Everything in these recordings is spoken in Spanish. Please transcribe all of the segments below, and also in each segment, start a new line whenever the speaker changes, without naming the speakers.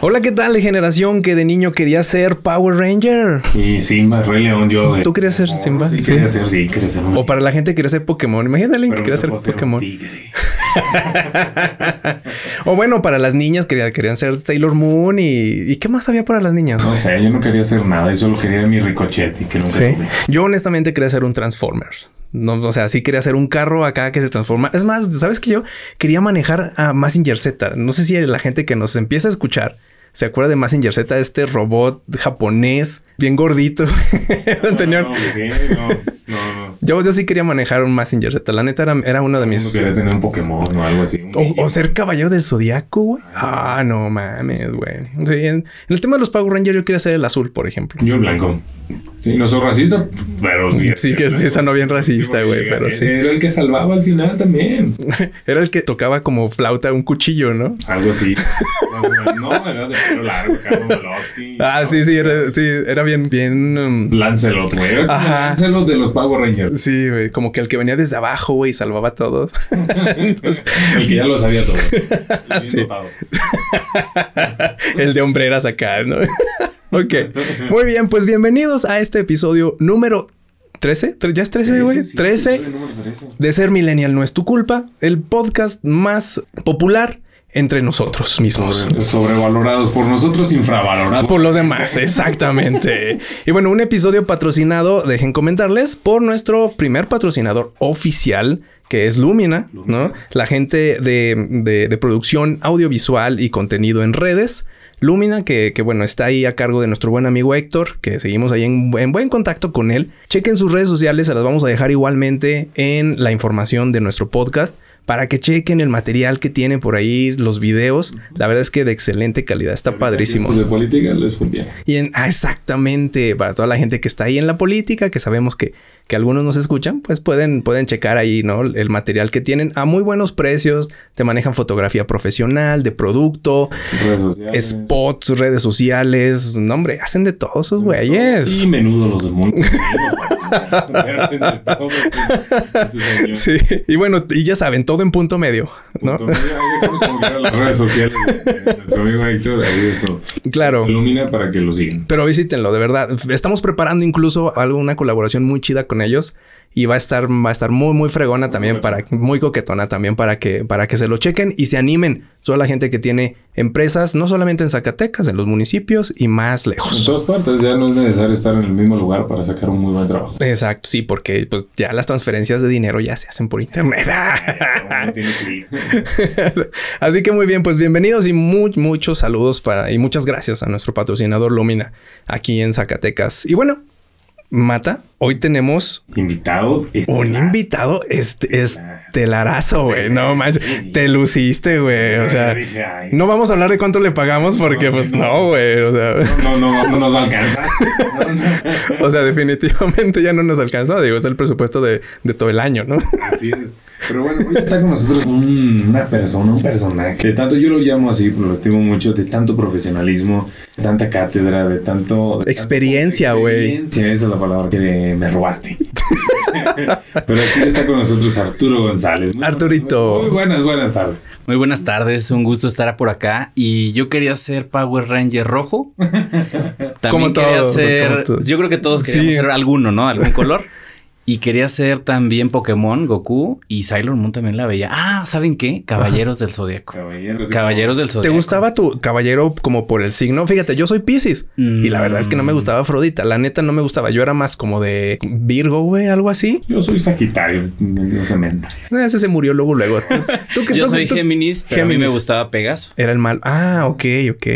Hola, ¿qué tal, generación que de niño quería ser Power Ranger?
Y Simba, Rey León, yo.
¿Tú querías ser Simba?
Sí, quería ser, sí, quería ser.
O para la gente que quería ser Pokémon. Imagínate que quería ser Pokémon. o bueno, para las niñas querían, querían ser Sailor Moon y, y, ¿qué más había para las niñas?
No sé, yo no quería hacer nada, yo solo quería mi ricochete que nunca
¿Sí? Yo honestamente quería ser un Transformer. No, o sea, sí quería hacer un carro acá que se transforma. Es más, ¿sabes que yo quería manejar a Massinger Z? No sé si la gente que nos empieza a escuchar ¿Se acuerda de Massinger Z? Este robot japonés, bien gordito.
No, Tenía... no, no, no,
Yo, yo sí quería manejar un Massinger Z. La neta era, era uno de mis.
quería tener un Pokémon o algo así.
O, o, ser caballero del zodiaco, güey. Ah, no mames, güey. Sí, en, en, el tema de los Power Rangers, yo quería ser el azul, por ejemplo.
Yo el blanco. Sí, no soy racista, pero sí.
Sí, que sí, esa no bien racista, güey, pero sí.
Era el que salvaba al final también.
Era el que tocaba como flauta un cuchillo, ¿no?
Algo así. no, era de pelo largo,
Ah, sí, sí, era, sí, era bien, bien. Um...
Lancelot, güey. Lancelot de los Power Rangers.
Sí, güey, como que el que venía desde abajo, güey, salvaba a todos.
Entonces... el que ya lo sabía todo. El,
sí. el de hombreras acá, ¿no? Ok. Muy bien, pues bienvenidos a este episodio número 13. ¿Ya es 13, güey? 13, 13 de Ser Millennial No es tu culpa. El podcast más popular entre nosotros mismos.
Sobre, sobrevalorados por nosotros, infravalorados
por los demás. Exactamente. y bueno, un episodio patrocinado, dejen comentarles, por nuestro primer patrocinador oficial que es Lumina, Lumina. ¿no? La gente de, de, de, producción audiovisual y contenido en redes. Lumina, que, que, bueno, está ahí a cargo de nuestro buen amigo Héctor, que seguimos ahí en, en, buen contacto con él. Chequen sus redes sociales, se las vamos a dejar igualmente en la información de nuestro podcast para que chequen el material que tienen por ahí, los videos. La verdad es que de excelente calidad, está padrísimo.
De política les.
Y en, ah, exactamente, para toda la gente que está ahí en la política, que sabemos que, que algunos nos escuchan, pues pueden, pueden checar ahí, ¿no? El material que tienen a muy buenos precios. Te manejan fotografía profesional, de producto,
redes
spots, redes sociales. No, hombre, hacen de todos esos güeyes.
Y menudo los del mundo.
sí, y bueno, y ya saben, todo en punto medio, ¿no?
Punto medio, las redes sociales de nuestro amigo Héctor, ahí eso.
Claro.
Ilumina para que lo sigan.
Pero visítenlo, de verdad. Estamos preparando incluso algo, una colaboración muy chida con ellos y va a estar, va a estar muy, muy fregona también para, muy coquetona también para que, para que se lo chequen y se animen. Toda la gente que tiene empresas, no solamente en Zacatecas, en los municipios y más lejos.
En todas partes, ya no es necesario estar en el mismo lugar para sacar un muy buen trabajo.
Exacto, sí, porque pues ya las transferencias de dinero ya se hacen por internet. Así que muy bien, pues bienvenidos y muy, muchos saludos para y muchas gracias a nuestro patrocinador Lumina aquí en Zacatecas. Y bueno, Mata, hoy tenemos
invitado
estelar. un invitado este estelarazo, güey. No manches, te luciste, güey. O sea, no vamos a hablar de cuánto le pagamos porque, pues, no, güey. O sea,
no, no, no nos alcanza.
o sea, definitivamente ya no nos alcanza. Digo, es el presupuesto de, de todo el año, ¿no?
Así es. Pero bueno, hoy está con nosotros un, una persona, un personaje. De tanto yo lo llamo así, lo estimo mucho, de tanto profesionalismo, de tanta cátedra, de tanto... De
experiencia, güey.
Experiencia, esa es la palabra que me robaste. Pero aquí está con nosotros Arturo González.
Muy, Arturito.
Muy, muy buenas, buenas tardes.
Muy buenas tardes, un gusto estar por acá. Y yo quería ser Power Ranger rojo. También
como
quería
todo,
ser.
como
yo creo que todos queríamos
Sí.
ser alguno, ¿no? Algún color. Y quería ser también Pokémon, Goku y Sailor Moon también la veía. Ah, ¿saben qué? Caballeros del Zodíaco.
Caballeros.
Caballeros del
¿Te
Zodíaco.
gustaba tu caballero como por el signo? Fíjate, yo soy Pisces
Mm.
y la verdad es que no me gustaba Afrodita. La neta no me gustaba. Yo era más como de Virgo, güey, algo así.
Yo soy Sagitario, mentirosamente.
Ese se murió luego, luego. ¿Tú, tú,
Yo
tú-
soy
tú-
Géminis, pero a mí me
Géminis.
gustaba Pegaso.
Era el mal. Ah, ok, ok.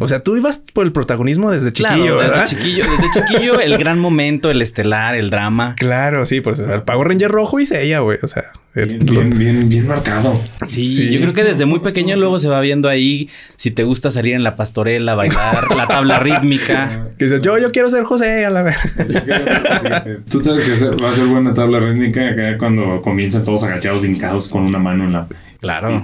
O sea, tú ibas por el protagonismo desde chiquillo,
claro,
¿verdad?
desde chiquillo, desde chiquillo, el gran momento, el estelar, el drama.
Claro. Claro, sí, pues el Power Ranger rojo y ella, güey. O sea,
bien, bien, bien, bien, marcado.
Sí, sí, yo creo que desde muy pequeño luego se va viendo ahí si te gusta salir en la pastorela, bailar, la tabla rítmica.
Que dices, yo, yo quiero ser José a la vez.
Tú sabes que va a ser buena tabla rítmica acá cuando comienzan todos agachados, hincados con una mano en la
Claro.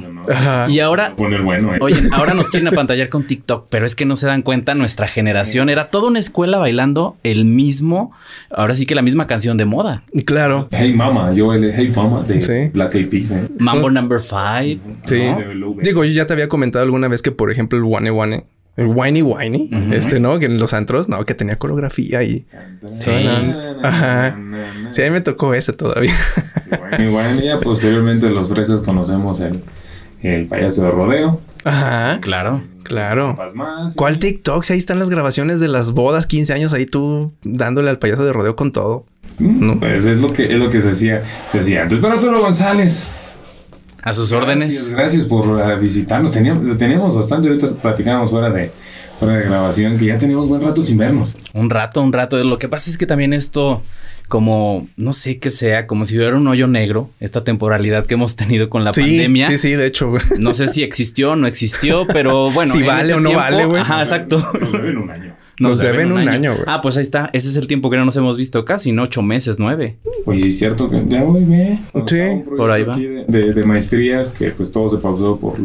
Y ahora.
bueno, eh.
Oye, ahora nos quieren apantallar con TikTok, pero es que no se dan cuenta, nuestra generación era toda una escuela bailando el mismo, ahora sí que la misma canción de moda.
Claro.
Hey Mama, yo el Hey Mama de Black Eyed Peas. ¿eh?
Mambo Number Five.
Sí. Digo, yo ya te había comentado alguna vez que, por ejemplo, el One One el Whiny Whiny, este, ¿no? Que en los antros, no, que tenía coreografía y. Sí. Ajá. Sí, a mí me tocó ese todavía.
Whiny Whiny, ya posteriormente los fresas conocemos el, el payaso de rodeo.
Ajá.
Claro.
Claro. ¿Cuál TikTok? Si ahí están las grabaciones de las bodas, 15 años, ahí tú dándole al payaso de rodeo con todo.
Mm, no. Pues es lo que es lo que se hacía, se decía antes. Pero Arturo González,
a sus órdenes.
Gracias por uh, visitarnos. Teníamos, teníamos bastante, ahorita platicábamos fuera de, fuera de grabación, que ya teníamos buen rato sin vernos.
Un rato, un rato. Lo que pasa es que también esto, como, no sé qué sea, como si hubiera un hoyo negro, esta temporalidad que hemos tenido con la pandemia.
Sí, sí, de hecho,
No sé si existió o no existió, pero bueno.
si vale o no vale, güey.
Ajá, exacto.
en un año.
Nos, deben, un año, güey.
Ah, pues ahí está. Ese es el tiempo que no nos hemos visto casi, ¿no? Ocho meses, nueve.
Pues sí, es cierto que ya voy, ve.
Sí,
por ahí va.
De, de, maestrías que pues todo se pausó por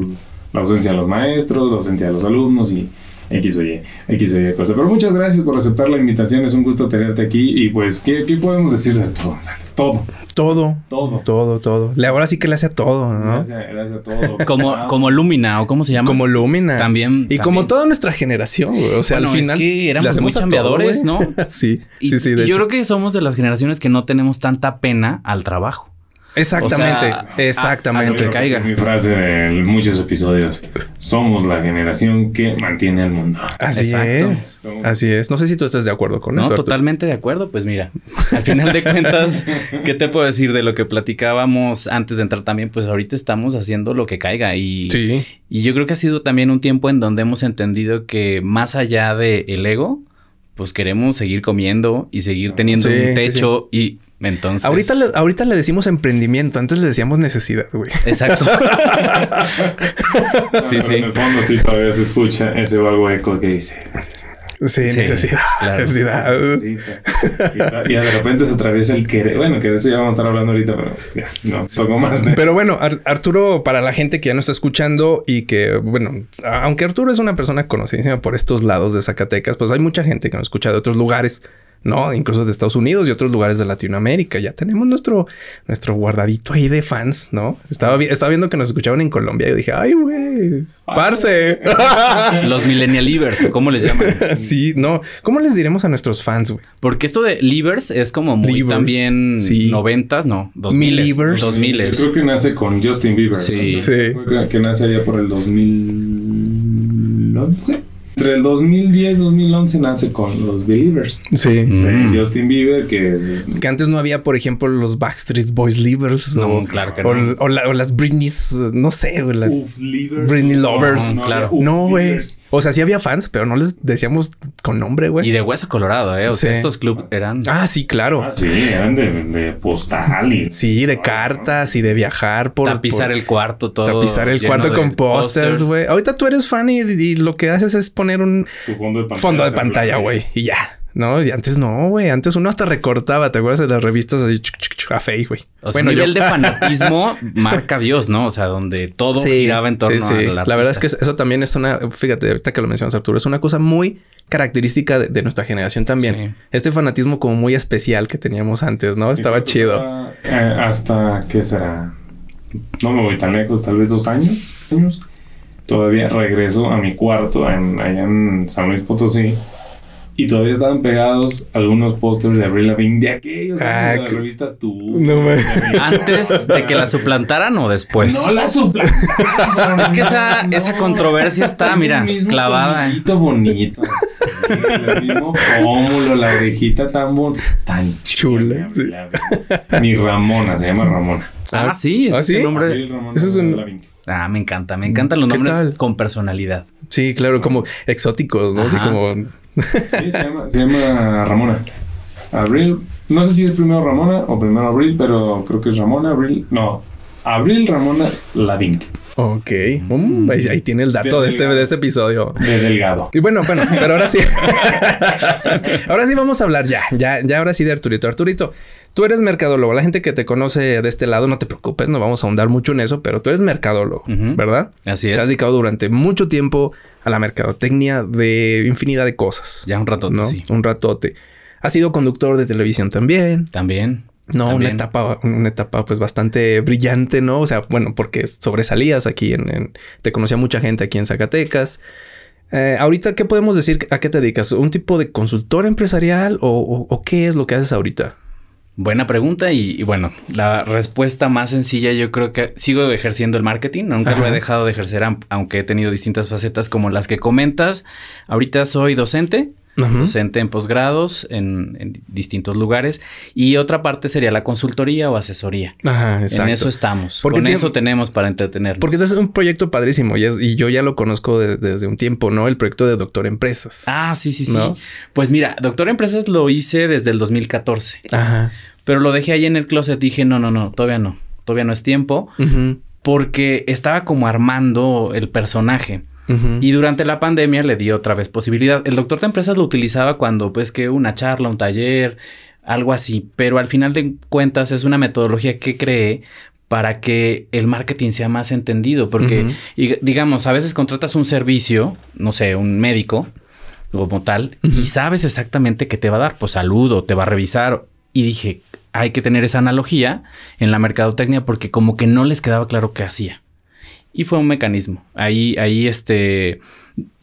la ausencia de los maestros, la ausencia de los alumnos y X o Y, X o Y cosa. Pero muchas gracias por aceptar la invitación. Es un gusto tenerte aquí. Y pues, ¿qué, qué podemos decir de todo, González? Todo.
Todo.
Todo.
Todo, todo. Ahora sí que le hace a todo, ¿no?
Le hace, a todo.
como, como Lumina, o cómo se llama.
Como Lumina.
También.
Y como toda nuestra generación, güey. O sea, al final.
Es que éramos muy chambeadores, ¿no?
sí,
sí,
sí.
De y yo creo que somos de las generaciones que no tenemos tanta pena al trabajo.
Exactamente, exactamente.
caiga. Mi frase en muchos episodios. Somos la generación que mantiene al mundo.
Así es. Así es. No sé si tú estás de acuerdo con eso.
No, totalmente de acuerdo. Pues mira, al final de cuentas, ¿qué te puedo decir de lo que platicábamos antes de entrar también? Pues ahorita estamos haciendo lo que caiga y,
sí.
y yo creo que ha sido también un tiempo en donde hemos entendido que más allá del el ego, pues queremos seguir comiendo y seguir teniendo un techo y entonces.
Ahorita le, ahorita le decimos emprendimiento, antes le decíamos necesidad, güey.
Exacto.
sí, sí. En el fondo sí todavía se escucha ese vago eco que dice.
Sí, necesidad. Necesidad.
Y, de repente se atraviesa el querer. Bueno, que de eso ya vamos a estar hablando ahorita, pero ya, no, poco más.
Pero bueno, Arturo, para la gente que ya no está escuchando y que, bueno, aunque Arturo es una persona conocidísima por estos lados de Zacatecas, pues hay mucha gente que no escucha de otros lugares. ¿No? Incluso de Estados Unidos y otros lugares de Latinoamérica. Ya tenemos nuestro, nuestro guardadito ahí de fans, ¿no? Estaba, estaba viendo que nos escuchaban en Colombia y yo dije, ay, güey, parce.
Los millennialivers, ¿cómo les llaman?
sí, no. ¿Cómo les diremos a nuestros fans, güey?
Porque esto de livers es como muy también noventas, no, dos miles. Dos miles.
Creo que nace con Justin Bieber.
Sí. sí.
Que, que nace allá por el 2011. Entre el 2010 y 2011 nace con los Believers.
Sí.
Mm. Justin Bieber, que es...
Que antes no había, por ejemplo, los Backstreet Boys Livers.
No,
o,
claro que
no. O, las Britney's, no sé, las
Uf.
Britney Lovers.
No,
claro.
No, güey. O sea, sí había fans, pero no les decíamos con nombre, güey.
Y de hueso colorado, ¿eh? O sea, estos clubs eran...
Ah, sí, claro.
Ah, sí, eran de, de postal y...
Sí, de cartas y de viajar por...
Tapizar el cuarto todo.
Tapizar el cuarto con pósters, güey. Ahorita tú eres fan y, lo que haces es poner un... fondo de pantalla. güey. Y ya. No, y antes no, güey. Antes uno hasta recortaba, ¿te acuerdas de las revistas así a fe, güey?
O sea, bueno, nivel de fanatismo marca Dios, ¿no? O sea, donde todo giraba en torno
sí, sí. a la La verdad es que eso también es una, fíjate, ahorita que lo mencionas Arturo, es una cosa muy característica de, nuestra generación también. Este fanatismo como muy especial que teníamos antes, ¿no? Estaba chido.
Eh, hasta, ¿qué será? No me voy tan lejos, tal vez dos años. Todavía regreso a mi cuarto en, allá en San Luis Potosí y todavía estaban pegados algunos pósters de Avril Lavigne de aquellos ah, de las revistas tú.
No me...
Antes de que la suplantaran o después.
No la suplantaron.
es que esa, esa controversia está, mira, clavada.
Bonito, bonito. el mismo pómulo, la orejita tan bon, tan
chula.
Mi Ramona, se llama Ramona.
Ah, sí, ese
¿Ah,
es el nombre.
Ese es un...
Ah, me encanta, me encantan los nombres con personalidad.
Sí, claro, como exóticos, ¿no? Así como
Sí, se llama, se llama Ramona. Abril No sé si es primero Ramona o primero Abril, pero creo que es Ramona, Abril. No, Abril Ramona Lavín.
Ok. Mm, ahí, tiene el dato de, este, de este episodio.
De Delgado.
Y bueno, bueno, pero ahora sí. ahora sí vamos a hablar ya, ya, ya ahora sí de Arturito. Arturito, tú eres mercadólogo. La gente que te conoce de este lado, no te preocupes, no vamos a ahondar mucho en eso, pero tú eres mercadólogo, ¿verdad?
Así es.
Te has dedicado durante mucho tiempo a la mercadotecnia de infinidad de cosas.
Ya un ratote,
¿no?
sí.
Un ratote. Has sido conductor de televisión también.
También.
No, una etapa, una etapa pues bastante brillante, ¿no? O sea, bueno, porque sobresalías aquí en, te conocía mucha gente aquí en Zacatecas. Eh, ahorita, ¿qué podemos decir? ¿A qué te dedicas? ¿Un tipo de consultor empresarial o, qué es lo que haces ahorita?
Buena pregunta y, bueno, la respuesta más sencilla yo creo que sigo ejerciendo el marketing, nunca lo he dejado de ejercer aunque he tenido distintas facetas como las que comentas. Ahorita soy docente, docente en posgrados en, distintos lugares. Y otra parte sería la consultoría o asesoría.
Ajá, exacto.
En eso estamos. Con eso tenemos para entretenernos.
Porque es un proyecto padrísimo y, yo ya lo conozco desde un tiempo, ¿no? El proyecto de Doctor Empresas.
Ah, sí, sí, sí. Pues mira, Doctor Empresas lo hice desde el 2014. Ajá. Pero lo dejé ahí en el closet. Dije, no, no, no, todavía no. Todavía no es tiempo. Porque estaba como armando el personaje. Y durante la pandemia le di otra vez posibilidad. El doctor de empresas lo utilizaba cuando, pues, que una charla, un taller, algo así. Pero al final de cuentas es una metodología que creé para que el marketing sea más entendido. Porque, digamos, a veces contratas un servicio, no sé, un médico como tal, y sabes exactamente qué te va a dar, pues salud o te va a revisar. Y dije, hay que tener esa analogía en la mercadotecnia porque como que no les quedaba claro qué hacía. Y fue un mecanismo. Ahí, ahí, este,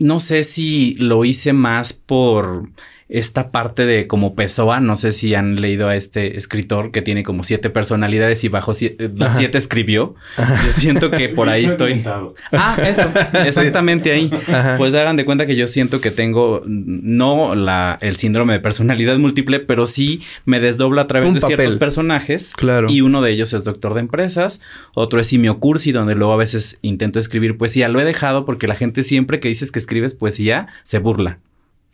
no sé si lo hice más por esta parte de como Pessoa, no sé si han leído a este escritor que tiene como siete personalidades y bajo siete, siete escribió. Yo siento que por ahí estoy. Ah, eso, exactamente ahí. Pues hagan de cuenta que yo siento que tengo no la, el síndrome de personalidad múltiple, pero sí me desdobla a través de ciertos personajes.
Claro.
Y uno de ellos es doctor de empresas, otro es Simio Cursi, donde luego a veces intento escribir poesía. Lo he dejado porque la gente siempre que dices que escribes poesía se burla.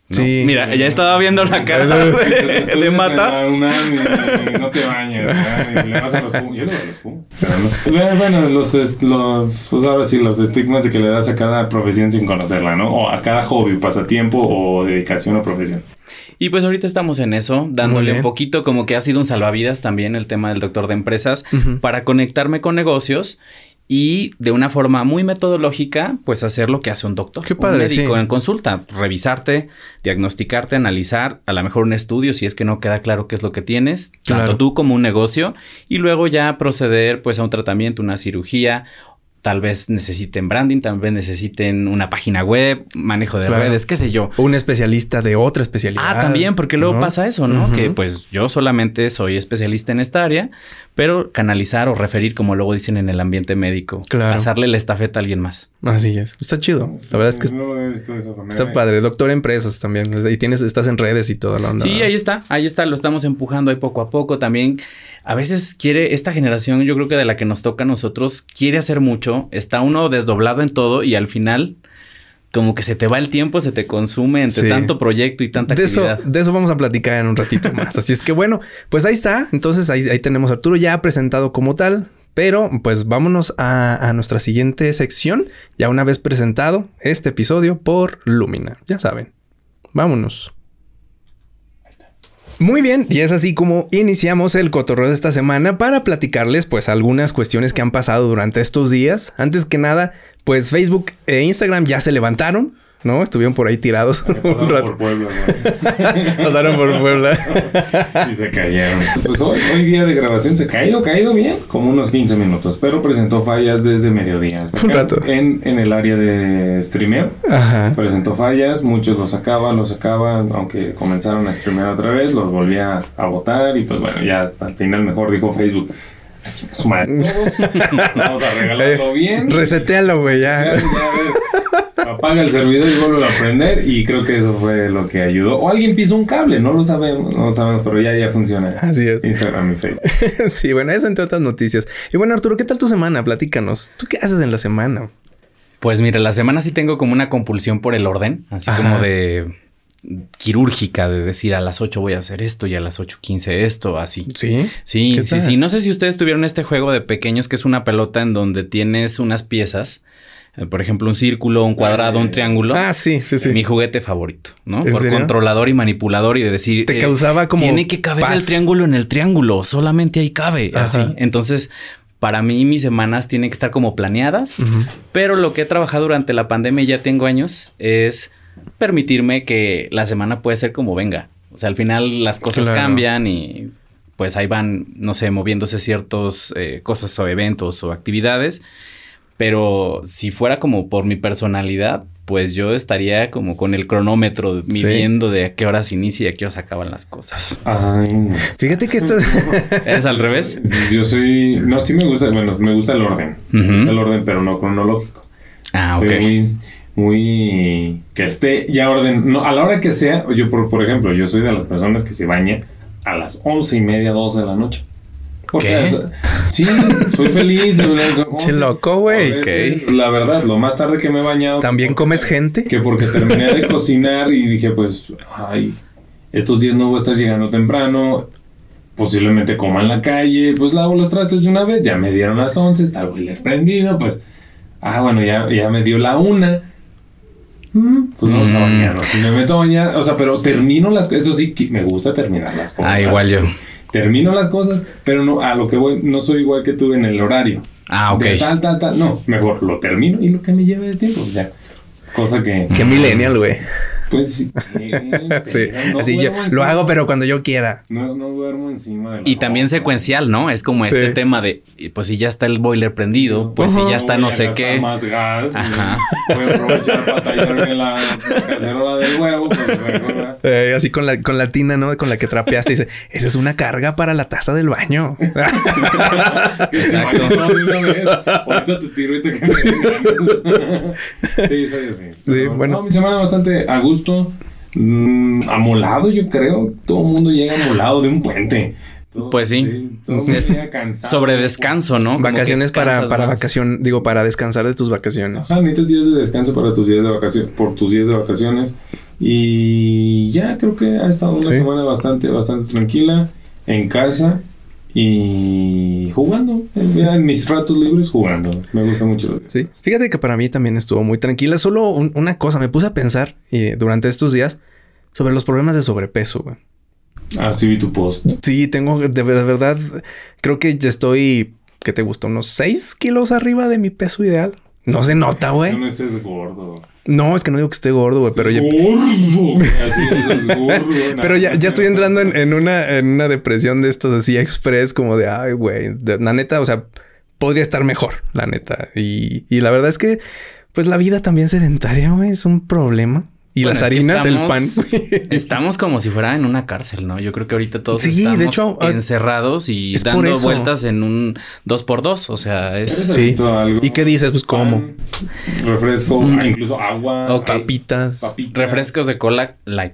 Sí. Mira, ya estaba viendo la cara de, de Mata.
no te bañes, y le pasan los pum. Yo le doy los pum. Bueno, los, los, pues ahora sí, los estigmas de que le das a cada profesión sin conocerla, ¿no? O a cada hobby, pasatiempo o dedicación o profesión.
Y pues ahorita estamos en eso, dándole un poquito como que ha sido un salvavidas también el tema del doctor de empresas para conectarme con negocios y de una forma muy metodológica, pues hacer lo que hace un doctor.
Qué padre,
un médico en consulta, revisarte, diagnosticarte, analizar, a lo mejor un estudio si es que no queda claro qué es lo que tienes, tanto tú como un negocio, y luego ya proceder pues a un tratamiento, una cirugía tal vez necesiten branding, tal vez necesiten una página web, manejo de redes, qué sé yo.
Un especialista de otra especialidad.
Ah, también, porque luego pasa eso, ¿no? Que pues yo solamente soy especialista en esta área, pero canalizar o referir, como luego dicen en el ambiente médico, claro. pasarle la estafeta a alguien más.
Así es. Está chido. La verdad es que está padre. Doctor Empresas también. Y tienes, estás en redes y todo.
La Sí, ahí está. Ahí está. Lo estamos empujando ahí poco a poco. También a veces quiere esta generación, yo creo que de la que nos toca a nosotros, quiere hacer mucho está uno desdoblado en todo y al final como que se te va el tiempo, se te consume entre tanto proyecto y tanta
de
actividad.
Eso, de eso vamos a platicar en un ratito más. Así es que bueno, pues ahí está. Entonces ahí, ahí tenemos a Arturo ya presentado como tal. Pero pues vámonos a, a, nuestra siguiente sección, ya una vez presentado este episodio por Lumina. Ya saben, vámonos. Muy bien, y es así como iniciamos el cotorreo de esta semana para platicarles pues algunas cuestiones que han pasado durante estos días. Antes que nada, pues Facebook e Instagram ya se levantaron. ¿No? Estuvieron por ahí tirados un rato. Por Puebla, pasaron por Puebla.
y se cayeron. Pues hoy, hoy, día de grabación se ha caído, caído bien, como unos 15 minutos, pero presentó fallas desde mediodía.
Un rato.
En, en el área de streameo. Ajá. Presentó fallas, muchos los sacaban, los sacaban, aunque comenzaron a streamear otra vez, los volvía a votar y pues bueno, ya al final mejor dijo Facebook. Vamos a regalarlo bien.
Resetealo, güey, ya.
Apaga el servidor y vuelve a prender. Y creo que eso fue lo que ayudó. O alguien pisó un cable, no lo sabemos, no lo sabemos, pero ya, ya funciona.
Así es.
Instagram y Facebook.
sí, bueno, eso entre otras noticias. Y bueno, Arturo, ¿qué tal tu semana? Platícanos. ¿Tú qué haces en la semana?
Pues mira, la semana sí tengo como una compulsión por el orden, así como de quirúrgica de decir a las 8 voy a hacer esto y a las 8.15 esto, así.
Sí.
Sí, sí, sí. No sé si ustedes tuvieron este juego de pequeños que es una pelota en donde tienes unas piezas. eh, Por ejemplo, un círculo, un cuadrado, un triángulo.
Ah, sí, sí, sí.
Mi juguete favorito, ¿no?
¿En
Por
serio?
controlador y manipulador y de decir.
Te
eh,
causaba como
Tiene que caber
paz.
el triángulo en el triángulo. Solamente ahí cabe.
Ajá.
Así. Entonces, para mí, mis semanas tienen que estar como planeadas. Pero lo que he trabajado durante la pandemia, y ya tengo años, es permitirme que la semana puede ser como venga. O sea, al final las cosas
Claro.
cambian y pues ahí van, no sé, moviéndose ciertas cosas o eventos o actividades. Pero si fuera como por mi personalidad, pues yo estaría como con el cronómetro midiendo de a qué horas inicia y a qué horas acaban las cosas.
Ay.
Fíjate que esto
¿Es al revés?
Yo soy. No, sí me gusta. Bueno, me gusta el orden. Me gusta el orden, pero no cronológico.
Ah,
Soy
ok.
muy, muy. Que esté ya orden. No, a la hora que sea. Yo, por, por ejemplo, yo soy de las personas que se baña a las once y media, doce de la noche. Porque
¿Qué?
es- sí, soy feliz.
Che loco, güey.
La verdad, lo más tarde que me he bañado.
también
porque-
comes gente.
Que porque terminé de cocinar y dije, pues, ay, estos días no voy a estar llegando temprano. Posiblemente coma en la calle. Pues lavo los trastes de una vez. Ya me dieron las 11, está el prendido. Pues, ah, bueno, ya, ya me dio la una. Mm, Pues vamos a
Mm.
bañarnos. Y me meto a bañar. O sea, pero termino las cosas. Eso sí, que me gusta terminar las cosas.
Ah, igual yo.
Termino las cosas, pero no, a lo que voy, no soy igual que tú en el horario.
Ah, ok.
De tal, tal, tal. No, mejor lo termino y lo que me lleve de tiempo, pues ya. Cosa que.
Qué millennial, güey.
Pues sí.
Sí,
pero no
así yo lo hago, pero cuando yo quiera.
No, no duermo encima de la
Y también secuencial, ¿no? Es como
Sí.
este tema de, pues si ya está el boiler prendido, pues si ya está no sé qué.
más gas.
Ajá.
Voy a aprovechar para tallarme la, la cacerola del huevo. Pues,
Eh, así con la, con la tina, ¿no? Con la que trapeaste. Dice, esa es una carga para la taza del baño.
Exacto.
Ahorita te tiro y te. Sí, soy así. Pero,
bueno.
No, mi semana bastante a gusto. Mm, amolado, yo creo. Todo el mundo llega amolado de un puente. Todo-
Pues sí.
todo
Es
cansado.
Sobre descanso, ¿no?
Vacaciones para, para
más.
vacación, digo, para descansar de tus vacaciones.
Ajá, necesitas días de descanso para tus días de vacaciones, por tus días de vacaciones. Y ya creo que ha estado una
Sí.
semana bastante, bastante tranquila en casa y jugando. En, en mis ratos libres jugando. Me gusta mucho.
Sí. Fíjate que para mí también estuvo muy tranquila. Solo un- una cosa, me puse a pensar eh, durante estos días sobre los problemas de sobrepeso, güey.
Ah, sí vi tu post.
Sí, tengo, de, ver- de verdad, creo que ya estoy, ¿qué te gusta? Unos 6 kilos arriba de mi peso ideal. No se nota, güey.
No estés gordo.
No, es que no digo que esté gordo, güey, pero ya,
Gordo. Así es gordo.
pero ya, ya estoy entrando en, en una, en una depresión de estos así express, como de, ay, güey, la neta, o sea, podría estar mejor, la neta. Y, y la verdad es que, pues la vida también sedentaria, güey, es un problema. Y
Bueno,
las harinas, el pan.
estamos- Estamos como si fuera en una cárcel, ¿no? Yo creo que ahorita todos
Sí, de
estamos
hecho, ah,
encerrados y dando vueltas en un dos por dos. O sea, es
Sí.
Algo.
¿Y qué dices? Pues, ¿cómo?
Pan, refresco,
Mm.
ah, incluso agua.
Ok.
Papitas.
papita.
refrescos de cola light.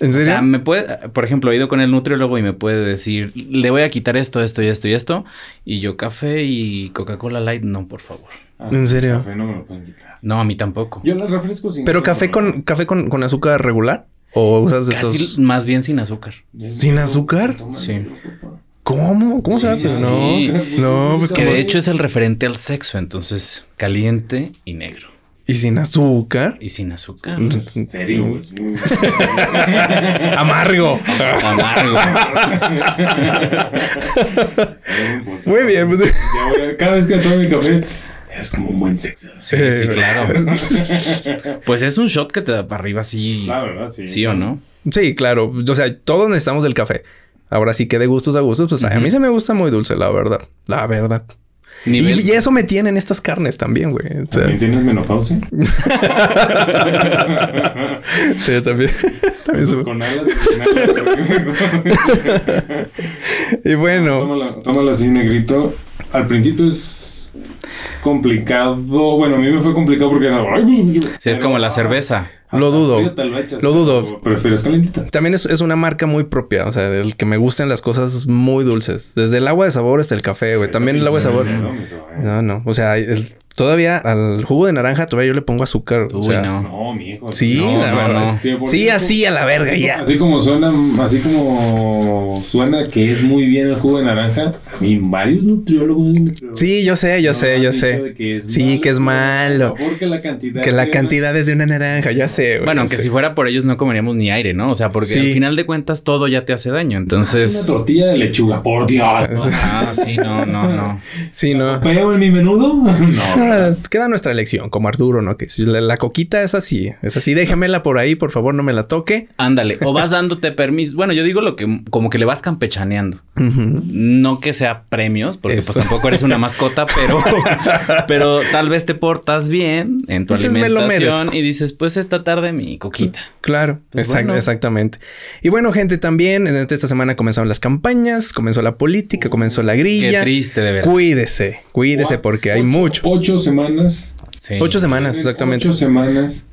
¿En
O
serio?
sea, me puede, por ejemplo, he ido con el nutriólogo y me puede decir, le voy a quitar esto, esto y esto y esto. Y yo café y Coca-Cola light, no, por favor.
Ah,
¿En serio?
Café no me lo pueden quitar.
No, a mí tampoco.
Yo los refrescos sin
¿Pero café con, café con, con azúcar regular? ¿O usas de
Casi
estos?
más bien sin azúcar.
¿Sin azúcar?
Sí.
¿Cómo? ¿Cómo se
Sí,
hace?
sí,
no.
sí.
No, pues
Que
como-
de hecho es el referente al sexo, entonces caliente y negro.
¿Y sin azúcar?
Y sin azúcar.
¿En serio? güey?
Amargo.
Amargo.
Muy bien, pues.
Cada vez que tomo mi café, es como un buen sexo.
Sí, sí, claro. Pues es un shot que te da para arriba, sí.
La verdad, sí.
Sí o no.
Sí, claro. O sea, todos necesitamos del café. Ahora sí que de gustos a gustos, pues a mí se me gusta muy dulce, la verdad. La verdad.
Nivel.
Y, y eso me tienen estas carnes también, güey. O sea,
¿También tienes menopausia?
sí, también. también
Esos
su-
con alas. sin alas.
Y bueno,
Tómala, tómala así, negrito. Al principio es complicado. Bueno, a mí me fue complicado porque ay, pues, yo-
Sí, es como la cerveza.
Lo dudo.
frío te lo echas,
Lo dudo.
¿Prefieres calentita?
también es, es una marca muy propia. O sea, el que me gusten las cosas muy dulces. Desde el agua de sabor hasta el café, güey. También el agua de sabor.
No,
no. O sea, el- todavía al jugo de naranja todavía yo le pongo azúcar.
Uy,
o sea,
no.
No, mi hijo.
Sí,
No,
la
no,
verdad.
no.
Sí,
así a la verga ya.
Así como suena, así como suena que es muy bien el jugo de naranja, a mí varios nutriólogos
Sí, yo sé, yo sé, yo sé.
que es
Sí, que es malo.
Porque la cantidad.
Que la
de-
cantidad es de una naranja, ya sé. güey,
Bueno, aunque
sé.
si fuera por ellos no comeríamos ni aire, ¿no? O sea, porque
Sí.
al final de cuentas todo ya te hace daño.
Una
Entonces.
tortilla de lechuga, por Dios.
Ah, sí, no, no, no.
Sí, no.
¿Pero en mi menudo? No.
Queda nuestra elección, como Arturo, ¿no? Que si la, la coquita es así, es así, déjamela por ahí, por favor, no me la toque.
Ándale. O vas dándote permiso. Bueno, yo digo lo que como que le vas campechaneando. No que sea premios, porque
Eso.
pues tampoco eres una mascota, pero, pero tal vez te portas bien en tu
Dices, "Me lo
alimentación
merezco".
y dices, pues esta tarde mi coquita.
Claro,
Pues
exact-
bueno.
exactamente. Y bueno, gente, también en esta semana comenzaron las campañas, comenzó la política, comenzó la
Qué
grilla.
triste, de verdad.
Cuídese, cuídese porque hay mucho.
Ocho semanas.
Sí.
Ocho semanas, exactamente.
Ocho semanas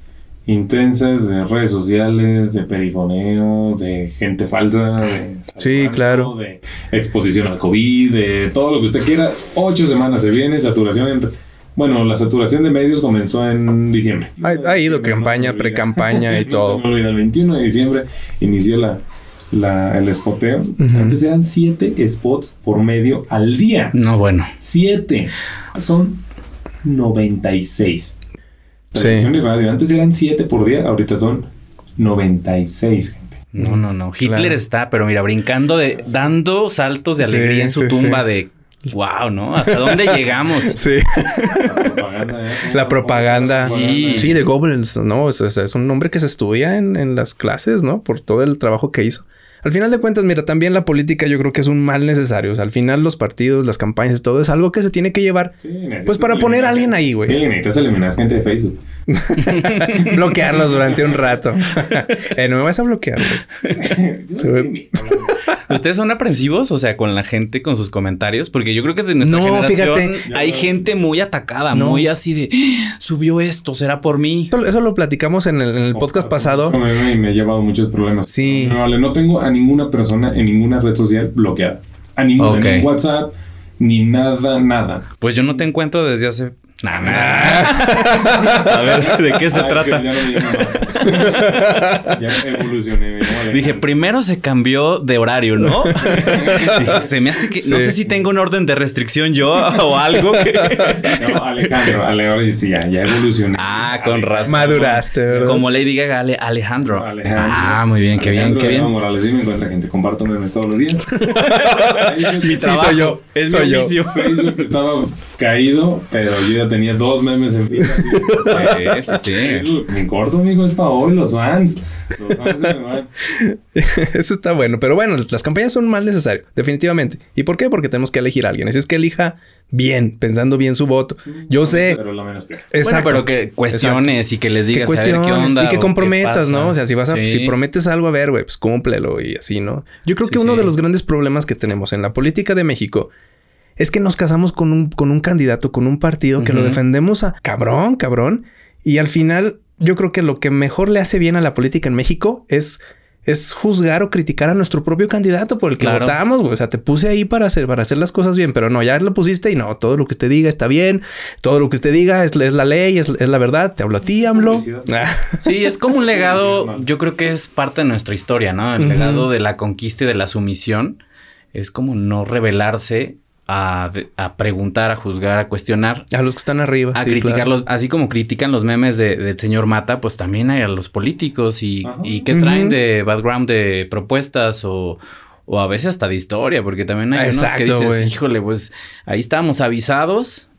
intensas de redes sociales, de perifoneo, de gente falsa, de
Sí, claro.
de exposición al COVID, de todo lo que usted quiera. Ocho semanas se viene, saturación en... Bueno, la saturación de medios comenzó en diciembre.
Ha, ha ido
No
campaña,
olvida.
pre-campaña y
No
todo.
se me olvida, el 21 de diciembre inició la, la- el spoteo. Antes eran siete spots por medio al día.
No, bueno.
Siete. Son 96.
Sí.
Televisión y radio. Antes eran 7 por día, ahorita son 96, gente.
No, no, no. Hitler
Claro.
está, pero mira, brincando de, dando saltos de
Sí,
alegría en su
sí,
tumba
sí.
de wow, ¿no? ¿Hasta dónde llegamos?
Sí,
La propaganda. ¿eh?
la propaganda.
Sí.
Sí, de Goebbels, ¿no? Es, es- es un nombre que se estudia en, en las clases, ¿no? Por todo el trabajo que hizo. Al final de cuentas, mira, también la política yo creo que es un mal necesario. O sea, al final los partidos, las campañas, todo es algo que se tiene que llevar.
Sí,
Pues para poner a alguien ahí, güey.
Sí, necesitas eliminar gente de Facebook.
Bloquearlos durante un rato. Eh, no me vas a bloquear, güey.
¿Ustedes son aprensivos? O sea, con la gente, con sus comentarios. Porque yo creo que de nuestra
No,
generación
fíjate.
hay gente muy atacada,
No.
muy así de "Ah, subió esto, será por mí.
Eso, eso lo platicamos en el, en el podcast pasado.
Me, me- he llevado muchos problemas.
Sí.
No, vale, no tengo a ninguna persona en ninguna red social bloqueada. A ninguna.
Ok.
Ni WhatsApp, ni nada, nada.
Pues yo no te encuentro desde hace. Nah, nah. A ver, ¿de qué se
Ay,
trata?
Ya, no evolucioné. me
Dije,
Alejandro.
primero se cambió de horario, ¿no? Dije, se me hace que. No sé si tengo un orden de restricción yo o algo que.
No, Alejandro, Ale, ahora sí, ya, ya evolucioné.
Ah, con razón.
Maduraste, ¿verdad?
Como Lady Gaga, Ale- Alejandro.
Alejandro.
Ah, muy bien, qué bien,
Alejandro
qué bien.
Morales, sí me encuentra gente. Comparto memes todos los días.
Mi
Sí,
trabajo,
soy yo.
Es
Soy
mi
yo.
oficio.
Facebook estaba caído, pero yo ya tenía dos memes en fila.
Sí, sí,
En corto, amigo, es para hoy, los fans. Los fans se me van.
Eso está bueno. Pero bueno, las campañas son mal necesario, definitivamente. ¿Y por qué? Porque tenemos que elegir a alguien. Así es que elija bien, pensando bien su voto. Yo sé.
Pero la menos peor.
Exacto.
Bueno, pero que cuestiones y que les
que
digas a ver qué
cuestiones
onda.
y que comprometas. ¿no? O sea, si vas a,
Sí.
si prometes algo, a ver, güey, pues cúmplelo y así, ¿no? Yo creo
Sí,
que uno
sí.
de los grandes problemas que tenemos en la política de México es que nos casamos con un, con un candidato, con un partido que lo defendemos a cabrón, cabrón. Y al final, yo creo que lo que mejor le hace bien a la política en México es es juzgar o criticar a nuestro propio candidato por el que
Claro.
votamos, güey. O sea, te puse ahí para hacer, para hacer las cosas bien, pero no, ya lo pusiste y no, todo lo que usted diga está bien, todo lo que usted diga es, es la ley, es, es la verdad. Te hablo a ti, AMLO. Ah,
Sí, es como un legado, yo creo que es parte de nuestra historia, ¿no? El legado de la conquista y de la sumisión es como no rebelarse a, preguntar, a juzgar, a cuestionar,
a los que están arriba.
a
sí,
criticarlos, así como critican los memes de- del señor Mata, pues también hay a los políticos y, y que traen
Ujú.
de background de propuestas o, o a veces hasta de historia, porque también hay unos que
Exacto,
dices, híjole, pues ahí estábamos avisados.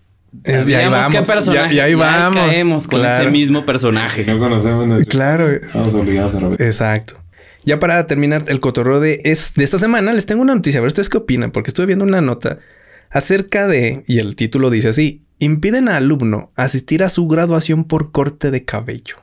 Es- y ahí
qué
vamos,
personaje,
y ahí- y ahí vamos,
caemos con
claro.
ese mismo personaje.
no conocemos nuestro...
Claro.
Estamos obligados a repetir.
Exacto. Ya para terminar el cotorreo de, es, de esta semana, les tengo una noticia. A ver, ¿ustedes qué opinan? Porque estuve viendo una nota acerca de, y el título dice así, impiden a alumno asistir a su graduación por corte de cabello.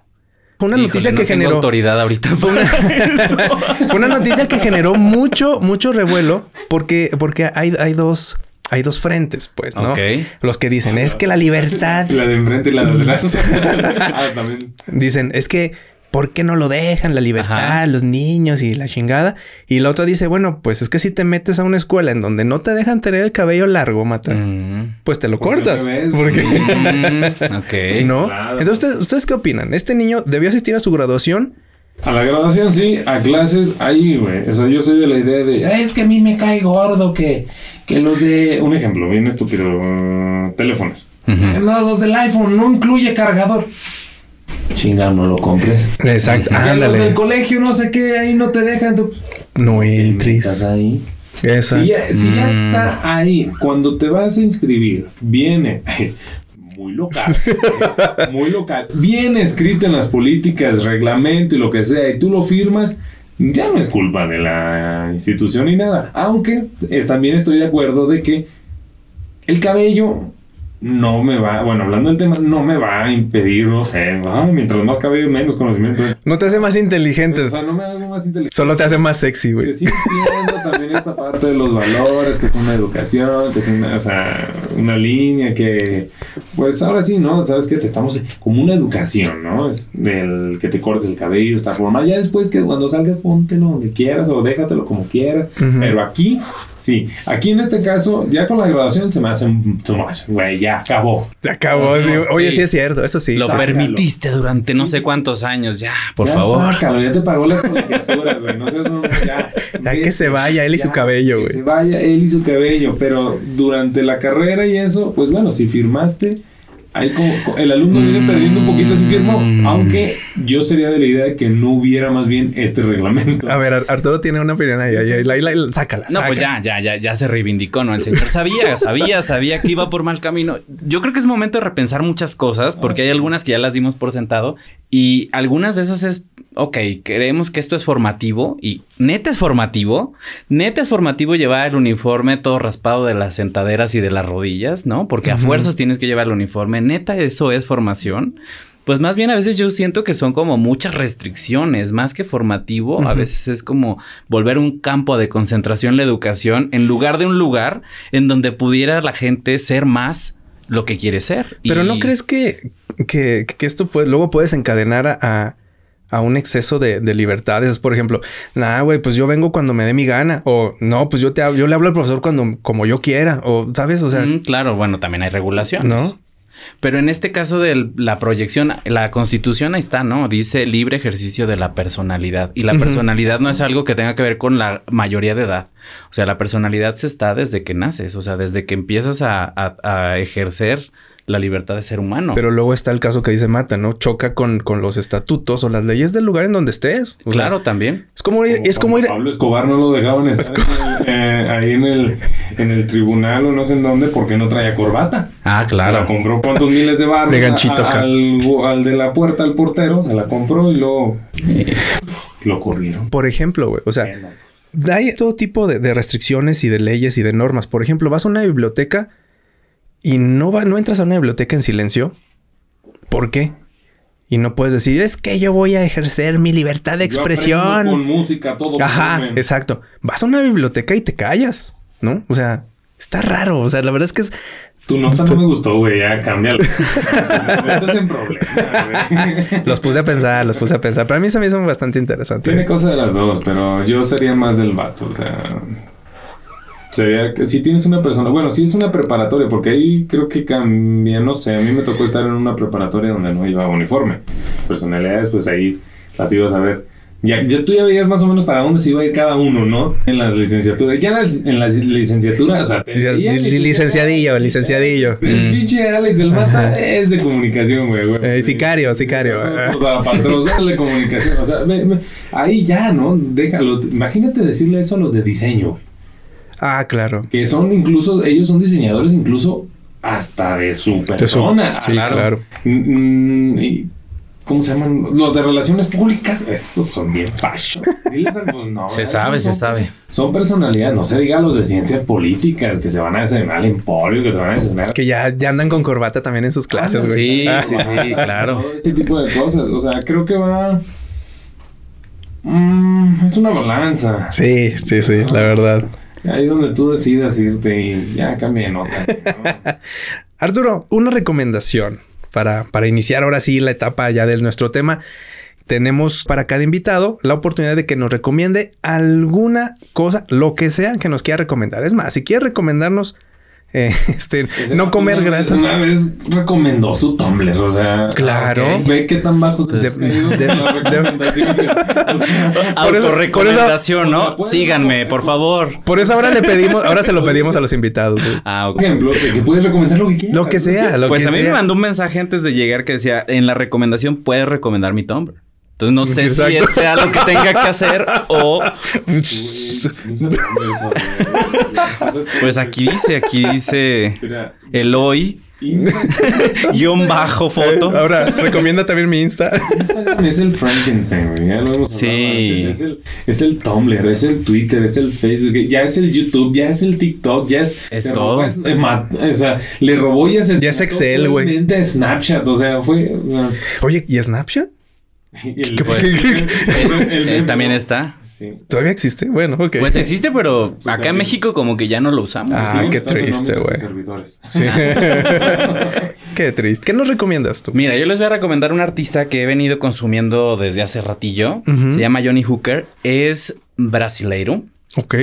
Fue una
Híjole,
noticia
no
que
tengo
generó...
autoridad ahorita.
Fue una, fue una noticia que generó mucho, mucho revuelo porque, porque hay, hay dos... Hay dos frentes, pues, ¿no?
Ok.
Los que dicen, es que la libertad...
La de enfrente y la de atrás. ah, también.
Dicen, es que, ¿por qué no lo dejan? La libertad,
Ajá.
los niños y la chingada. Y la otra dice, bueno, pues es que si te metes a una escuela en donde no te dejan tener el cabello largo, mata,
Mm.
pues te lo cortas. Porque...
ok.
¿No? Entonces, ¿ustedes qué opinan? ¿Este niño debió asistir a su graduación?
A la graduación sí, a clases ahí, güey. O sea, yo soy de la idea de, es que a mí me cae gordo que, que los de... Un ejemplo, bien estúpido. Uh, teléfonos. los del iPhone no incluye cargador. Chinga, no lo compres.
Exacto,
ándale. Los del colegio, no sé qué, ahí no te dejan.
No entres.
Estás ahí. Si, ya, si ya mm. está ahí, cuando te vas a inscribir, viene muy local, muy local, viene escrito en las políticas, reglamento y lo que sea, y tú lo firmas, ya no es culpa de la institución ni nada. Aunque también estoy de acuerdo de que el cabello no me va, bueno, hablando del tema, no me va a impedir, no sé, mientras más cabello, menos conocimiento.
No te hace más inteligente.
O sea, no me hago más inteligente.
Solo te hace más sexy, güey.
Que sí entiendo también esta parte de los valores, que es una educación, que es una, o sea, una línea que, pues ahora sí, ¿no? Sabes que te estamos como una educación, ¿no? Es del que te cortes el cabello, está formal. Ya después que cuando salgas, póntelo donde quieras o déjatelo como quieras. Pero aquí Sí, aquí en este caso, ya con la graduación se me hace un güey, ya acabó.
Se acabó, oye, sí. es cierto, eso sí.
Lo permitiste durante no sé cuántos años, ya, por favor.
Sácalo, ya te pagó las colegiaturas, güey, no sé, no, ya.
Ya que se vaya él y su cabello, güey.
Se vaya él y su cabello, pero durante la carrera y eso, pues bueno, si firmaste ahí como el alumno viene perdiendo un poquito su firma, mm. aunque yo sería de la idea de que no hubiera más bien este reglamento.
A ver, Arturo tiene una opinión ahí, ahí, ahí, sácala.
No, pues ya, ya, ya, ya se reivindicó, ¿no? El señor sabía, sabía, sabía que iba por mal camino. Yo creo que es momento de repensar muchas cosas, porque hay algunas que ya las dimos por sentado, y algunas de esas es ok, creemos que esto es formativo y neta es formativo. Neta es formativo llevar el uniforme todo raspado de las sentaderas y de las rodillas, ¿no? Porque a fuerzas tienes que llevar el uniforme. Neta, eso es formación. Pues más bien a veces yo siento que son como muchas restricciones, más que formativo, a veces es como volver un campo de concentración la educación en lugar de un lugar en donde pudiera la gente ser más lo que quiere ser.
Pero ¿no crees que, que, esto puede, luego puedes encadenar a a un exceso de, libertades. Por ejemplo, nada, güey, pues yo vengo cuando me dé mi gana. O no, pues yo te yo le hablo al profesor cuando como yo quiera. O sabes, o sea. Mm,
claro, bueno, también hay regulaciones. ¿No? Pero en este caso de la proyección, la constitución ahí está, ¿no? Dice libre ejercicio de la personalidad. Y la personalidad no es algo que tenga que ver con la mayoría de edad. O sea, la personalidad se está desde que naces, o sea, desde que empiezas a ejercer la libertad de ser humano.
Pero luego está el caso que dice Mata, ¿no? Choca con, con los estatutos o las leyes del lugar en donde estés.
claro, también.
Es como, ir, es como ir...
Pablo Escobar no lo dejaban estar eh, ahí en el, en el tribunal o no sé en dónde porque no traía corbata.
Ah, claro.
Se la compró cuántos miles de barros.
De ganchito
al, al, de la puerta, al portero, se la compró y luego lo corrieron.
Por ejemplo, güey, o sea... Hay todo tipo de, de restricciones y de leyes y de normas. Por ejemplo, vas a una biblioteca y no, va, no entras a una biblioteca en silencio. ¿Por qué? Y no puedes decir, es que yo voy a ejercer mi libertad de expresión.
con música, todo.
Ajá, exacto. Vas a una biblioteca y te callas, ¿no? O sea, está raro. O sea, la verdad es que es.
Tu nota no me gustó, güey. Ya cámbialo. Estás en problema,
Los puse a pensar, los puse a pensar. Para mí se me hizo bastante interesante.
Tiene cosas de las dos, pero yo sería más del vato. O sea, Sería que si tienes una persona, bueno, si es una preparatoria, porque ahí creo que cambia, no sé, a mí me tocó estar en una preparatoria donde no iba uniforme. Personalidades, pues ahí las ibas a ver. Ya, ya tú ya veías más o menos para dónde se iba a ir cada uno, ¿no? En la licenciatura. Ya en la, licenciatura, o sea, te
licenciadillo, licenciadillo.
El mm. pinche Alex del Mata es de comunicación, güey, güey.
Eh, sicario, sicario.
O sea, patrón de comunicación. O sea, ahí ya, ¿no? Déjalo. Imagínate decirle eso a los de diseño.
Ah, claro.
Que son incluso, ellos son diseñadores incluso hasta de su persona.
sí, claro.
Mm, mm, ¿Cómo se llaman? Los de relaciones públicas. Estos son bien fashion.
Pues, se sabe, se sabe.
Son personalidades. No se diga los de ciencias políticas que se van a desayunar al emporio, que se van a desayunar.
Que ya, ya andan con corbata también en sus clases, güey.
Sí, sí, sí, claro.
este tipo de cosas. O sea, creo que va. Mm, es una balanza.
Sí, sí, sí, la verdad.
Ahí donde tú decidas irte y ya cambie de nota.
Arturo, una recomendación para, para iniciar ahora sí la etapa ya de nuestro tema. Tenemos para cada invitado la oportunidad de que nos recomiende alguna cosa, lo que sea que nos quiera recomendar. Es más, si quiere recomendarnos eh, este, no comer grasa.
Una vez recomendó su Tumblr, o sea.
Claro.
Ve qué tan bajo se
Autorrecomendación, ¿no? Síganme, por favor.
Por eso ahora le pedimos, ahora se lo pedimos a los invitados.
Ah,
Por ejemplo, que puedes recomendar lo que quieras.
Lo que sea, lo
pues
a
mí
me
mandó un mensaje antes de llegar que decía, en la recomendación puedes recomendar mi Tumblr. Entonces no sé si sea lo que tenga que hacer o... pues aquí dice, aquí dice Eloy. Guión bajo foto.
Ahora, recomienda también mi Insta.
Instagram es el Frankenstein, güey. Ya lo hemos
sí.
Es el, es el Tumblr, es el Twitter, es el Facebook, ya es el YouTube, ya es el TikTok, ya es.
Es todo.
o sea, le robó y
Ya es Excel, güey.
Snapchat, o sea, fue.
Oye, ¿y Snapchat?
el,
pues, también está.
Sí. ¿Todavía existe? Bueno, ok.
Pues existe, pero pues acá en México como que ya no lo usamos.
Ah, qué triste, güey. Sí. qué triste. ¿Qué nos recomiendas tú?
Mira, yo les voy a recomendar un artista que he venido consumiendo desde hace ratillo. Se llama Johnny Hooker. Es brasileiro.
Ok.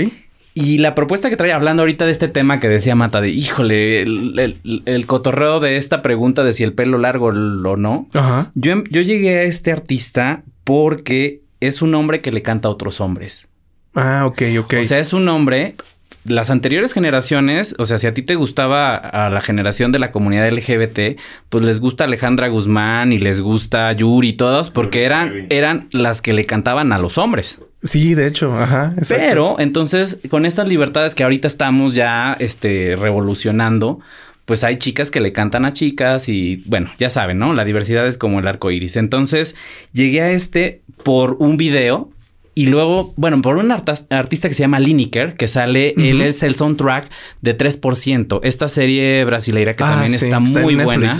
Y la propuesta que trae hablando ahorita de este tema que decía Mata, de híjole, el, cotorreo de esta pregunta de si el pelo largo o no.
Ajá.
Yo, yo llegué a este artista porque es un hombre que le canta a otros hombres.
Ah, ok, ok.
O sea, es un hombre. Las anteriores generaciones, o sea, si a ti te gustaba a la generación de la comunidad LGBT, pues les gusta Alejandra Guzmán y les gusta Yuri y todas, porque eran, eran las que le cantaban a los hombres.
Sí, de hecho, ajá.
Pero entonces, con estas libertades que ahorita estamos ya este, revolucionando, pues hay chicas que le cantan a chicas y bueno, ya saben, ¿no? La diversidad es como el arco iris. Entonces llegué a este por un video y luego, bueno, por un artista que se llama Lineker, que sale, él es el soundtrack de 3%. Esta serie brasileira que ah, también está muy buena.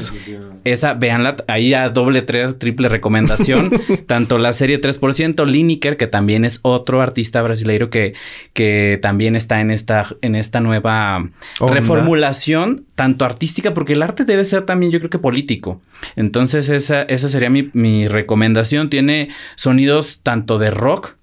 Esa, véanla, ahí a doble, triple recomendación. Tanto la serie 3%, Lineker, que también es otro artista brasileiro que, que también está en esta, en esta nueva reformulación, tanto artística, porque el arte debe ser también, yo creo que político. Entonces, esa, esa sería mi, mi recomendación. Tiene sonidos tanto de rock,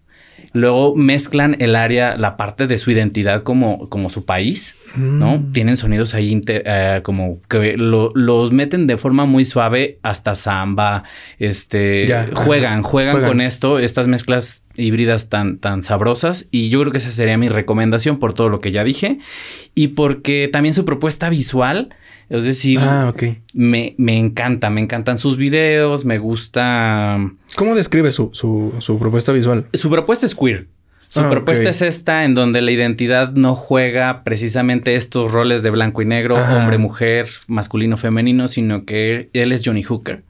Luego mezclan el área, la parte de su identidad como, como su país, ¿no? Mm. Tienen sonidos ahí eh, como que los meten de forma muy suave hasta samba, este, juegan, juegan, con esto, estas mezclas híbridas tan, tan sabrosas y yo creo que esa sería mi recomendación por todo lo que ya dije y porque también su propuesta visual es decir,
ah,
me, me, encanta, me encantan sus videos, me gusta.
¿Cómo describe su, su, su propuesta visual?
Su propuesta es queer. Su ah, propuesta es esta, en donde la identidad no juega precisamente estos roles de blanco y negro, hombre, mujer, masculino, femenino, sino que él es Johnny Hooker.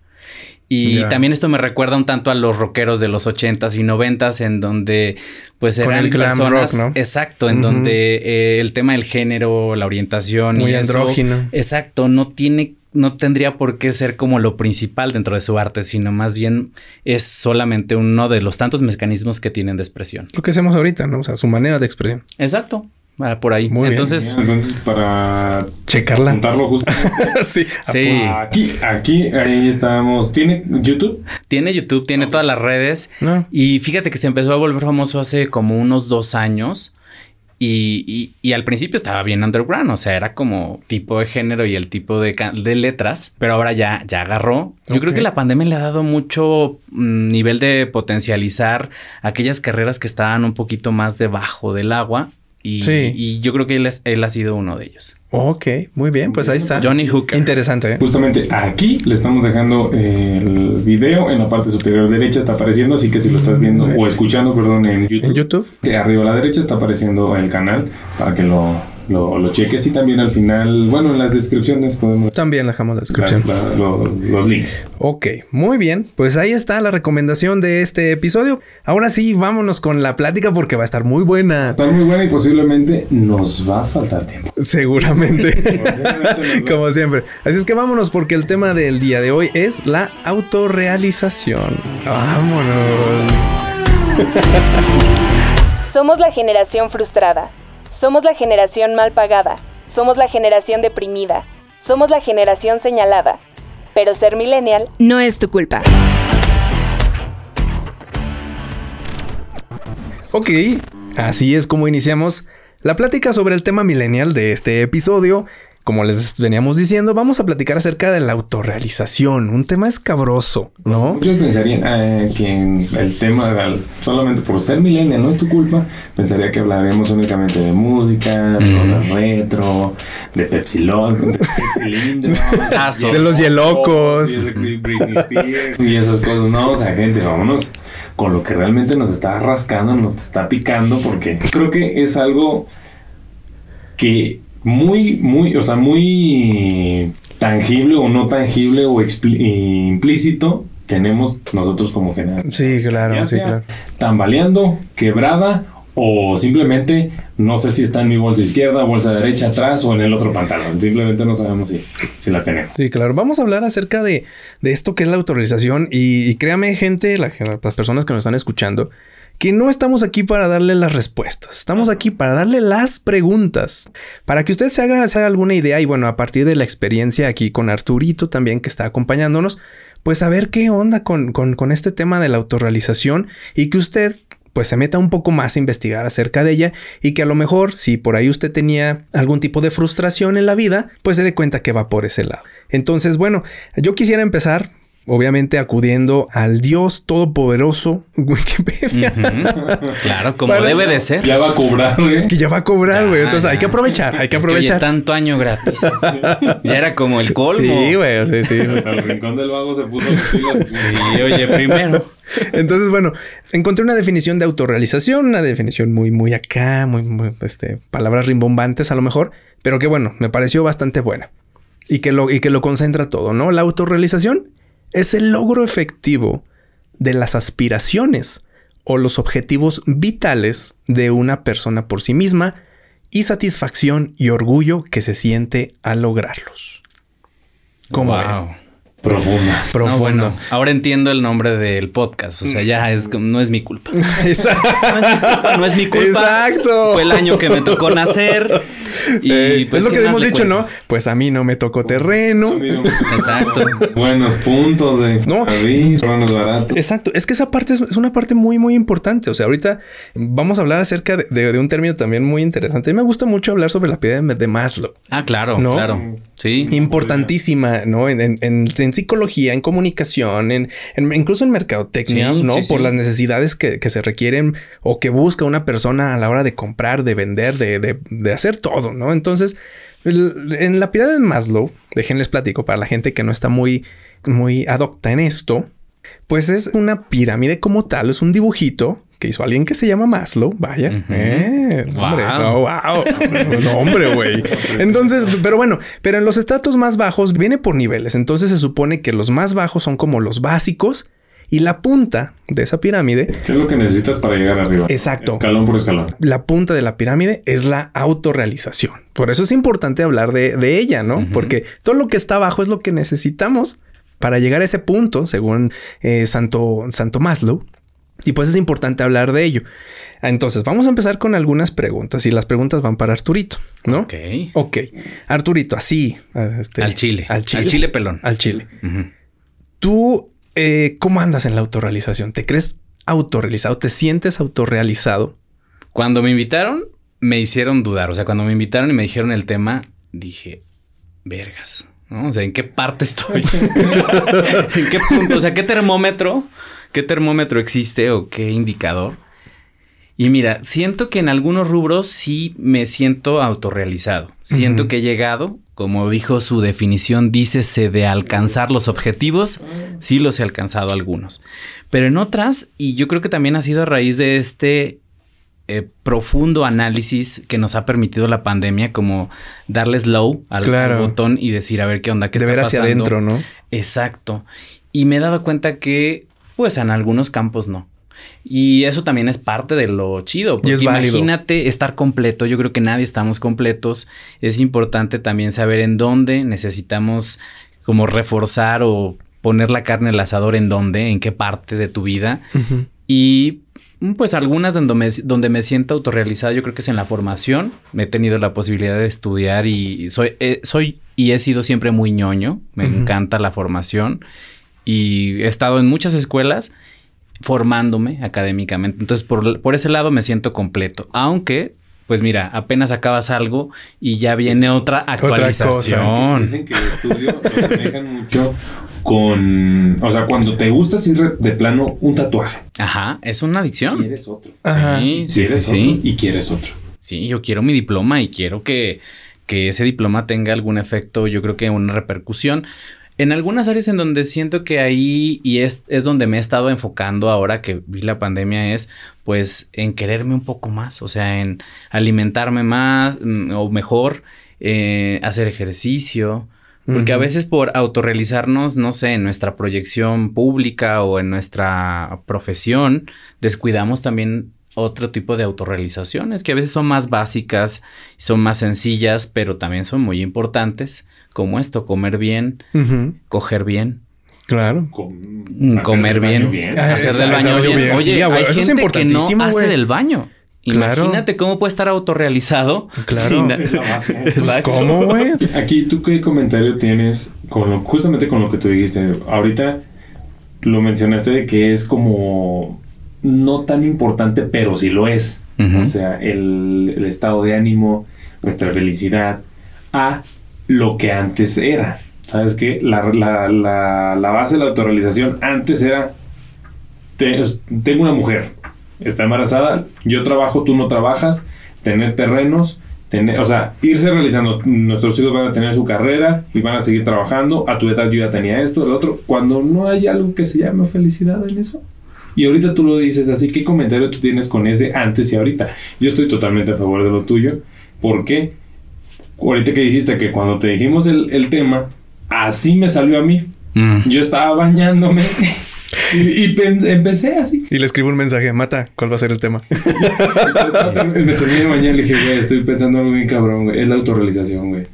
Y también esto me recuerda un tanto a los rockeros de los ochentas y noventas, en donde pues eran el personas, rock, ¿no? exacto, en donde eh, el tema del género, la orientación
muy
y
andrógino,
exacto, no tiene no tendría por qué ser como lo principal dentro de su arte, sino más bien es solamente uno de los tantos mecanismos que tienen de expresión.
Lo que hacemos ahorita, ¿no? O sea, su manera de expresión.
Exacto. Ah, por ahí. Muy entonces,
bien. entonces, para
checarla.
Contarlo justo.
sí.
sí.
Aquí, aquí, ahí estamos. ¿Tiene YouTube?
Tiene YouTube, tiene todas las redes. Y fíjate que se empezó a volver famoso hace como unos dos años. Y, y, al principio estaba bien underground, o sea, era como tipo de género y el tipo de, de letras, pero ahora ya, ya agarró. Yo creo que la pandemia le ha dado mucho mm, nivel de potencializar aquellas carreras que estaban un poquito más debajo del agua y, y yo creo que él, él ha sido uno de ellos.
Ok, muy bien, pues ahí está.
Johnny Hooker.
Interesante. ¿eh?
Justamente aquí le estamos dejando el video en la parte superior derecha está apareciendo, así que si lo estás viendo o escuchando, perdón, en YouTube.
En YouTube.
De arriba a la derecha está apareciendo el canal para que lo lo, lo, cheques y también al final, bueno, en las descripciones podemos...
También dejamos la descripción.
los links.
Ok, muy bien. Pues ahí está la recomendación de este episodio. Ahora sí, vámonos con la plática porque va a estar muy buena.
Está muy buena y posiblemente nos va a faltar tiempo.
Seguramente. Como siempre. Así es que vámonos porque el tema del día de hoy es la autorrealización. Vámonos.
Somos la generación frustrada somos la generación mal pagada, somos la generación deprimida, somos la generación señalada. Pero ser millennial no es tu culpa.
Ok, así es como iniciamos la plática sobre el tema millennial de este episodio. Como les veníamos diciendo, vamos a platicar acerca de la autorrealización, un tema escabroso, ¿no?
Muchos pensarían eh, que el tema solamente por ser millennial no es tu culpa, pensaría que hablaremos únicamente de música, de cosas retro, de Pepsi Lon, de
Pepsi de los Yelocos.
Y esas cosas, no, o sea, gente, vámonos con lo que realmente nos está rascando, nos está picando, porque creo que es algo que muy, muy, o sea, muy tangible o no tangible o implícito tenemos nosotros como generación.
Sí, claro, sí, claro.
Tambaleando, quebrada o simplemente no sé si está en mi bolsa izquierda, bolsa derecha, atrás o en el otro pantalón. Simplemente no sabemos si, si la tenemos.
Sí, claro. Vamos a hablar acerca de, de esto que es la autorización y, créame gente, las personas que nos están escuchando, que no estamos aquí para darle las respuestas, estamos aquí para darle las preguntas, para que usted se haga, alguna idea y bueno, a partir de la experiencia aquí con Arturito también que está acompañándonos, pues a ver qué onda con, con, este tema de la autorrealización y que usted pues se meta un poco más a investigar acerca de ella y que a lo mejor si por ahí usted tenía algún tipo de frustración en la vida, pues se dé cuenta que va por ese lado. Entonces, bueno, yo quisiera empezar obviamente acudiendo al Dios todopoderoso Wikipedia.
Claro, como debe de ser.
Ya va a cobrar, güey.
Es que ya va a cobrar, güey. Entonces hay que aprovechar, hay que aprovechar.
tanto año gratis. ya era como el colmo.
Sí, güey, sí, sí.
El rincón del vago se puso
Sí, oye, primero.
Entonces, bueno, encontré una definición de autorrealización, una definición muy, muy acá, muy, muy, este, palabras rimbombantes a lo mejor, pero que bueno, me pareció bastante buena. Y que lo, y que lo concentra todo, ¿no? La autorrealización es el logro efectivo de las aspiraciones o los objetivos vitales de una persona por sí misma y satisfacción y orgullo que se siente al lograrlos.
¿Cómo wow.
Profundo.
ahora entiendo el nombre del podcast. O sea, ya es no es mi culpa. Exacto. No es mi culpa. Exacto. Fue el año que me tocó nacer.
Y eh, pues, es lo que hemos dicho, ¿no? Pues a mí no me tocó terreno.
Exacto.
Buenos puntos de no. baratos.
Exacto. Es que esa parte es, una parte muy, muy importante. O sea, ahorita vamos a hablar acerca de, un término también muy interesante. A mí me gusta mucho hablar sobre la piedra de Maslow.
Ah, claro, claro. Sí.
Importantísima, ¿no? en en psicología, en comunicación, en, incluso en mercadotecnia, ¿no? Por las necesidades que, se requieren o que busca una persona a la hora de comprar, de vender, de, hacer todo, ¿no? Entonces, en la pirámide de Maslow, déjenles platico para la gente que no está muy, muy adopta en esto, pues es una pirámide como tal, es un dibujito que hizo alguien que se llama Maslow, vaya. eh, hombre, wow. wow. hombre, güey. Entonces, pero bueno, pero en los estratos más bajos viene por niveles. Entonces se supone que los más bajos son como los básicos y la punta de esa pirámide.
¿Qué es lo que necesitas para llegar arriba?
Exacto.
Escalón por escalón.
La punta de la pirámide es la autorrealización. Por eso es importante hablar de, ella, ¿no? Porque todo lo que está abajo es lo que necesitamos para llegar a ese punto, según eh, Santo, Santo Maslow. Y pues es importante hablar de ello. Entonces, vamos a empezar con algunas preguntas y las preguntas van para Arturito, ¿no?
Ok.
Ok. Arturito, así.
Este, al chile. Al chile. Al chile pelón.
Al chile. Tú, eh, ¿cómo andas en la autorrealización? ¿Te crees autorrealizado? ¿Te sientes autorrealizado?
Cuando me invitaron, me hicieron dudar. O sea, cuando me invitaron y me dijeron el tema, dije, vergas. ¿no? O sea, ¿en qué parte estoy? ¿En qué punto? O sea, ¿qué termómetro ¿Qué termómetro existe o qué indicador? Y mira, siento que en algunos rubros sí me siento autorrealizado. Siento que he llegado, como dijo su definición, dícese de alcanzar los objetivos, sí los he alcanzado algunos. Pero en otras, y yo creo que también ha sido a raíz de este eh, profundo análisis que nos ha permitido la pandemia, como darle slow al, botón y decir, a ver qué onda, qué
de ver hacia adentro, ¿no?
Exacto. Y me he dado cuenta que pues en algunos campos no. Y eso también es parte de lo chido. Porque imagínate estar completo. Yo creo que nadie estamos completos. Es importante también saber en dónde necesitamos como reforzar o poner la carne al asador en dónde, en qué parte de tu vida. Y pues algunas donde me, donde me siento autorrealizado, yo creo que es en la formación. Me he tenido la posibilidad de estudiar y soy, eh, soy y he sido siempre muy ñoño. Me encanta la formación y he estado en muchas escuelas formándome académicamente. Entonces, por, ese lado me siento completo, aunque pues mira, apenas acabas algo y ya viene otra actualización.
Dicen que el estudio lo manejan mucho con, o sea, cuando te gusta así de plano un tatuaje.
Ajá, es una adicción.
Quieres otro.
Sí, sí, sí, sí.
Y quieres otro.
Sí, yo quiero mi diploma y quiero que, que ese diploma tenga algún efecto, yo creo que una repercusión. En algunas áreas en donde siento que ahí, y es, es donde me he estado enfocando ahora que vi la pandemia, es pues en quererme un poco más, o sea, en alimentarme más mm, o mejor, eh, hacer ejercicio, porque a veces por autorrealizarnos, no sé, en nuestra proyección pública o en nuestra profesión, descuidamos también otro tipo de autorrealizaciones que a veces son más básicas, son más sencillas, pero también son muy importantes, como esto, comer bien, coger bien.
Claro.
Mm, comer bien, hacer del baño bien. Oye, hay gente que no hace del baño. Imagínate cómo puede estar autorrealizado.
Claro. Pues, ¿Cómo, güey?
Aquí, ¿tú qué comentario tienes con lo, justamente con lo que tú dijiste? Ahorita lo mencionaste de que es como no tan importante, pero sí lo es. O sea, el, el, estado de ánimo, nuestra felicidad, a lo que antes era. ¿Sabes qué? La, la, la, la base de la autorrealización antes era, tengo una mujer, está embarazada, yo trabajo, tú no trabajas, tener terrenos, tener, o sea, irse realizando, nuestros hijos van a tener su carrera y van a seguir trabajando, a tu edad yo ya tenía esto, el otro, cuando no hay algo que se llame felicidad en eso. Y ahorita tú lo dices así, ¿qué comentario tú tienes con ese antes y ahorita? Yo estoy totalmente a favor de lo tuyo, porque ahorita que dijiste que cuando te dijimos el, el tema, así me salió a mí. Mm. Yo estaba bañándome Y, empecé así.
Y le escribo un mensaje, Mata, ¿cuál va a ser el tema?
me terminé de mañana y le dije, güey, estoy pensando algo bien cabrón, güey. Es la autorrealización, güey.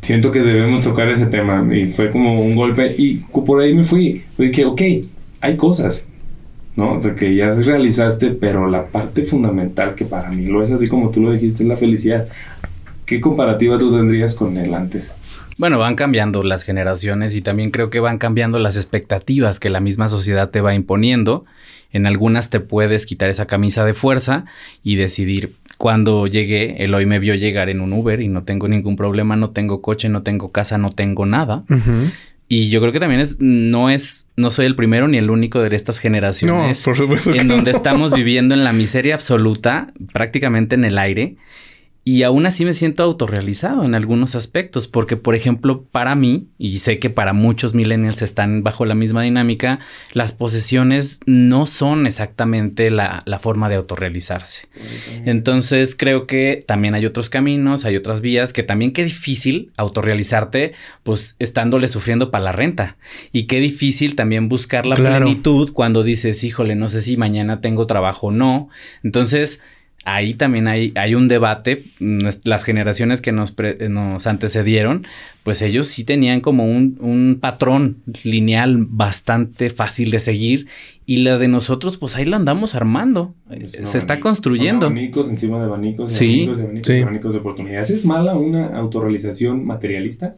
Siento que debemos tocar ese tema. Y fue como un golpe. Y por ahí me fui. Dije, ok, hay cosas. ¿No? O sea, que ya realizaste, pero la parte fundamental que para mí lo es así como tú lo dijiste, es la felicidad. ¿Qué comparativa tú tendrías con el antes?
Bueno, van cambiando las generaciones y también creo que van cambiando las expectativas que la misma sociedad te va imponiendo. En algunas te puedes quitar esa camisa de fuerza y decidir cuando llegué, el hoy me vio llegar en un Uber y no tengo ningún problema, no tengo coche, no tengo casa, no tengo nada. Y yo creo que también es, no es, no soy el primero ni el único de estas generaciones. En donde estamos viviendo en la miseria absoluta, prácticamente en el aire. Y aún así me siento autorrealizado en algunos aspectos, porque por ejemplo, para mí, y sé que para muchos millennials están bajo la misma dinámica, las posesiones no son exactamente la, forma de autorrealizarse. Entonces creo que también hay otros caminos, hay otras vías, que también qué difícil autorrealizarte, pues estándole sufriendo para la renta. Y qué difícil también buscar la plenitud cuando dices, híjole, no sé si mañana tengo trabajo o no. Entonces, ahí también hay, hay un debate. Las generaciones que nos, nos antecedieron, pues ellos sí tenían como un, un, patrón lineal bastante fácil de seguir y la de nosotros, pues ahí la andamos armando. Se está construyendo.
abanicos encima de abanicos, sí. abanicos, de oportunidades. ¿Es mala una autorrealización materialista?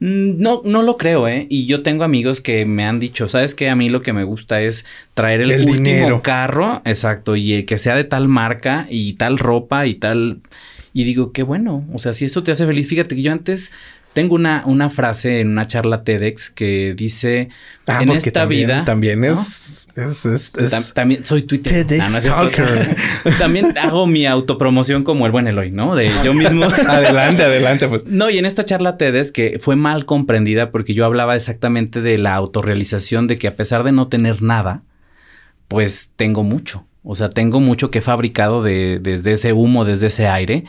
Mm, no, no lo creo, ¿eh? Y yo tengo amigos que me han dicho, ¿sabes qué? A mí lo que me gusta es traer el, último carro, exacto, y que sea de tal marca y tal ropa y tal... Y digo, qué bueno, o sea, si eso te hace feliz, fíjate que yo antes tengo una, una frase en una charla TEDx que dice ah, en esta vida.
También es,
también soy Twitter. TEDx también hago mi autopromoción como el buen Eloy, ¿no? De yo mismo.
adelante, adelante, pues.
No, y en esta charla TEDx que fue mal comprendida porque yo hablaba exactamente de la autorrealización de que a pesar de no tener nada, pues tengo mucho. O sea, tengo mucho que he fabricado de, desde ese humo, desde ese aire.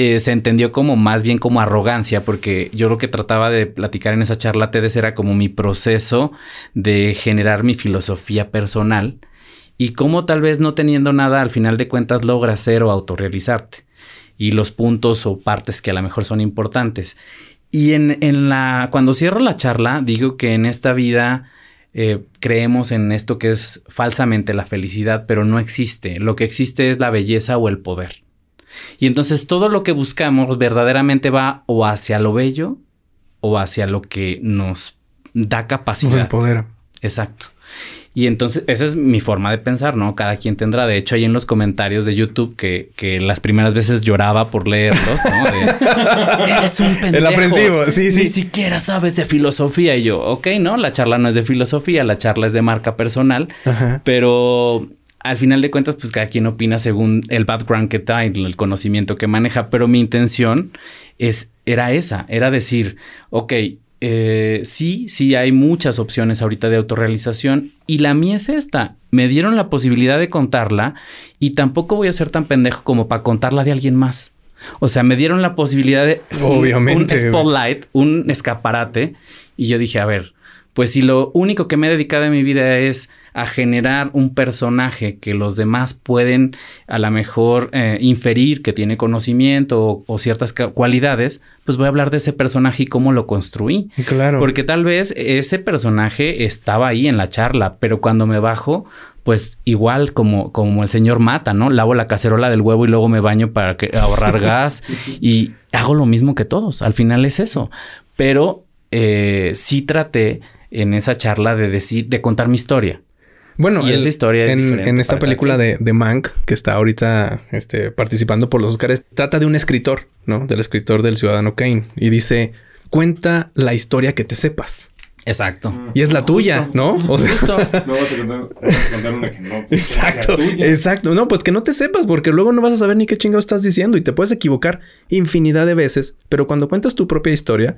Eh, se entendió como más bien como arrogancia, porque yo lo que trataba de platicar en esa charla TEDx era como mi proceso de generar mi filosofía personal y cómo tal vez no teniendo nada al final de cuentas logras ser o autorrealizarte y los puntos o partes que a lo mejor son importantes. Y en, en la, cuando cierro la charla, digo que en esta vida eh, creemos en esto que es falsamente la felicidad, pero no existe. Lo que existe es la belleza o el poder. Y entonces todo lo que buscamos verdaderamente va o hacia lo bello o hacia lo que nos da capacidad. Nos
empodera.
Exacto. Y entonces, esa es mi forma de pensar, ¿no? Cada quien tendrá. De hecho, ahí en los comentarios de YouTube que, que las primeras veces lloraba por leerlos, ¿no? Eres un pendejo. El aprensivo, sí, sí. Ni siquiera sabes de filosofía. Y yo, ok, no, la charla no es de filosofía, la charla es de marca personal. Pero al final de cuentas, pues cada quien opina según el background que trae, el conocimiento que maneja. Pero mi intención es, era esa, era decir, ok, eh, sí, sí hay muchas opciones ahorita de autorrealización y la mía es esta. Me dieron la posibilidad de contarla y tampoco voy a ser tan pendejo como para contarla de alguien más. O sea, me dieron la posibilidad de Obviamente. un spotlight, un escaparate y yo dije, a ver, pues si lo único que me he dedicado en mi vida es a generar un personaje que los demás pueden a lo mejor eh, inferir que tiene conocimiento o, ciertas cualidades, pues voy a hablar de ese personaje y cómo lo construí. Claro. Porque tal vez ese personaje estaba ahí en la charla, pero cuando me bajo, pues igual como, como el señor mata, ¿no? Lavo la cacerola del huevo y luego me baño para que, ahorrar gas y hago lo mismo que todos. Al final es eso. Pero eh, sí traté en esa charla de decir, de contar mi historia.
Bueno, y esa historia en, en esta película de, de, Mank, que está ahorita este, participando por los Oscars, trata de un escritor, ¿no? Del escritor del Ciudadano Kane. Y dice, cuenta la historia que te sepas.
Exacto.
Y es la tuya, ¿no? O sea, no vas a contar, una que no. Exacto, exacto. No, pues que no te sepas, porque luego no vas a saber ni qué chingado estás diciendo y te puedes equivocar infinidad de veces. Pero cuando cuentas tu propia historia,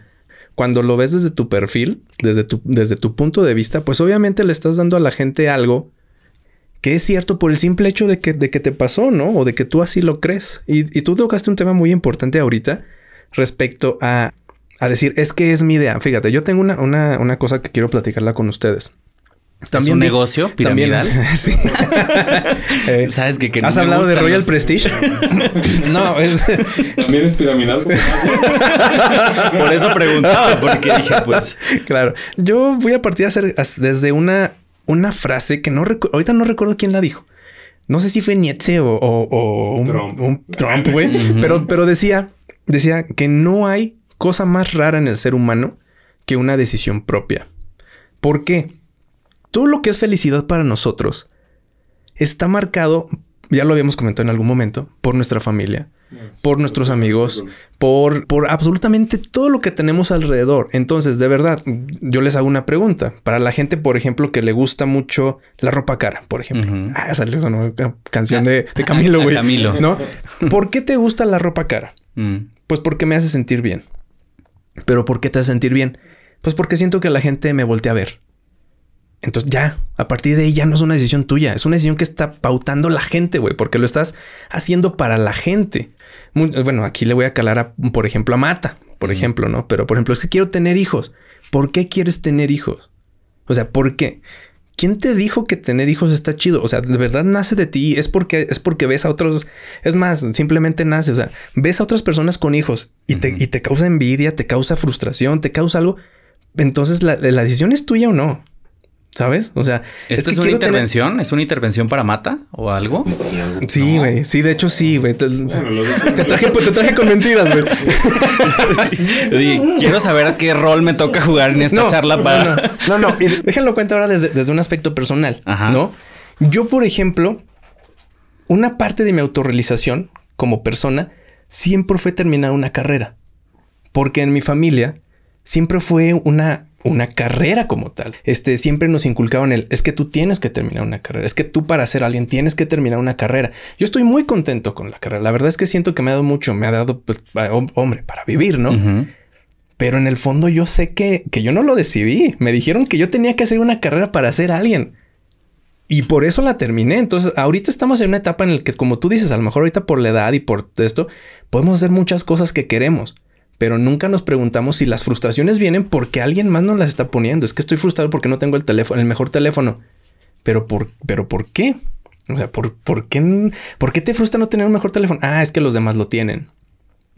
cuando lo ves desde tu perfil, desde tu, desde tu punto de vista, pues obviamente le estás dando a la gente algo que es cierto por el simple hecho de que, de que te pasó, ¿no? O de que tú así lo crees. Y, tú tocaste un tema muy importante ahorita respecto a, a, decir, es que es mi idea. Fíjate, yo tengo una, una, una cosa que quiero platicarla con ustedes.
También ¿Es un negocio piramidal. sí.
Eh, ¿Sabes que, ¿Has hablado de Royal Prestige?
no, es... También es piramidal.
Por eso preguntaba, porque dije, pues.
Claro. Yo voy a partir a hacer desde una, una frase que no recuerdo. Ahorita no recuerdo quién la dijo. No sé si fue Nietzsche o, o, un Trump, güey. pero, pero decía, decía que no hay cosa más rara en el ser humano que una decisión propia. ¿Por qué? Todo lo que es felicidad para nosotros está marcado, ya lo habíamos comentado en algún momento, por nuestra familia, por nuestros amigos, por, por absolutamente todo lo que tenemos alrededor. Entonces, de verdad, yo les hago una pregunta. Para la gente, por ejemplo, que le gusta mucho la ropa cara, por ejemplo. Ah, salió una canción de, Camilo, güey. Camilo. ¿No? ¿Por qué te gusta la ropa cara? Mm. Pues porque me hace sentir bien. ¿Pero por qué te hace sentir bien? Pues porque siento que la gente me voltea a ver. Entonces ya, a partir de ahí ya no es una decisión tuya, es una decisión que está pautando la gente, güey, porque lo estás haciendo para la gente. bueno, aquí le voy a calar a, por ejemplo, a Mata, por ejemplo, ¿no? Pero, por ejemplo, es que quiero tener hijos. ¿Por qué quieres tener hijos? O sea, ¿por qué? ¿Quién te dijo que tener hijos está chido? O sea, de verdad nace de ti, es porque es porque ves a otros, es más, simplemente nace, o sea, ves a otras personas con hijos y, te, y te causa envidia, te causa frustración, te causa algo. Entonces, la, la decisión es tuya o no. ¿Sabes? O sea,
¿esto es, una intervención? ¿Es una intervención para mata o algo?
Sí, güey. Sí, de hecho, sí, güey. Te, traje, te traje con mentiras, güey.
Quiero saber qué rol me toca jugar en esta charla para.
No, no. no, Y déjenlo cuento ahora desde, desde, un aspecto personal. Ajá. ¿No? Yo, por ejemplo, una parte de mi autorrealización como persona siempre fue terminar una carrera. Porque en mi familia siempre fue una una carrera como tal. Este siempre nos inculcaban el es que tú tienes que terminar una carrera, es que tú para ser alguien tienes que terminar una carrera. Yo estoy muy contento con la carrera. La verdad es que siento que me ha dado mucho, me ha dado pues, hombre para vivir, ¿no? Pero en el fondo yo sé que, que yo no lo decidí. Me dijeron que yo tenía que hacer una carrera para ser alguien. Y por eso la terminé. Entonces, ahorita estamos en una etapa en la que, como tú dices, a lo mejor ahorita por la edad y por esto, podemos hacer muchas cosas que queremos pero nunca nos preguntamos si las frustraciones vienen porque alguien más nos las está poniendo. Es que estoy frustrado porque no tengo el teléfono, el mejor teléfono. Pero por, pero ¿por qué? O sea, ¿por, por, qué, ¿por qué te frustra no tener un mejor teléfono? Ah, es que los demás lo tienen.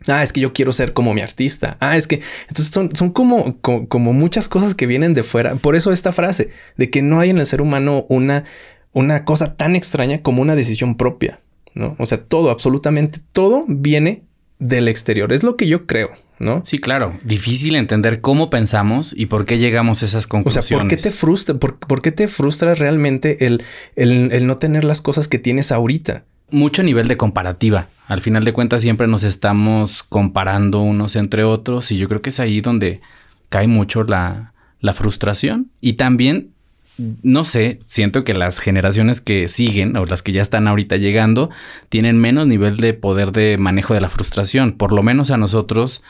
Ah, es que yo quiero ser como mi artista. Ah, es que entonces son, son como, como, como, muchas cosas que vienen de fuera. Por eso esta frase de que no hay en el ser humano una, una cosa tan extraña como una decisión propia. ¿no? O sea, todo, absolutamente todo viene del exterior. Es lo que yo creo. ¿No?
Sí, claro. Difícil entender cómo pensamos y por qué llegamos a esas conclusiones.
O sea, ¿por qué te frustra, por, qué te frustra realmente el, el, no tener las cosas que tienes ahorita?
Mucho nivel de comparativa. Al final de cuentas siempre nos estamos comparando unos entre otros y yo creo que es ahí donde cae mucho la, la frustración y también no sé, siento que las generaciones que siguen o las que ya están ahorita llegando tienen menos nivel de poder de manejo de la frustración. Por lo menos a nosotros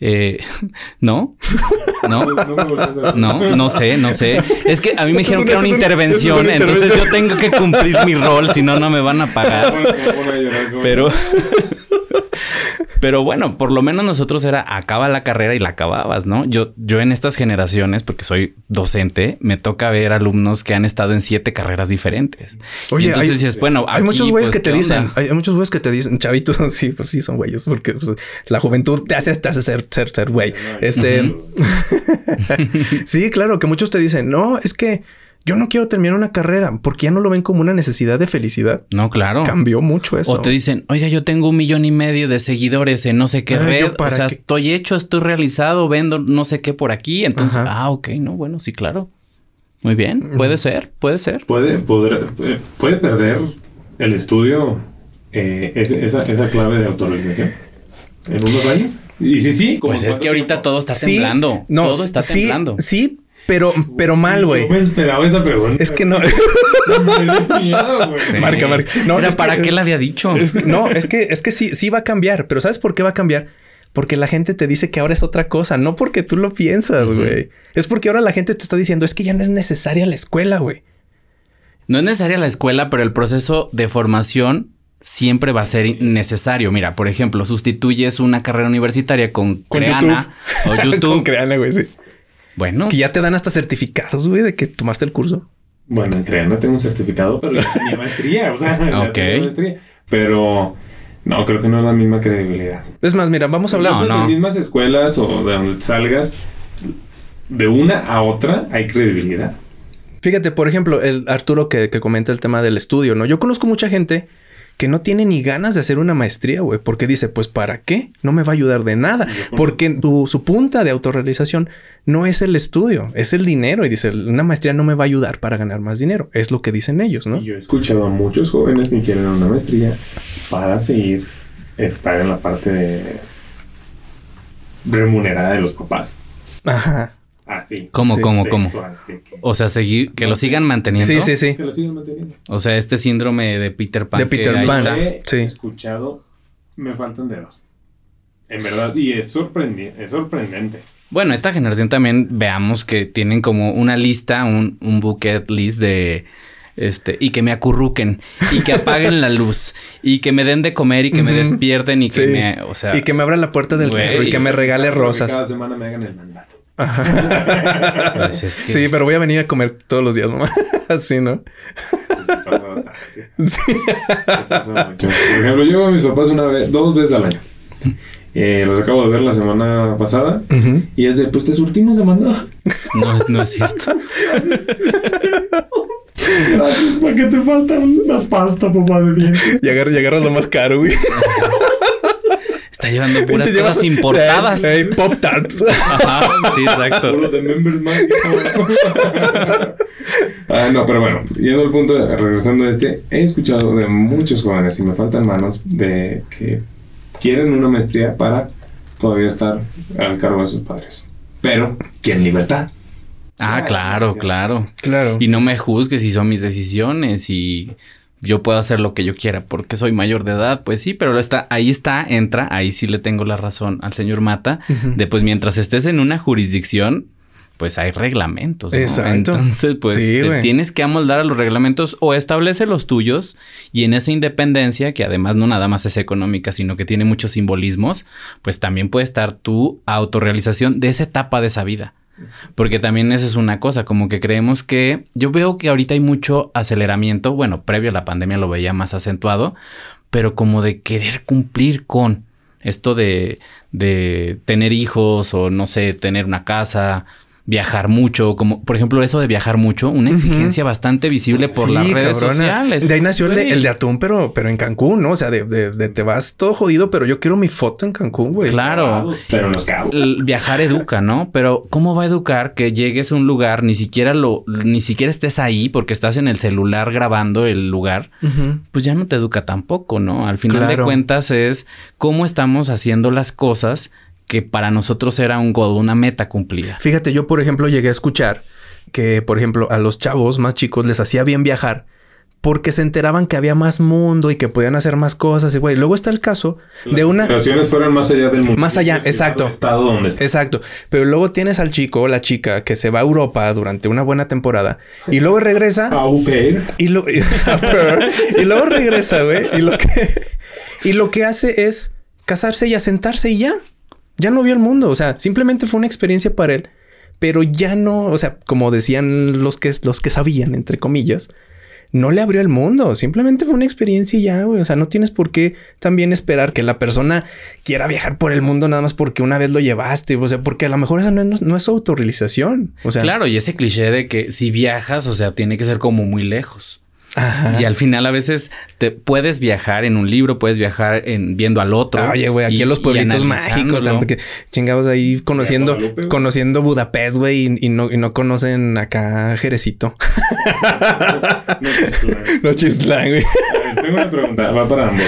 eh, ¿No? ¿No? No, no sé, no sé. Es que a mí me dijeron que era una intervención, entonces yo tengo que cumplir mi rol, si no, no me van a pagar. Pero... Pero bueno, por lo menos nosotros era acaba la carrera y la acababas, ¿no? Yo, yo en estas generaciones, porque soy docente, me toca ver alumnos que han estado en siete carreras diferentes. Oye, entonces dices, bueno,
hay muchos güeyes pues, que te dicen, hay, muchos güeyes que te dicen, chavitos, sí, pues sí, son güeyes, porque pues, la juventud te hace, te hace ser, ser, ser güey. Este, sí, claro, que muchos te dicen, no, es que yo no quiero terminar una carrera porque ya no lo ven como una necesidad de felicidad.
No, claro.
Cambió mucho eso.
O te dicen, oiga, yo tengo un millón y medio de seguidores en no sé qué red. O sea, estoy hecho, estoy realizado, vendo no sé qué por aquí. Entonces, ah, ok, no, bueno, sí, claro. Muy bien, puede ser, puede ser.
Puede, poder, eh, puede perder el estudio eh, esa, esa clave de autorización en unos años. Y sí, sí.
Pues es que ahorita todo está temblando. no, todo está temblando.
Sí, pero, pero mal, güey.
No me esperaba esa pregunta.
Es que no. Marca, marca.
No, es ¿para qué la había dicho?
no, es que, es que sí, sí va a cambiar. Pero ¿sabes por qué va a cambiar? Porque la gente te dice que ahora es otra cosa, no porque tú lo piensas, güey. Es porque ahora la gente te está diciendo, es que ya no es necesaria la escuela, güey.
No es necesaria la escuela, pero el proceso de formación siempre va a ser necesario. Mira, por ejemplo, sustituyes una carrera universitaria con, Creana o YouTube.
con Creana, güey, sí.
Bueno.
Que ya te dan hasta certificados, güey, de que tomaste el curso.
Bueno, entre no tengo un certificado, pero mi maestría, o sea. Maestría. Pero no, creo que no es la misma credibilidad.
Es más, mira, vamos a hablar.
No,
no.
De las mismas escuelas o de donde salgas, de una a otra hay credibilidad.
Fíjate, por ejemplo, el Arturo que, que comenta el tema del estudio, ¿no? Yo conozco mucha gente que no tiene ni ganas de hacer una maestría, güey, porque dice, pues ¿para qué? No me va a ayudar de nada, porque su punta de autorrealización no es el estudio, es el dinero y dice, una maestría no me va a ayudar para ganar más dinero, es lo que dicen ellos, ¿no?
yo he escuchado a muchos jóvenes que quieren una maestría para seguir estar en la parte remunerada de los papás.
Ajá.
Así.
¿Cómo, cómo, cómo? O sea, seguir, que lo sigan manteniendo.
Sí, sí, sí.
Que lo sigan manteniendo.
O sea, este síndrome de Peter Pan.
De Peter Pan.
sí. He escuchado, me faltan dedos. En verdad, y es, sorprendente, es sorprendente.
Bueno, esta generación también veamos que tienen como una lista, un, un bucket list de este, y que me acurruquen y que apaguen la luz y que me den de comer y que me despierten y que me, o sea,
y que me abran la puerta del carro y que me regale rosas.
Cada semana me hagan el mandato.
Pues
sí, pero voy a venir a comer todos los días, mamá. Así, ¿no?
Sí. Por ejemplo, yo a mis papás una vez, dos veces al año. Eh, los acabo de ver la semana pasada y es de, pues te surtimos de mandado.
No, no es cierto.
¿Para qué te falta una pasta, papá de dientes?
Y agarras, y agarras lo más caro, güey.
Está llevando puras cosas importadas.
Pop Tarts.
sí, exacto.
ah, no, pero bueno, yendo al punto, regresando a este, he escuchado de muchos jóvenes, y me faltan manos, de que quieren una maestría para todavía estar al cargo de sus padres. Pero quieren libertad.
Ah, claro, claro.
Claro.
Y no me juzgues si son mis decisiones y yo puedo hacer lo que yo quiera porque soy mayor de edad, pues sí, pero está, ahí está, entra, ahí sí le tengo la razón al señor Mata, de pues mientras estés en una jurisdicción, pues hay reglamentos. ¿no?
Exacto.
Entonces, pues te tienes que amoldar a los reglamentos o establece los tuyos y en esa independencia, que además no nada más es económica, sino que tiene muchos simbolismos, pues también puede estar tu autorrealización de esa etapa de esa vida. Porque también esa es una cosa, como que creemos que yo veo que ahorita hay mucho aceleramiento, bueno, previo a la pandemia lo veía más acentuado, pero como de querer cumplir con esto de, de tener hijos o no sé, tener una casa, viajar mucho, como por ejemplo eso de viajar mucho, una exigencia bastante visible por las redes sociales.
De ahí nació el de, el de, atún, pero, pero en Cancún, ¿no? O sea, de, de, te vas todo jodido, pero yo quiero mi foto en Cancún, güey.
Claro.
Pero los cabos.
Viajar educa, ¿no? Pero ¿cómo va a educar que llegues a un lugar, ni siquiera lo, ni siquiera estés ahí porque estás en el celular grabando el lugar? Pues ya no te educa tampoco, ¿no? Al final de cuentas es cómo estamos haciendo las cosas que para nosotros era un goal, una meta cumplida.
Fíjate, yo por ejemplo llegué a escuchar que, por ejemplo, a los chavos más chicos les hacía bien viajar porque se enteraban que había más mundo y que podían hacer más cosas. Y güey, luego está el caso de una.
Las generaciones fueron más allá del mundo.
Más allá, exacto.
Estado donde
Exacto. Pero luego tienes al chico o la chica que se va a Europa durante una buena temporada y luego regresa.
A
y, lo... y luego regresa, güey. Y lo que y lo que hace es casarse y asentarse y ya ya no vio el mundo. O sea, simplemente fue una experiencia para él, pero ya no, o sea, como decían los que, los que sabían, entre comillas, no le abrió el mundo. Simplemente fue una experiencia y ya, güey. O sea, no tienes por qué también esperar que la persona quiera viajar por el mundo nada más porque una vez lo llevaste. O sea, porque a lo mejor esa no es, autorrealización. O sea,
claro, y ese cliché de que si viajas, o sea, tiene que ser como muy lejos. Y al final a veces te puedes viajar en un libro, puedes viajar en viendo al otro.
oye, güey, aquí en los pueblitos mágicos, porque chingados ahí conociendo, conociendo Budapest, güey, y, no, y no conocen acá Jerecito. no chislan, güey.
Tengo una pregunta, va para ambos.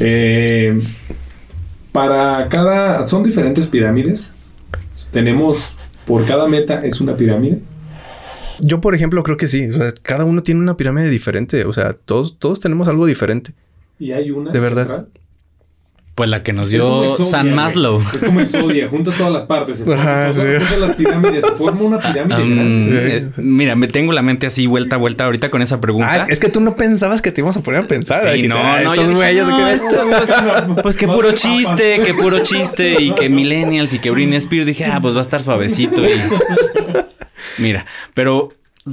Eh, para cada, ¿son diferentes pirámides? Tenemos, por cada meta es una pirámide.
Yo, por ejemplo, creo que sí. O sea, cada uno tiene una pirámide diferente. O sea, todos, todos tenemos algo diferente.
Y hay una.
De verdad.
Pues la que nos dio San Maslow.
Es como el Zodiac, junta todas las partes. Se Ajá, las pirámides, se forma una pirámide grande.
Eh, mira, me tengo la mente así vuelta a vuelta ahorita con esa pregunta.
Ah, es, que tú no pensabas que te íbamos a poner a pensar.
Sí, no, no, estos güeyes no, esto, Pues que puro chiste, que puro chiste y que millennials y que Britney Spears dije, ah, pues va a estar suavecito. Y... Mira, pero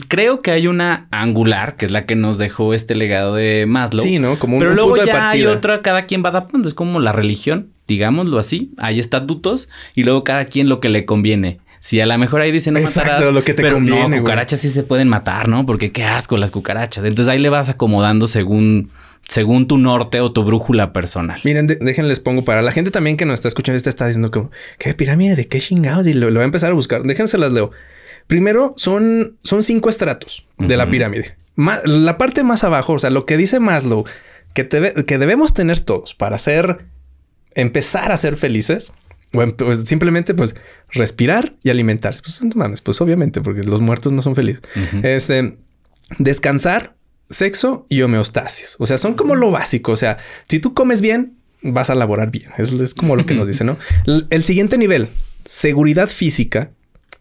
creo que hay una angular, que es la que nos dejó este legado de Maslow.
Sí, ¿no?
Como un Pero luego ya hay otra, cada quien va adaptando. Es como la religión, digámoslo así. Hay estatutos y luego cada quien lo que le conviene. Si a lo mejor ahí dicen no
Exacto, lo que te
pero
conviene,
no, cucarachas sí se pueden matar, ¿no? Porque qué asco las cucarachas. Entonces ahí le vas acomodando según según tu norte o tu brújula personal.
Miren, déjenles pongo para la gente también que nos está escuchando, esta está diciendo como, ¿qué pirámide de qué chingados? Y lo, lo voy a empezar a buscar. Déjense las leo. Primero, son, son cinco estratos de la pirámide. la parte más abajo, o sea, lo que dice Maslow, que, que debemos tener todos para ser, empezar a ser felices, bueno, pues simplemente pues respirar y alimentarse. Pues no mames, pues obviamente, porque los muertos no son felices. Este, descansar, sexo y homeostasis. O sea, son como lo básico. O sea, si tú comes bien, vas a laborar bien. Es, es como lo que nos dice, ¿no? el siguiente nivel, seguridad física,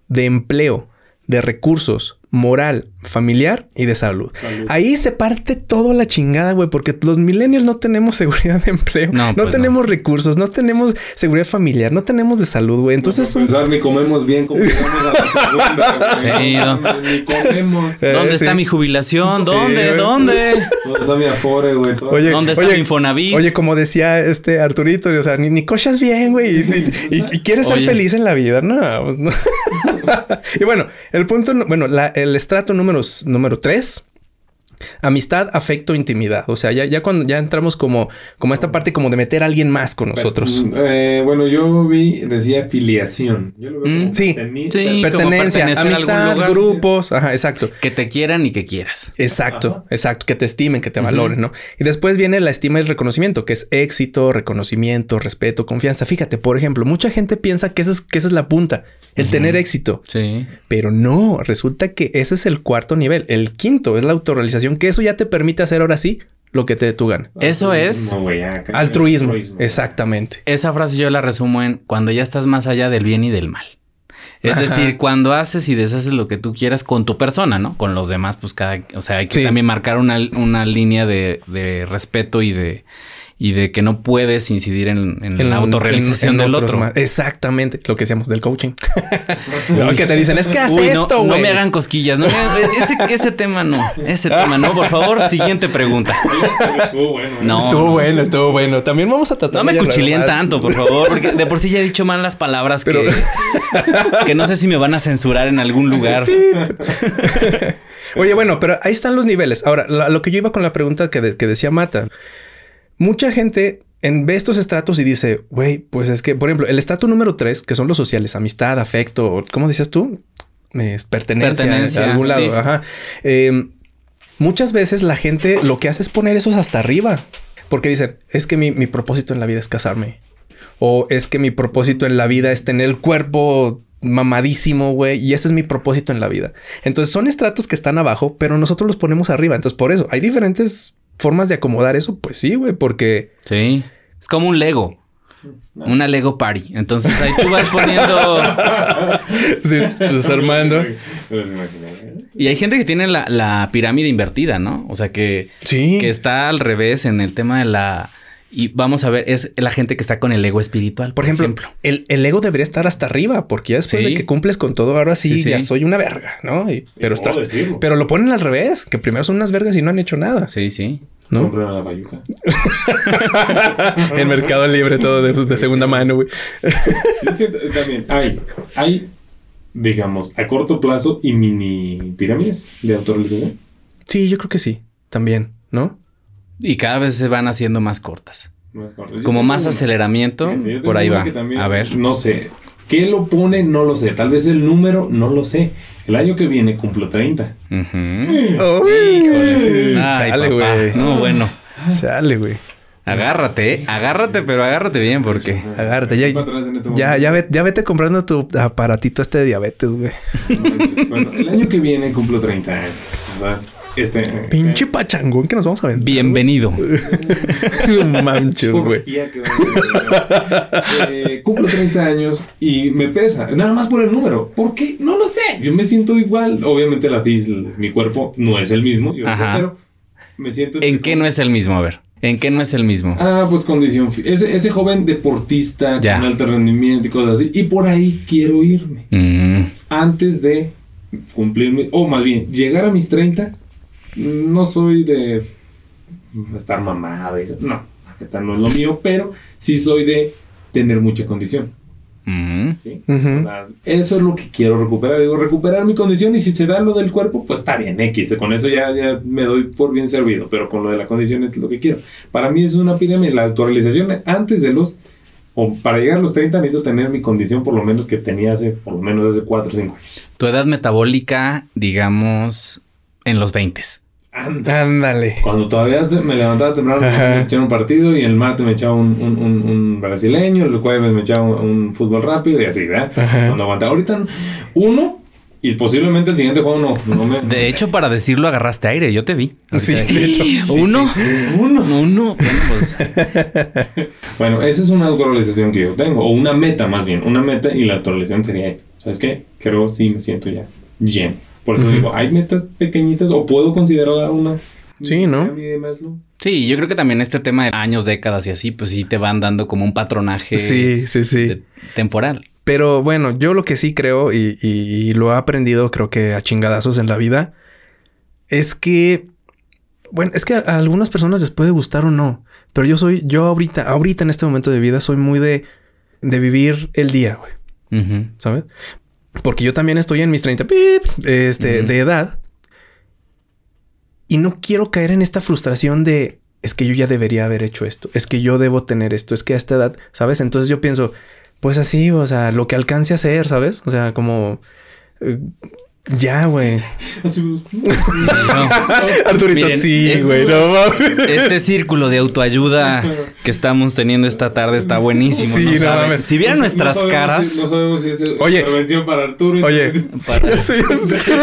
de empleo, de recursos, moral, familiar y de salud. Ahí se parte todo la chingada, güey, porque los millennials no tenemos seguridad de empleo, no, pues tenemos recursos, no tenemos seguridad familiar, no tenemos de salud, güey. Entonces,
no, pensar, ni comemos bien, como a la segunda, ni comemos.
Eh, ¿Dónde está mi jubilación? ¿Dónde? ¿Dónde?
¿Dónde está mi afore, güey?
¿Dónde está mi Infonavit?
Oye, como decía este Arturito, o sea, ni, ni cochas bien, güey, y, quieres ser feliz en la vida, no. Pues y bueno, el punto, bueno, la, el estrato número, número 3 Amistad, afecto, intimidad. O sea, ya, ya cuando ya entramos como, como esta parte como de meter a alguien más con nosotros.
Eh, bueno, yo vi, decía filiación. Yo lo
veo mm, sí, pertenencia, amistad, grupos. Ajá, exacto.
Que te quieran y que quieras.
Exacto, exacto. Que te estimen, que te valoren, ¿no? Y después viene la estima y el reconocimiento, que es éxito, reconocimiento, respeto, confianza. Fíjate, por ejemplo, mucha gente piensa que, es, que esa es la punta, el tener éxito.
Sí.
Pero no, resulta que ese es el cuarto nivel. El quinto es la autorrealización que eso ya te permite hacer ahora sí lo que te tu gana.
Eso es
altruismo. Exactamente.
Esa frase yo la resumo en cuando ya estás más allá del bien y del mal. Es decir, cuando haces y deshaces lo que tú quieras con tu persona, ¿no? Con los demás, pues cada, o sea, hay que también marcar una, línea de, respeto y de, y de que no puedes incidir en, la autorrealización del otro.
Exactamente, lo que decíamos del coaching. lo que te dicen es que haz esto,
güey. No, me hagan cosquillas, no ese, ese tema no, ese tema no, por favor, siguiente pregunta.
estuvo bueno. ¿eh? No. Estuvo bueno, estuvo bueno. También vamos a tratar
No me cuchileen tanto, por favor, porque de por sí ya he dicho mal las palabras que, que no sé si me van a censurar en algún lugar.
Oye, bueno, pero ahí están los niveles. Ahora, lo que yo iba con la pregunta que, que decía Mata. Mucha gente en, ve estos estratos y dice, güey, pues es que, por ejemplo, el estrato número tres, que son los sociales, amistad, afecto, ¿cómo decías tú? Es pertenencia, a algún lado. Ajá. Em, muchas veces la gente lo que hace es poner esos hasta arriba. Porque dicen, es que mi, mi propósito en la vida es casarme. O es que mi propósito en la vida es tener el cuerpo mamadísimo, güey, y ese es mi propósito en la vida. Entonces son estratos que están abajo, pero nosotros los ponemos arriba. Entonces por eso hay diferentes formas de acomodar eso, pues sí, güey, porque...
Sí, es como un Lego. Una Lego Party. Entonces ahí tú vas poniendo.
sí, pues armando.
Y hay gente que tiene la, pirámide invertida, ¿no? O sea que,
sí.
que está al revés en el tema de la. Y vamos a ver, es la gente que está con el ego espiritual.
Por, ejemplo, El, ego debería estar hasta arriba, porque ya después de que cumples con todo, ahora sí, ya soy una verga, ¿no? pero estás. Pero lo ponen al revés, que primero son unas vergas y no han hecho nada.
Sí, sí.
¿no? la bayuca.
el mercado libre, todo de, de segunda mano, güey.
también hay, hay, digamos, a corto plazo y mini pirámides de autorrealización.
Sí, yo creo que sí, también, ¿no?
Y cada vez se van haciendo más cortas. Como más aceleramiento, por ahí va. a ver.
No sé, ¿Qué lo pone? No lo sé. Tal vez el número, no lo sé. El año que viene cumplo 30.
Chale, güey. No, bueno.
Chale, güey.
Agárrate, ¿eh? agárrate, pero agárrate bien porque...
Agárrate, ya, este ya, ya, vete, ya vete comprando tu aparatito este de diabetes, güey.
Bueno, el año que viene cumplo 30 años, ¿verdad? Este,
Pinche pachangón que nos vamos a ver.
Bienvenido.
Manches, güey.
Eh, cumplo 30 años y me pesa. Nada más por el número. ¿Por qué? No lo sé. Yo me siento igual. Obviamente la física, mi cuerpo no es el mismo. pero me siento...
¿En qué no es el mismo? A ver. ¿En qué no es el mismo?
Ah, pues condición. Ese, ese joven deportista con alto rendimiento y cosas así. Y por ahí quiero irme. Mm. Antes de cumplirme, o más bien, llegar a mis 30 no soy de estar mamado y eso. No, no es lo mío, pero sí soy de tener mucha condición. ¿Sí? eso es lo que quiero recuperar. Digo, recuperar mi condición y si se da lo del cuerpo, pues está bien, X. Con eso ya, ya me doy por bien servido, pero con lo de la condición es lo que quiero. Para mí es una pirámide. La actualización antes de los, o para llegar a los 30 necesito tener mi condición por lo menos que tenía hace, por lo menos hace 4 o 5 años.
Tu edad metabólica, digamos, en los 20.
Ándale.
Cuando todavía me levantaba temprano, me echaba un partido y el martes me echaba un, un, un, brasileño, el jueves me echaba un, fútbol rápido y así, ¿verdad? Cuando aguantaba. Ahorita uno y posiblemente el siguiente juego no, no me,
De hecho, para decirlo, agarraste aire. Yo te vi.
sí, de hecho.
¿Uno? Uno. Uno. Bueno, pues.
bueno, esa es una autorrealización que yo tengo. O una meta, más bien. Una meta y la autorrealización sería, ¿sabes qué? Creo sí me siento ya lleno. Por eso digo, hay metas pequeñitas o puedo considerar una.
Sí, ¿no?
Sí, yo creo que también este tema de años, décadas y así, pues sí te van dando como un patronaje.
Sí, sí, sí.
temporal.
Pero bueno, yo lo que sí creo y, lo he aprendido, creo que a chingadazos en la vida, es que, bueno, es que a, algunas personas les puede gustar o no, pero yo soy, yo ahorita, ahorita en este momento de vida, soy muy de, de vivir el día, güey. ¿Sabes? Porque yo también estoy en mis 30 este, de edad. Y no quiero caer en esta frustración de es que yo ya debería haber hecho esto, es que yo debo tener esto, es que a esta edad, ¿sabes? Entonces yo pienso, pues así, o sea, lo que alcance a hacer, ¿sabes? O sea, como eh, ya, güey. Arturito, sí, este güey.
este círculo de autoayuda que estamos teniendo esta tarde está buenísimo. Sí, no, mames. Si vieran nuestras caras.
no sabemos si es
oye,
intervención para Arturo.
Oye, para... sí,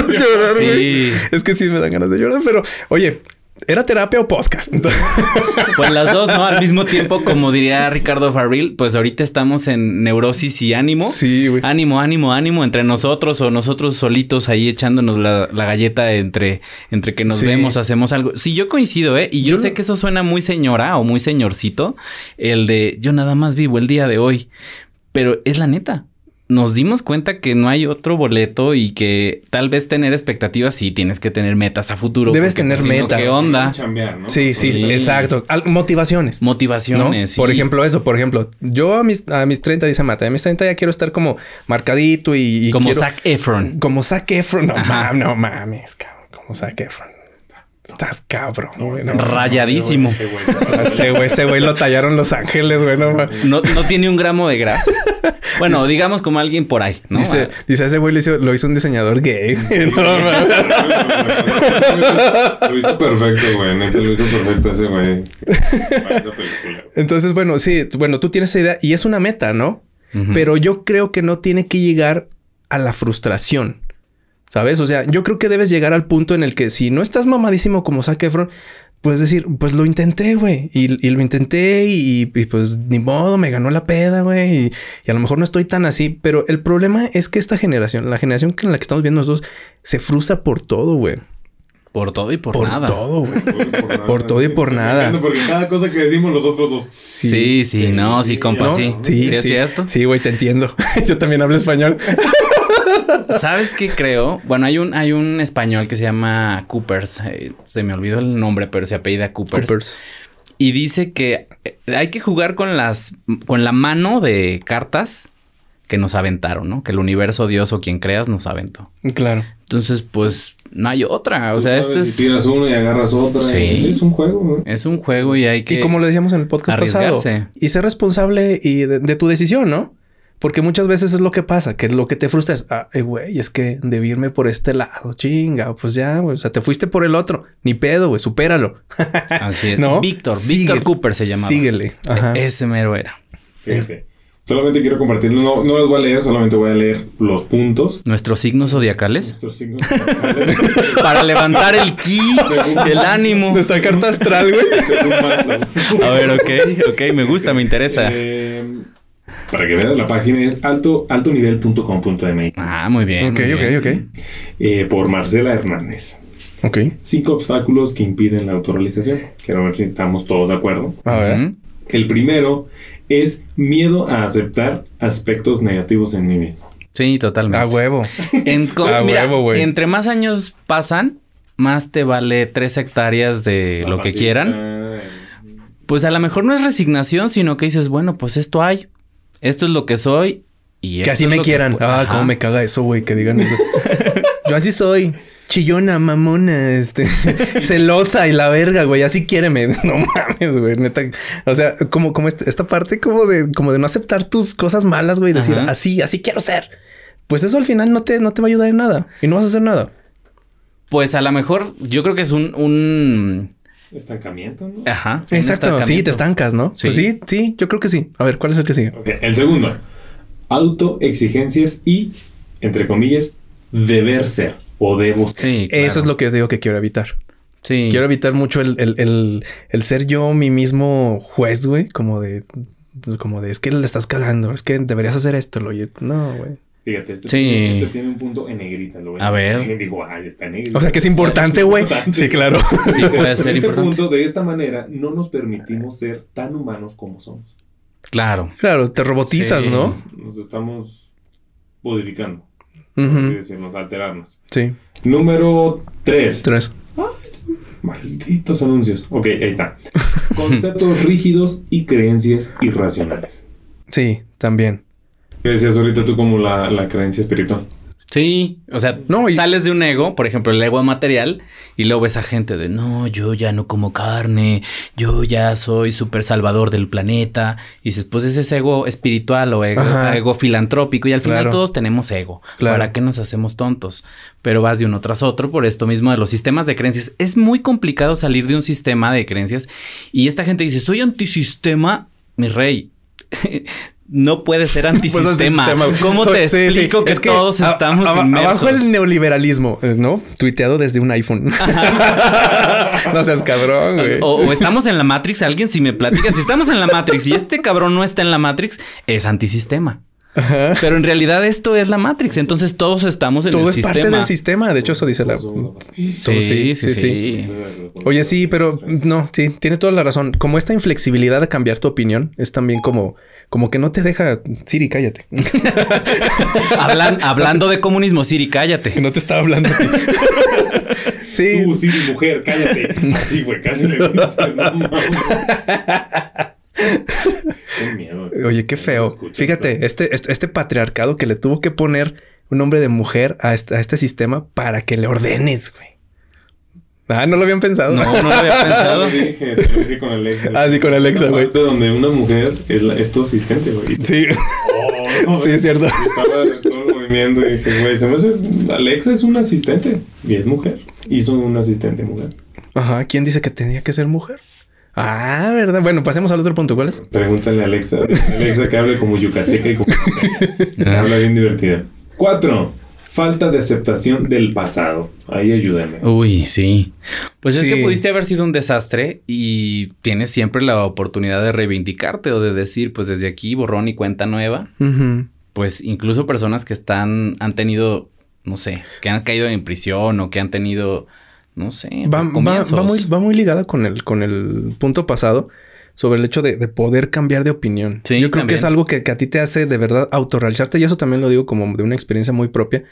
llorar, sí. Es que sí me dan ganas de llorar, pero oye, ¿Era terapia o podcast?
pues las dos, ¿no? Al mismo tiempo, como diría Ricardo Farril, pues ahorita estamos en neurosis y ánimo.
Sí, güey.
Ánimo, ánimo, ánimo entre nosotros o nosotros solitos ahí echándonos la, galleta entre, entre que nos vemos, hacemos algo. Sí, yo coincido, ¿eh? Y yo, sé que eso suena muy señora o muy señorcito, el de yo nada más vivo el día de hoy. Pero es la neta nos dimos cuenta que no hay otro boleto y que tal vez tener expectativas sí tienes que tener metas a futuro.
Debes tener
pues,
metas.
¿Qué onda?
Sí, sí, exacto. motivaciones.
Motivaciones.
Por ejemplo, eso, por ejemplo, yo a mis, a mis 30, dice Mata, a mis 30 ya quiero estar como marcadito y.
como Zac Efron.
Como Zac Efron. No, mames, no mames, cabrón. Como Zac Efron. Estás cabrón, güey.
Rayadísimo.
Ese güey, ese güey lo tallaron Los Ángeles, güey. No,
no, no, tiene un gramo de grasa. Bueno, digamos como alguien por ahí, ¿no?
Dice, dice ese güey lo hizo, lo hizo un diseñador gay. No,
lo hizo perfecto, güey. Neta, lo hizo perfecto ese güey.
Entonces, bueno, sí, bueno, tú tienes esa idea y es una meta, ¿no? Pero yo creo que no tiene que llegar a la frustración. ¿Sabes? O sea, yo creo que debes llegar al punto en el que si no estás mamadísimo como Zac Efron, puedes decir, pues lo intenté, güey. Y, lo intenté y, pues ni modo, me ganó la peda, güey. Y, a lo mejor no estoy tan así. Pero el problema es que esta generación, la generación en la que estamos viendo nosotros, se frustra por todo, güey.
Por todo y por, nada.
por todo, güey. Por, todo y por nada.
Porque cada cosa que decimos los otros dos.
Sí, sí, no, sí, compa, sí.
Sí, sí, es cierto. Sí, güey, te entiendo. Yo también hablo español.
¿Sabes qué creo? Bueno, hay un, hay un español que se llama Coopers. Eh, se me olvidó el nombre, pero se apellida Coopers. Coopers. Y dice que eh, hay que jugar con las con la mano de cartas que nos aventaron, ¿no? Que el universo, Dios o quien creas nos aventó.
Claro.
Entonces, pues no hay otra. O sea, este
es. tiras uno y agarras otra. Sí. es un juego.
Es un juego y hay que.
Y como le decíamos en el podcast pasado. Y ser responsable y de, tu decisión, ¿no? Porque muchas veces es lo que pasa, que es lo que te frustra es, ah, eh, güey, es que debí irme por este lado, chinga, pues ya, güey, o sea, te fuiste por el otro, ni pedo, güey, supéralo.
Así es. ¿No? Víctor, Víctor Cooper se llamaba.
Síguele.
Ajá. Ese mero era.
Solamente quiero compartirlo. No, no los voy a leer, solamente voy a leer los puntos.
¿Nuestros signos zodiacales? Nuestros signos zodiacales. Para levantar el ki, el ánimo.
Nuestra carta astral, güey.
a ver, ok, ok, me gusta, me interesa.
Eh, para que veas, la página es alto, altonivel.com.mx.
Ah, muy bien.
Ok, ok, ok.
Eh, por Marcela Hernández.
Ok.
Cinco obstáculos que impiden la autorrealización. Quiero ver si estamos todos de acuerdo.
A ver.
El primero es miedo a aceptar aspectos negativos en mí mismo.
Sí, totalmente.
A huevo.
a huevo, güey. Entre más años pasan, más te vale tres hectáreas de lo que quieran. Pues a lo mejor no es resignación, sino que dices, bueno, pues esto hay. Esto es lo que soy. Y
que así me quieran. ah, cómo me caga eso, güey, que digan eso. Yo así soy chillona, mamona, este, celosa y la verga, güey, así quiéreme. No mames, güey, neta. O sea, como, como esta parte como de, como de no aceptar tus cosas malas, güey, decir así, así quiero ser. Pues eso al final no te, no te va a ayudar en nada y no vas a hacer nada.
Pues a lo mejor yo creo que es un, un...
Estancamiento, ¿no?
Ajá.
Exacto, sí, te estancas, ¿no? Sí. Pues sí, sí, yo creo que sí. A ver, ¿cuál es el que sigue?
El segundo, autoexigencias y, entre comillas, deber ser o debo
Sí, Eso es lo que digo que quiero evitar.
Sí.
Quiero evitar mucho el, ser yo mi mismo juez, güey. Como de... Como de... Es que le estás cagando. Es que deberías hacer esto. Lo... No, güey.
Fíjate, este, tiene, este, tiene, un punto en negrita. Lo
a ver.
Digo, ay, está en negrita.
O sea que es importante, güey. Sí, claro.
Sí, puede ser este punto, de esta manera, no nos permitimos ser tan humanos como somos.
Claro.
Claro, te robotizas, ¿no?
Nos estamos modificando. Uh alterarnos.
Sí.
Número 3.
3.
malditos anuncios. Ok, ahí está. Conceptos rígidos y creencias irracionales.
Sí, también.
¿Qué decías ahorita tú como la, la creencia espiritual?
Sí, o sea, no, sales de un ego, por ejemplo, el ego material, y luego ves a gente de, no, yo ya no como carne, yo ya soy súper salvador del planeta, y dices, pues ese es ego espiritual o ego, filantrópico, y al final todos tenemos ego. ¿Para qué nos hacemos tontos? Pero vas de uno tras otro por esto mismo de los sistemas de creencias. Es muy complicado salir de un sistema de creencias, y esta gente dice, soy antisistema, mi rey. no puede ser pues antisistema. ¿Cómo te explico que, todos estamos
Abajo el neoliberalismo, ¿no? Tuiteado desde un iPhone. no seas cabrón, güey.
O, estamos en la Matrix. Alguien si me platica, si estamos en la Matrix y este cabrón no está en la Matrix, es antisistema. Pero en realidad esto es la Matrix, entonces todos estamos en
Todo
el sistema.
Todo es parte del sistema, de hecho eso dice la...
Sí, sí, sí, sí,
Oye, sí, pero no, sí, tiene toda la razón. Como esta inflexibilidad de cambiar tu opinión es también como como que no te deja. Siri, cállate.
hablando de comunismo, Siri, cállate.
No te estaba hablando.
sí. Tú, Siri, mujer, cállate. Sí, güey, casi le dices,
Qué miedo. Oye, qué feo. Fíjate, este, este, este, patriarcado que le tuvo que poner un nombre de mujer a este, a este sistema para que le ordenes, güey. Ah, no lo habían pensado.
No, no lo había pensado.
lo dije, lo dije con Alexa.
Ah, sí, con Alexa, güey.
Donde una mujer es, es tu asistente, güey.
Sí. Oh, sí, es cierto.
estaba en todo el movimiento y dije, güey, se me hace... Alexa es un asistente y es mujer. Hizo un asistente mujer.
Ajá, ¿quién dice que tenía que ser mujer? Ah, ¿verdad? Bueno, pasemos al otro punto. ¿Cuál es?
Pregúntale a Alexa. Alexa que hable como yucateca y como... habla bien divertida. Cuatro falta de aceptación del pasado. Ahí ayúdame.
Uy, sí. Pues es que pudiste haber sido un desastre y tienes siempre la oportunidad de reivindicarte o de decir, pues desde aquí borrón y cuenta nueva. Pues incluso personas que están, han tenido, no sé, que han caído en prisión o que han tenido, no sé,
va, muy, va muy ligada con el, con el punto pasado sobre el hecho de, poder cambiar de opinión. Yo creo que es algo que, a ti te hace de verdad autorrealizarte y eso también lo digo como de una experiencia muy propia.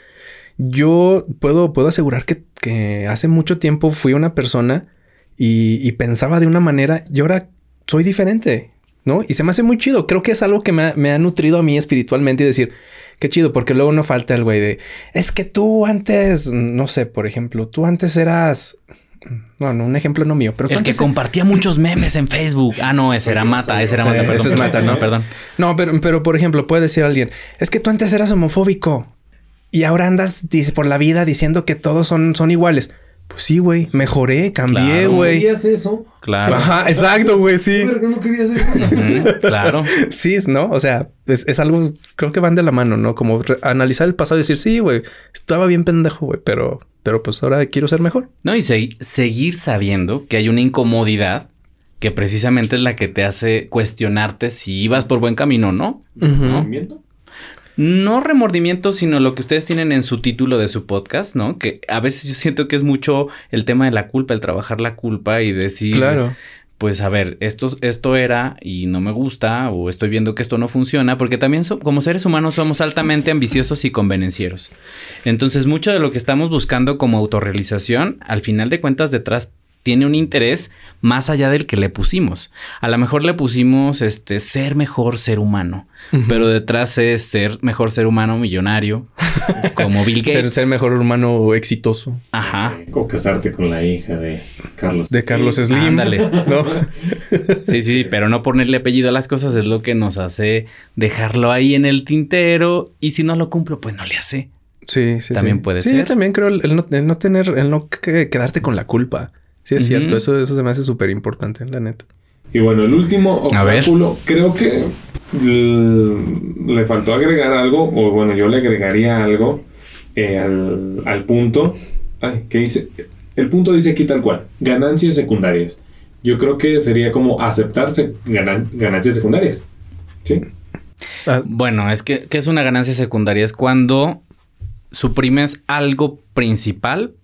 Yo puedo, puedo asegurar que, hace mucho tiempo fui una persona y, pensaba de una manera y ahora soy diferente, ¿no? Y se me hace muy chido. Creo que es algo que me ha, me ha nutrido a mí espiritualmente y decir, qué chido, porque luego no falta el güey de, es que tú antes, no sé, por ejemplo, tú antes eras bueno, un ejemplo no mío, pero
el que compartía muchos memes en Facebook. Ah, no, ese era Mata, ese era Mata,
perdón. Ese es Mata, ¿no? Perdón. No, pero, pero por ejemplo, puede decir alguien, es que tú antes eras homofóbico y ahora andas por la vida diciendo que todos son, son iguales. Pues sí, güey, mejoré, cambié, güey.
Claro. ¿Querías eso?
Claro.
Ajá, exacto, güey, sí.
no querías eso?
claro.
Sí, ¿no? O sea, es, es, algo, creo que van de la mano, ¿no? Como analizar el pasado y decir, sí, güey, estaba bien pendejo, güey, pero, pero pues ahora quiero ser mejor.
No, y seguir sabiendo que hay una incomodidad que precisamente es la que te hace cuestionarte si ibas por buen camino o no. ¿no? No remordimiento, sino lo que ustedes tienen en su título de su podcast, ¿no? Que a veces yo siento que es mucho el tema de la culpa, el trabajar la culpa y decir, claro. pues a ver, esto, esto era y no me gusta o estoy viendo que esto no funciona, porque también como seres humanos somos altamente ambiciosos y convenencieros. Entonces, mucho de lo que estamos buscando como autorrealización, al final de cuentas detrás tiene un interés más allá del que le pusimos. A lo mejor le pusimos este ser mejor ser humano, pero detrás es ser mejor ser humano millonario, como Bill Gates.
ser, mejor humano exitoso.
Ajá.
O casarte con la hija de Carlos.
De Carlos Slim. Ándale. ¿No?
sí, sí, pero no ponerle apellido a las cosas es lo que nos hace dejarlo ahí en el tintero y si no lo cumplo, pues no le hace.
Sí, sí.
También puede ser. Sí,
también creo el no, el no tener, el no quedarte con la culpa. Sí, es cierto. Eso, eso se me hace súper importante, la neta.
Y bueno, el último obstáculo, creo que le faltó agregar algo, o bueno, yo le agregaría algo eh, al, punto. Ay, ¿qué dice? El punto dice aquí tal cual: ganancias secundarias. Yo creo que sería como aceptarse ganancias secundarias. ¿Sí?
Ah. Bueno, es que, que es una ganancia secundaria. Es cuando suprimes algo principal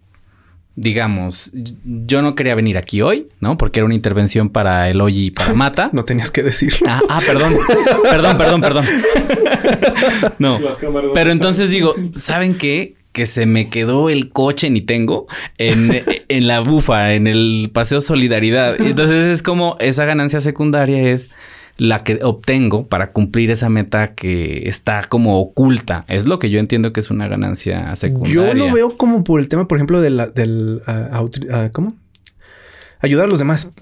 digamos, yo no quería venir aquí hoy, ¿no? Porque era una intervención para el hoy y para Mata.
no tenías que decir.
Ah, ah perdón. perdón, perdón, perdón. no. Pero entonces digo, ¿saben qué? Que se me quedó el coche, ni tengo, en, en la bufa, en el Paseo Solidaridad. Entonces es como esa ganancia secundaria es la que obtengo para cumplir esa meta que está como oculta. Es lo que yo entiendo que es una ganancia secundaria.
Yo lo veo como por el tema, por ejemplo, de la, del... Uh, ¿Cómo? Ayudar a los demás.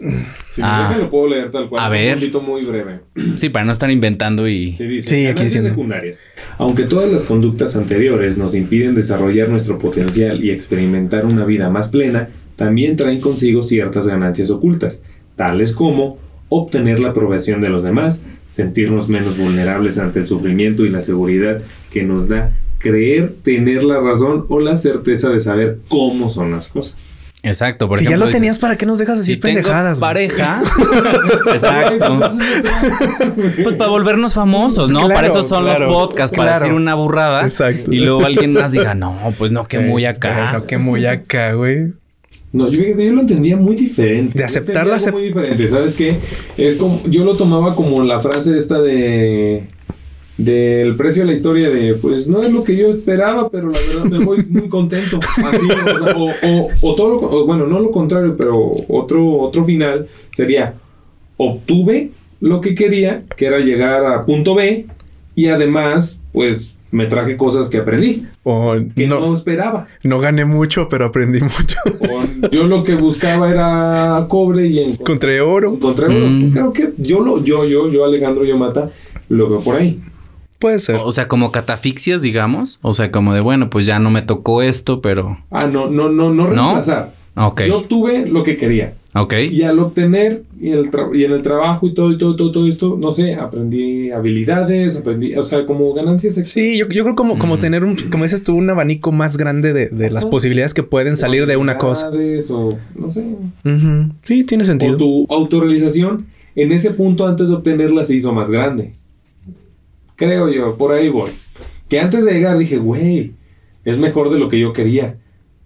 Sí, ah, lo puedo leer tal cual.
A ver.
Un muy breve.
Sí, para no estar inventando y...
Sí, dice, sí aquí diciendo. secundarias. Aunque todas las conductas anteriores nos impiden desarrollar nuestro potencial y experimentar una vida más plena, también traen consigo ciertas ganancias ocultas, tales como obtener la aprobación de los demás, sentirnos menos vulnerables ante el sufrimiento y la seguridad que nos da creer tener la razón o la certeza de saber cómo son las cosas.
Exacto.
Por si ya lo tenías, ¿para qué nos dejas decir si pendejadas?
pareja. Exacto. pues para volvernos famosos, ¿no? para eso son los podcasts, para decir una burrada. Exacto. Y luego alguien más diga, no, pues no, que muy acá.
No, que muy acá, güey.
No, yo, yo, lo entendía muy diferente.
De aceptarla.
Muy diferente, ¿sabes qué? Es como, yo lo tomaba como la frase esta de del precio de la historia de, pues no es lo que yo esperaba, pero la verdad me voy muy contento. Así, o, o, todo lo, bueno, no lo contrario, pero otro, otro final sería, obtuve lo que quería, que era llegar a punto B, y además, pues me traje cosas que aprendí. O que no, esperaba.
No gané mucho, pero aprendí mucho.
yo lo que buscaba era cobre y
encontré oro.
Encontré oro. Mm. Creo que yo lo, yo, yo, yo, Alejandro Yomata, lo veo por ahí.
Puede ser.
O sea, como catafixias, digamos. O sea, como de, bueno, pues ya no me tocó esto, pero...
Ah, no, no, no, no reemplazar. ¿No? Yo tuve lo que quería.
Ok.
Y al obtener y, el y en el trabajo y todo, y todo, todo, todo esto, no sé, aprendí habilidades, aprendí, o sea, como ganancias.
Sí, yo, yo creo como, como tener un, como dices tú, un abanico más grande de, de las posibilidades que pueden salir de una cosa.
O, no sé.
Sí, tiene sentido.
O tu autorrealización en ese punto antes de obtenerla se hizo más grande. Creo yo, por ahí voy. Que antes de llegar dije, güey, es mejor de lo que yo quería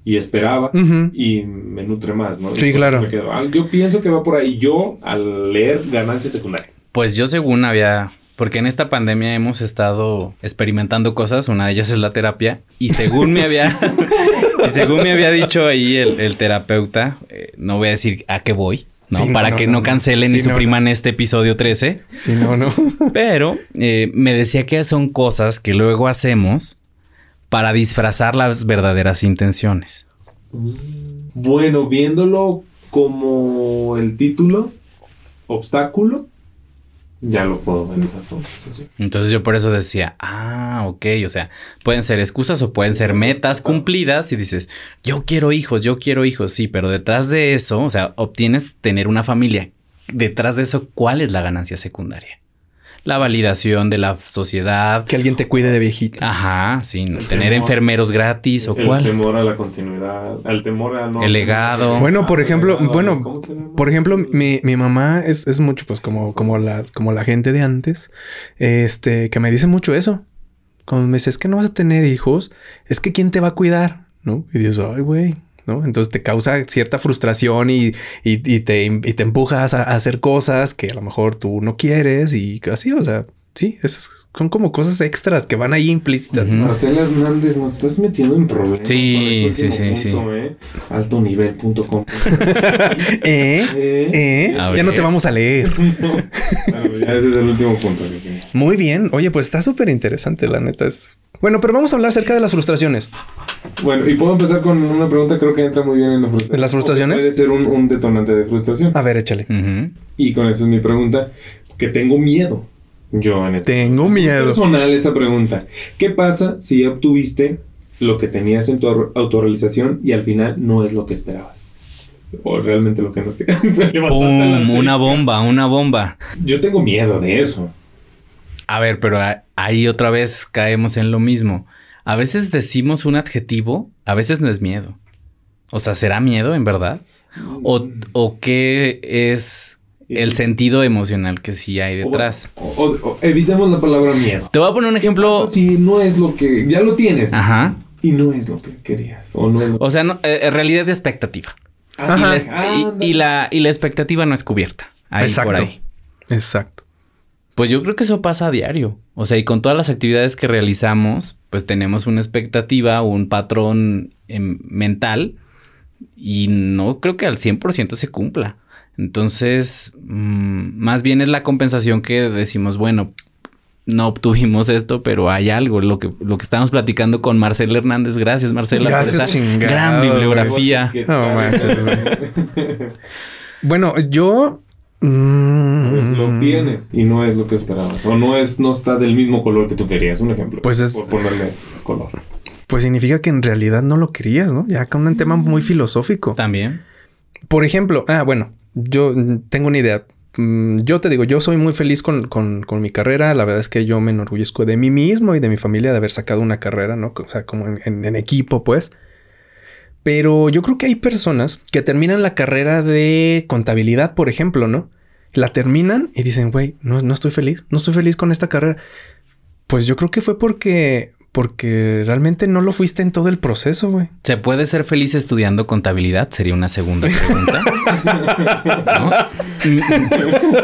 y esperaba y me nutre más, ¿no?
Sí, claro.
Yo pienso que va por ahí yo al leer ganancias secundarias.
Pues yo según había, porque en esta pandemia hemos estado experimentando cosas, una de ellas es la terapia y según me había, y según me había dicho ahí el, terapeuta, eh, no voy a decir a qué voy, ¿no? Para que no, cancelen y supriman este episodio 13.
Sí, no, no.
Pero eh, me decía que son cosas que luego hacemos para disfrazar las verdaderas intenciones.
Bueno, viéndolo como el título, obstáculo, ya lo puedo ver esa forma.
Entonces yo por eso decía, ah, ok, o sea, pueden ser excusas o pueden ser metas cumplidas y dices, yo quiero hijos, yo quiero hijos, sí, pero detrás de eso, o sea, obtienes tener una familia. Detrás de eso, ¿cuál es la ganancia secundaria? La validación de la sociedad.
Que alguien te cuide de viejito.
Ajá, sí. tener enfermeros gratis o cuál.
El temor a la continuidad, el temor a no...
El legado.
Bueno, por ejemplo, bueno, por ejemplo, mi, mi mamá es, es, mucho pues como, como, la, como la gente de antes, este, que me dice mucho eso. Como me dice, es que no vas a tener hijos, es que ¿quién te va a cuidar? ¿No? Y dices, ay, güey, ¿no? Entonces te causa cierta frustración y, y, te, y te empujas a, hacer cosas que a lo mejor tú no quieres y así, o sea, sí, esas son como cosas extras que van ahí implícitas.
Marcela Hernández, nos estás metiendo en problemas.
Sí, sí, sí, sí.
¿eh? Altonivel.com.
¿Eh? ¿Eh? ¿Eh? Ya no te vamos a leer.
ese es el último punto.
Muy bien. Oye, pues está súper interesante, la neta. Es bueno, pero vamos a hablar acerca de las frustraciones.
Bueno, y puedo empezar con una pregunta, creo que entra muy bien en la
frustración. ¿Las frustraciones?
puede ser un, detonante de frustración.
A ver, échale.
Y con eso es mi pregunta, que tengo miedo. Yo en
este Tengo miedo.
personal esta pregunta. ¿Qué pasa si obtuviste lo que tenías en tu autorrealización y al final no es lo que esperabas? O realmente lo que no querías.
¡Pum! Una bomba, una bomba.
Yo tengo miedo de eso.
A ver, pero ahí otra vez caemos en lo mismo. A veces decimos un adjetivo, a veces no es miedo. O sea, ¿será miedo en verdad? ¿O, o qué es el sentido emocional que sí hay detrás?
O, evitemos la palabra miedo.
Te voy a poner un ejemplo.
Si no es lo que ya lo tienes. Ajá. Y no es lo que querías. O, no
o sea, eh, en realidad de expectativa. Ajá. Y, la, y, la, expectativa no es cubierta. Ahí por ahí.
Exacto.
Pues yo creo que eso pasa a diario. O sea, y con todas las actividades que realizamos, pues tenemos una expectativa, un patrón em, mental y no creo que al 100% se cumpla. Entonces, mm, más bien es la compensación que decimos, bueno, no obtuvimos esto, pero hay algo, lo que, lo que estamos platicando con Marcela Hernández. Gracias, Marcela,
Gracias, por
gran bibliografía.
bueno, yo
Mm. Lo tienes y no es lo que esperabas. O no es, no está del mismo color que tú querías. Un ejemplo.
Pues es.
Por ponerle color.
Pues significa que en realidad no lo querías, ¿no? Ya con un tema muy filosófico.
También.
Por ejemplo, ah, bueno, yo tengo una idea. mm, yo te digo, yo soy muy feliz con, con, mi carrera. La verdad es que yo me enorgullezco de mí mismo y de mi familia de haber sacado una carrera, ¿no? O sea, como en, en equipo, pues. Pero yo creo que hay personas que terminan la carrera de contabilidad, por ejemplo, ¿no? La terminan y dicen, güey, no, no estoy feliz, no estoy feliz con esta carrera. Pues yo creo que fue porque porque realmente no lo fuiste en todo el proceso, güey.
¿Se puede ser feliz estudiando contabilidad? Sería una segunda pregunta.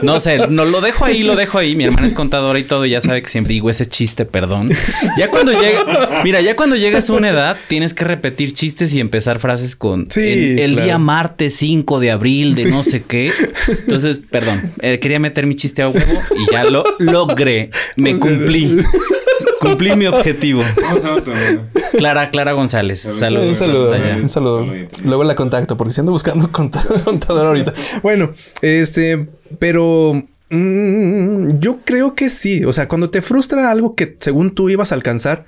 ¿No? sé, no lo dejo ahí, lo dejo ahí. Mi hermana es contadora y todo, y ya sabe que siempre digo ese chiste, perdón. Ya cuando llega, mira, ya cuando llegas a una edad, tienes que repetir chistes y empezar frases con el, día martes 5 de abril de no sé qué. Entonces, perdón, eh, quería meter mi chiste a huevo y ya lo logré. Me cumplí. Cumplí mi objetivo. Clara, Clara González.
Saludos. Un saludo. Un saludo. Luego la contacto porque si ando buscando contador ahorita. Bueno, este, pero mm, yo creo que sí. O sea, cuando te frustra algo que según tú ibas a alcanzar,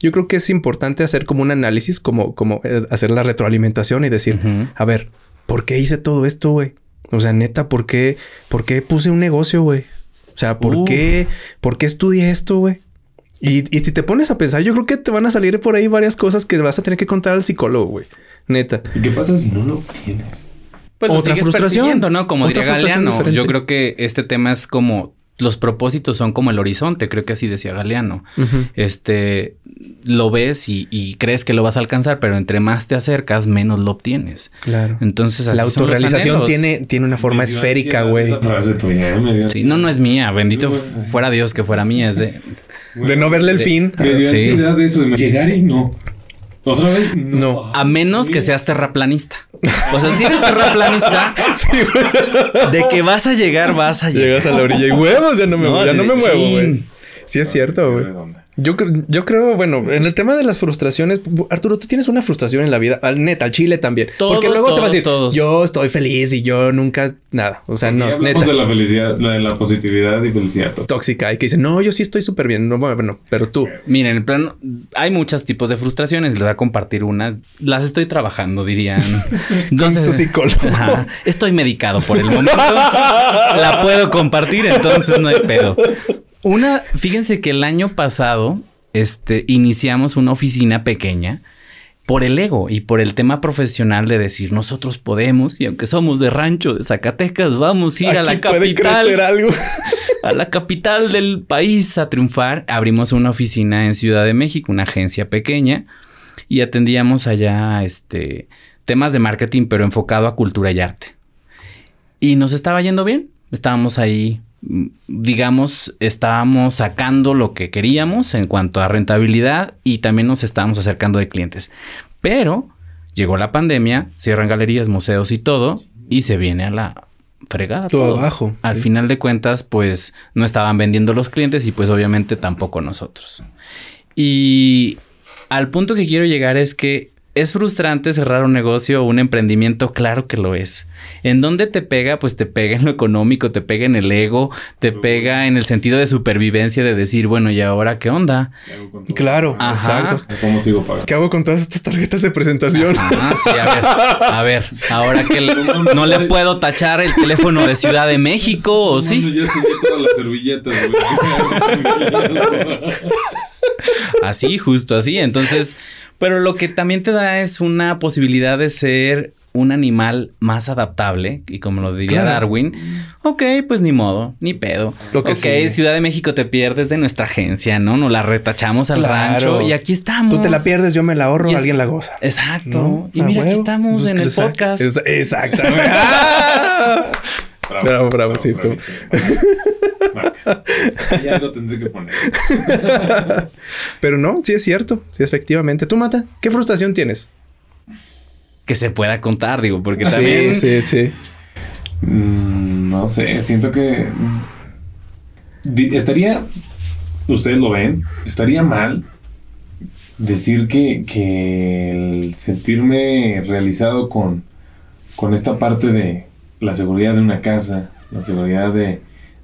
yo creo que es importante hacer como un análisis, como, como eh, hacer la retroalimentación y decir, a ver, ¿por qué hice todo esto, güey? O sea, neta, ¿por qué, ¿por qué puse un negocio, güey? O sea, ¿por qué, ¿por qué estudié esto, güey? Y, y, si te pones a pensar, yo creo que te van a salir por ahí varias cosas que vas a tener que contar al psicólogo, güey. Neta.
¿Y qué pasa si no lo tienes?
Pues Otra frustración, ¿no? Como Otra diría Galeano. Yo creo que este tema es como los propósitos son como el horizonte, creo que así decía Galeano. Este lo ves y, crees que lo vas a alcanzar, pero entre más te acercas, menos lo obtienes.
Claro.
Entonces,
así la autorrealización tiene, tiene una forma esférica, güey.
Sí, no, no es mía. Bendito fuera Dios que fuera mía. Es de
de no verle el fin.
Me dio ansiedad de eso, de llegar y no. ¿Otra vez? No.
A menos que seas terraplanista. O sea, si eres terraplanista, de que vas a llegar, vas a llegar.
Llegas a la orilla y huevos, ya no me, ya no me muevo, güey. Sí es cierto, güey. Yo, yo creo, bueno, en el tema de las frustraciones, Arturo, tú tienes una frustración en la vida, al neta, al chile también. porque luego te vas a decir, yo estoy feliz y yo nunca nada. O sea, no, neta.
de la felicidad, de la positividad y felicidad.
Tóxica y que dice, no, yo sí estoy súper bien. No, bueno, pero tú.
Miren, en plan, hay muchos tipos de frustraciones. Les voy a compartir una. Las estoy trabajando, dirían.
Entonces, tu psicólogo.
estoy medicado por el momento. la puedo compartir, entonces no hay pedo. Una, fíjense que el año pasado, este, iniciamos una oficina pequeña por el ego y por el tema profesional de decir nosotros podemos y aunque somos de rancho de Zacatecas vamos a ir a la capital algo. a la capital del país a triunfar. Abrimos una oficina en Ciudad de México una agencia pequeña y atendíamos allá este temas de marketing pero enfocado a cultura y arte. Y nos estaba yendo bien. Estábamos ahí digamos, estábamos sacando lo que queríamos en cuanto a rentabilidad y también nos estábamos acercando de clientes. Pero llegó la pandemia, cierran galerías, museos y todo, y se viene a la fregada.
Todo, abajo.
Al final de cuentas, pues no estaban vendiendo los clientes y pues obviamente tampoco nosotros. Y al punto que quiero llegar es que ¿Es frustrante cerrar un negocio o un emprendimiento? Claro que lo es. ¿En dónde te pega? Pues te pega en lo económico, te pega en el ego, te pega en el sentido de supervivencia de decir, bueno, ¿y ahora qué onda?
claro, exacto.
¿Cómo sigo pagando?
¿Qué hago con todas estas tarjetas de presentación?
Ah, sí, a ver, a ver, ahora que no le puedo tachar el teléfono de Ciudad de México o sí.
Ya todas las servilletas,
Así, justo así. Entonces, pero lo que también te da es una posibilidad de ser un animal más adaptable y como lo diría Darwin, ok, pues ni modo, ni pedo. Lo que ok, Ciudad de México te pierdes de nuestra agencia, ¿no? Nos la retachamos al rancho y aquí estamos.
Tú te la pierdes, yo me la ahorro, alguien la goza.
Exacto. Y mira, aquí estamos pues en el podcast.
exactamente. bravo, bravo, sí, esto.
Ya lo tendré que poner.
Pero no, sí es cierto. Sí, efectivamente. Tú, Mata, ¿qué frustración tienes?
Que se pueda contar, digo, porque también.
Sí, sí,
mm, no sé, siento que. Estaría. Ustedes lo ven, estaría mal decir que, que el sentirme realizado con, con esta parte de la seguridad de una casa, la seguridad de,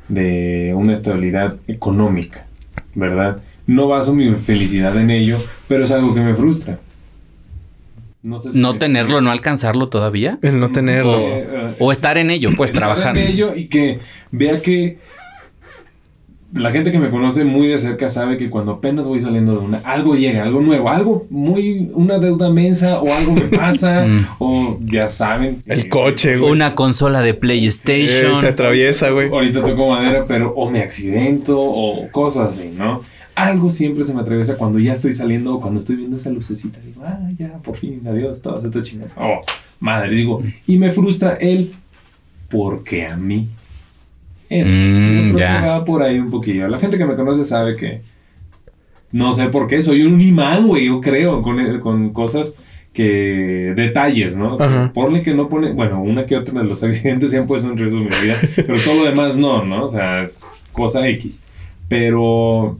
de una estabilidad económica, ¿verdad? No baso mi felicidad en ello, pero es algo que me frustra.
No, sé si no tenerlo, no alcanzarlo todavía.
El no tenerlo.
O, estar en ello, pues trabajar.
en ello y que vea que la gente que me conoce muy de cerca sabe que cuando apenas voy saliendo de una, algo llega, algo nuevo, algo muy, una deuda mensa o algo me pasa, mm. o ya saben.
El coche,
güey. Una consola de PlayStation.
se atraviesa, güey.
Ahorita toco madera, pero o me accidento o cosas así, ¿no? Algo siempre se me atraviesa cuando ya estoy saliendo o cuando estoy viendo esa lucecita. Digo, ah, ya, por fin, adiós, todo se está chingando. Oh, madre, digo. Y me frustra él porque a mí eso. Mm, ya. por ahí un poquillo. La gente que me conoce sabe que no sé por qué, soy un imán, güey, yo creo, con, con cosas que detalles, ¿no? Ponle que no pone, bueno, una que otra de los accidentes se han puesto en riesgo de mi vida, pero todo lo demás no, ¿no? O sea, es cosa X. Pero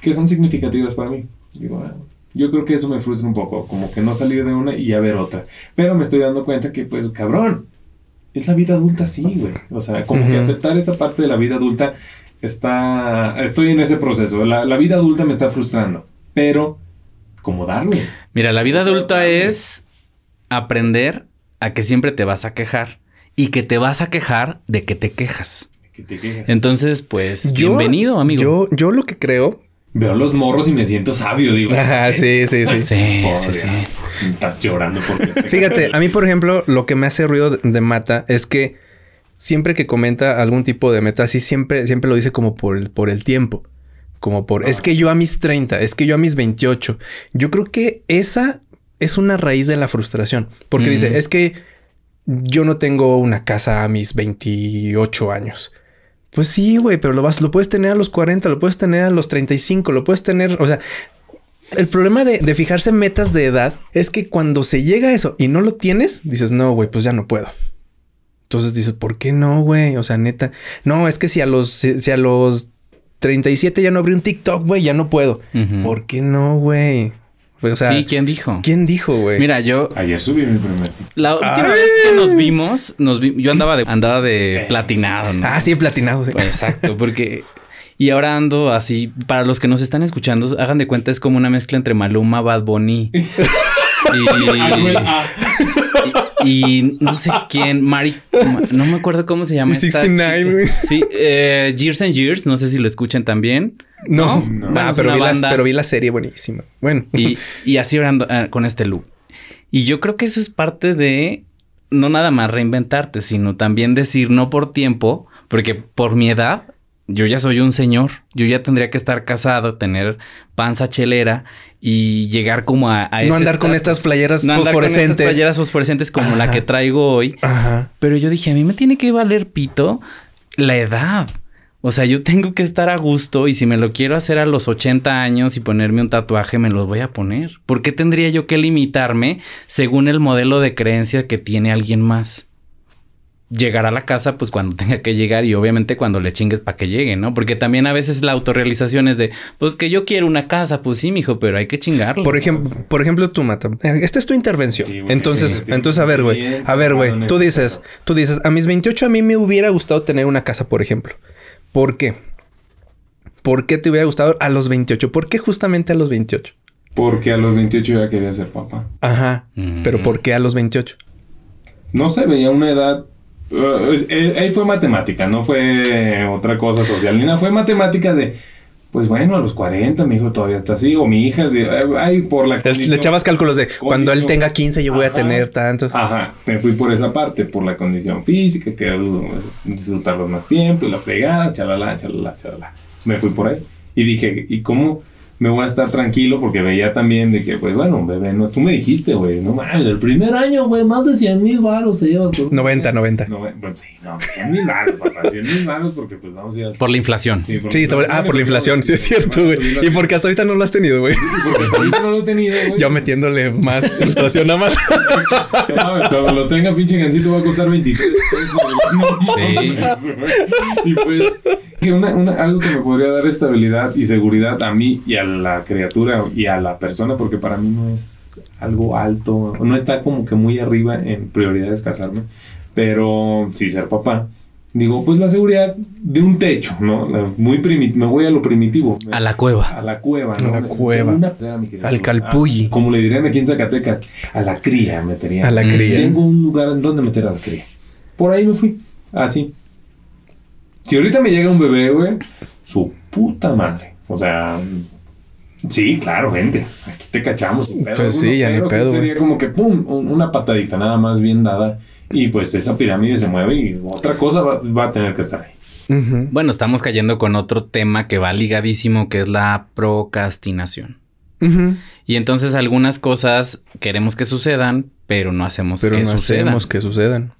que son significativas para mí. Digo, ah, yo creo que eso me frustra un poco, como que no salir de una y a ver otra. Pero me estoy dando cuenta que, pues, cabrón, es la vida adulta, sí, güey. O sea, como que aceptar esa parte de la vida adulta está. Estoy en ese proceso. La, vida adulta me está frustrando. Pero, ¿cómo darle?
Mira, la vida adulta es aprender a que siempre te vas a quejar y que te vas a quejar de que te quejas. Que te quejas. Entonces, pues, bienvenido, amigo.
Yo, yo lo que creo
Veo los morros y me siento sabio, digo.
Ajá, sí, sí, sí.
sí, sí, sí.
Estás llorando porque...
Fíjate, a mí, por ejemplo, lo que me hace ruido de, Mata es que siempre que comenta algún tipo de meta, así siempre, siempre lo dice como por el, por el tiempo. Como por, es que yo a mis 30, es que yo a mis 28. Yo creo que esa es una raíz de la frustración. Porque dice, es que yo no tengo una casa a mis 28 años. Pues sí, güey, pero lo vas, lo puedes tener a los 40, lo puedes tener a los 35, lo puedes tener, o sea, el problema de, de fijarse metas de edad es que cuando se llega a eso y no lo tienes, dices, no, güey, pues ya no puedo. Entonces dices, ¿por qué no, güey? O sea, neta, no, es que si a los, si, a los 37 ya no abrí un TikTok, güey, ya no puedo. ¿Por qué no, güey?
Sí, ¿quién dijo?
¿Quién dijo, güey?
Mira, yo.
Ayer subí mi primer
La última vez que nos vimos, nos yo andaba de, andaba de eh. platinado, ¿no?
Ah, sí, platinado.
Pues, exacto, porque. Y ahora ando así, para los que nos están escuchando, hagan de cuenta, es como una mezcla entre Maluma, Bad Bunny. y, y, no sé quién, Mari, no me acuerdo cómo se llama.
69,
Sí, eh, Years and Years, no sé si lo escuchan también.
No, no, ah, pero, vi la, pero, vi la, serie buenísima. Bueno.
Y, y así orando ah, con este look. Y yo creo que eso es parte de no nada más reinventarte, sino también decir no por tiempo, porque por mi edad yo ya soy un señor, yo ya tendría que estar casado, tener panza chelera y llegar como a, a
no andar con estas playeras no fosforescentes, andar con estas
playeras fosforescentes como la que traigo hoy. Ajá. Pero yo dije, a mí me tiene que valer pito la edad. O sea, yo tengo que estar a gusto y si me lo quiero hacer a los 80 años y ponerme un tatuaje, me los voy a poner. ¿Por qué tendría yo que limitarme según el modelo de creencia que tiene alguien más? Llegar a la casa, pues cuando tenga que llegar y obviamente cuando le chingues para que llegue, ¿no? Porque también a veces la autorrealización es de, pues que yo quiero una casa, pues sí, mijo, pero hay que chingarlo.
Por ejemplo, por ejemplo, tú, Mata, esta es tu intervención. entonces, entonces, a ver, güey, a ver, güey, tú dices, tú dices, a mis 28 a mí me hubiera gustado tener una casa, por ejemplo. ¿Por qué? ¿Por qué te hubiera gustado a los 28? ¿Por qué justamente a los 28?
Porque a los 28 ya quería ser papá.
Ajá. Pero ¿por qué a los 28?
No sé, veía una edad. Uh, ahí fue matemática, no fue otra cosa social ni nada. Fue matemática de pues bueno, a los 40 mi hijo todavía está así, o mi hija, ay, por la
condición, Le echabas cálculos de cuando él tenga 15 yo voy a tener tantos.
Ajá, me fui por esa parte, por la condición física, que disfrutarlo más tiempo, y la fregada, chalala, chalala, chalala. Me fui por ahí. Y dije, ¿y cómo me voy a estar tranquilo porque veía también de que, pues bueno, bebé, no, tú me dijiste, güey, no mames, el primer año, güey, más de 100 mil baros se lleva.
90, 90.
No, bueno, sí, no, 100 mil baros, papá, 100 mil baros porque pues vamos a ir
Por la inflación.
Sí, por, sí, ah, por la inflación, sí es cierto, güey. Y porque hasta ahorita no lo has tenido, güey.
Porque hasta ahorita no lo he tenido, güey.
Ya metiéndole más frustración a más.
Cuando los tenga pinche gancito va a costar 23 Sí. Y pues, que una, una, algo que me podría dar estabilidad y seguridad a mí y a la criatura y a la persona, porque para mí no es algo alto, no está como que muy arriba en prioridades casarme, pero sí ser papá. Digo, pues la seguridad de un techo, ¿no? Muy primitivo, me voy a lo primitivo.
A la cueva.
A la cueva, ¿no?
A la cueva. Al calpulli.
como le dirían aquí en Zacatecas, a la cría metería.
A la cría.
Tengo un lugar en donde meter a la cría. Por ahí me fui, así. Si ahorita me llega un bebé, güey, su puta madre. O sea, sí, claro, gente. Aquí te cachamos. Sin pedo,
pues sí, ya ni pedo.
sería como que, pum, una patadita nada más bien dada y pues esa pirámide se mueve y otra cosa va, a tener que estar ahí.
Bueno, estamos cayendo con otro tema que va ligadísimo, que es la procrastinación. Y entonces algunas cosas queremos que sucedan, pero no hacemos
pero
que
no hacemos que sucedan.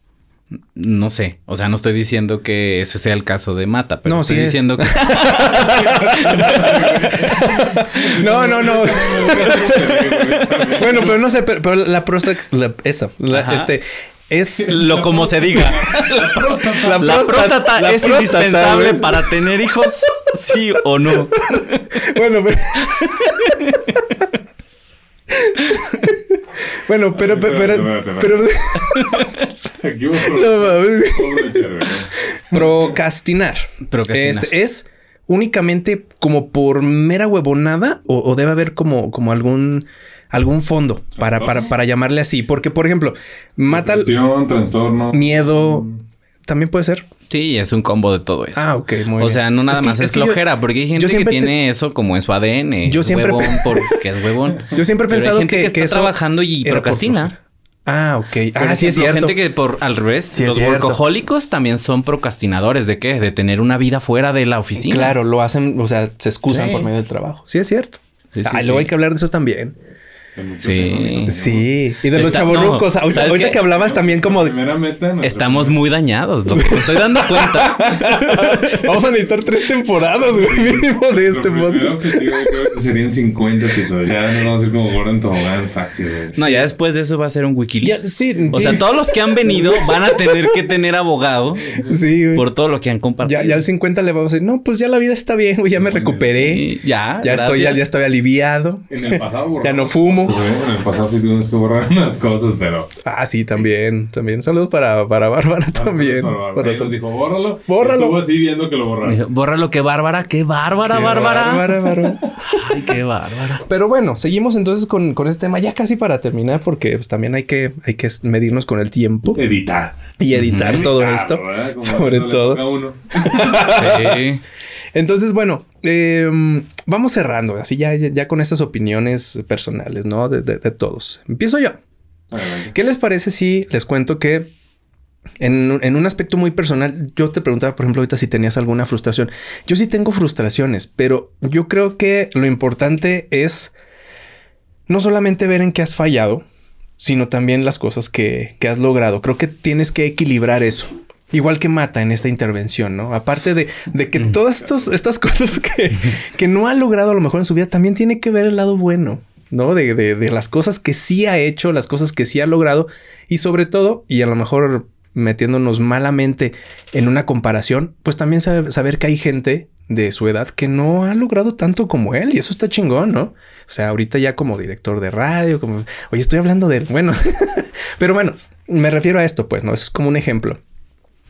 No sé, o sea, no estoy diciendo que eso sea el caso de Mata, pero
no,
estoy
sí
diciendo que...
no, no, no. bueno, pero no sé, pero, la próstata, esa, este, es
lo como se diga. La próstata, es indispensable para tener hijos, sí o no.
Bueno, pero... bueno, pero, pero, procrastinar. Procrastinar. Este, es únicamente como por mera huevonada o, o debe haber como, como algún algún fondo para, para, para llamarle así. Porque, por ejemplo, mata
trastorno.
Miedo. También puede ser.
Sí, es un combo de todo eso.
Ah, ok, muy
O sea, no nada más es, flojera, porque hay gente que tiene eso como en su ADN. Yo siempre huevón porque es huevón.
Yo siempre he pensado que,
que, está trabajando y procrastina.
Ah, ok. Ah, sí es cierto.
gente que por al revés, los workahólicos también son procrastinadores de qué? De tener una vida fuera de la oficina.
Claro, lo hacen, o sea, se excusan por medio del trabajo. Sí es cierto. ah, luego hay que hablar de eso también.
Sí.
Sí. Y de los chavorrucos. ahorita, que hablabas también como de...
Estamos muy dañados, Me estoy dando cuenta.
Vamos a necesitar tres temporadas, güey, mínimo de este
podcast. serían 50 episodios. Ya no vamos a ser como Gordon Tobogán fácil.
No, ya después de eso va a ser un Wikileaks. sí, o sea, todos los que han venido van a tener que tener abogado. Sí, güey. Por todo lo que han compartido.
Ya, ya al 50 le vamos a decir, no, pues ya la vida está bien, güey. Ya me recuperé.
ya.
Ya estoy, ya, ya estoy aliviado.
En el pasado,
Ya no fumo.
Pues, en el pasado sí tuvimos que borrar unas cosas, pero.
Ah, sí, también. También. Saludos para, para Bárbara también.
Para Para dijo, bórralo.
Bórralo.
Estuvo así viendo que lo borrara.
bórralo, qué bárbara, qué bárbara, bárbara. Bárbara, bárbara. Ay, qué bárbara.
Pero bueno, seguimos entonces con, con este tema ya casi para terminar, porque pues, también hay que, hay que medirnos con el tiempo.
Editar.
Y editar todo esto. Sobre todo. sí. Entonces, bueno, em, vamos cerrando, así ya, ya con estas opiniones personales, ¿no? De, todos. Empiezo yo. ¿Qué les parece si les cuento que en, en, un aspecto muy personal, yo te preguntaba, por ejemplo, ahorita si tenías alguna frustración. Yo sí tengo frustraciones, pero yo creo que lo importante es no solamente ver en qué has fallado, sino también las cosas que, que has logrado. Creo que tienes que equilibrar eso. Igual que Mata en esta intervención, ¿no? Aparte de, que mm. todas estas cosas que, que, no ha logrado a lo mejor en su vida, también tiene que ver el lado bueno, ¿no? De, de, las cosas que sí ha hecho, las cosas que sí ha logrado y sobre todo, y a lo mejor metiéndonos malamente en una comparación, pues también saber que hay gente de su edad que no ha logrado tanto como él y eso está chingón, ¿no? O sea, ahorita ya como director de radio, como, oye, estoy hablando de, bueno, pero bueno, me refiero a esto, pues, ¿no? Eso es como un ejemplo.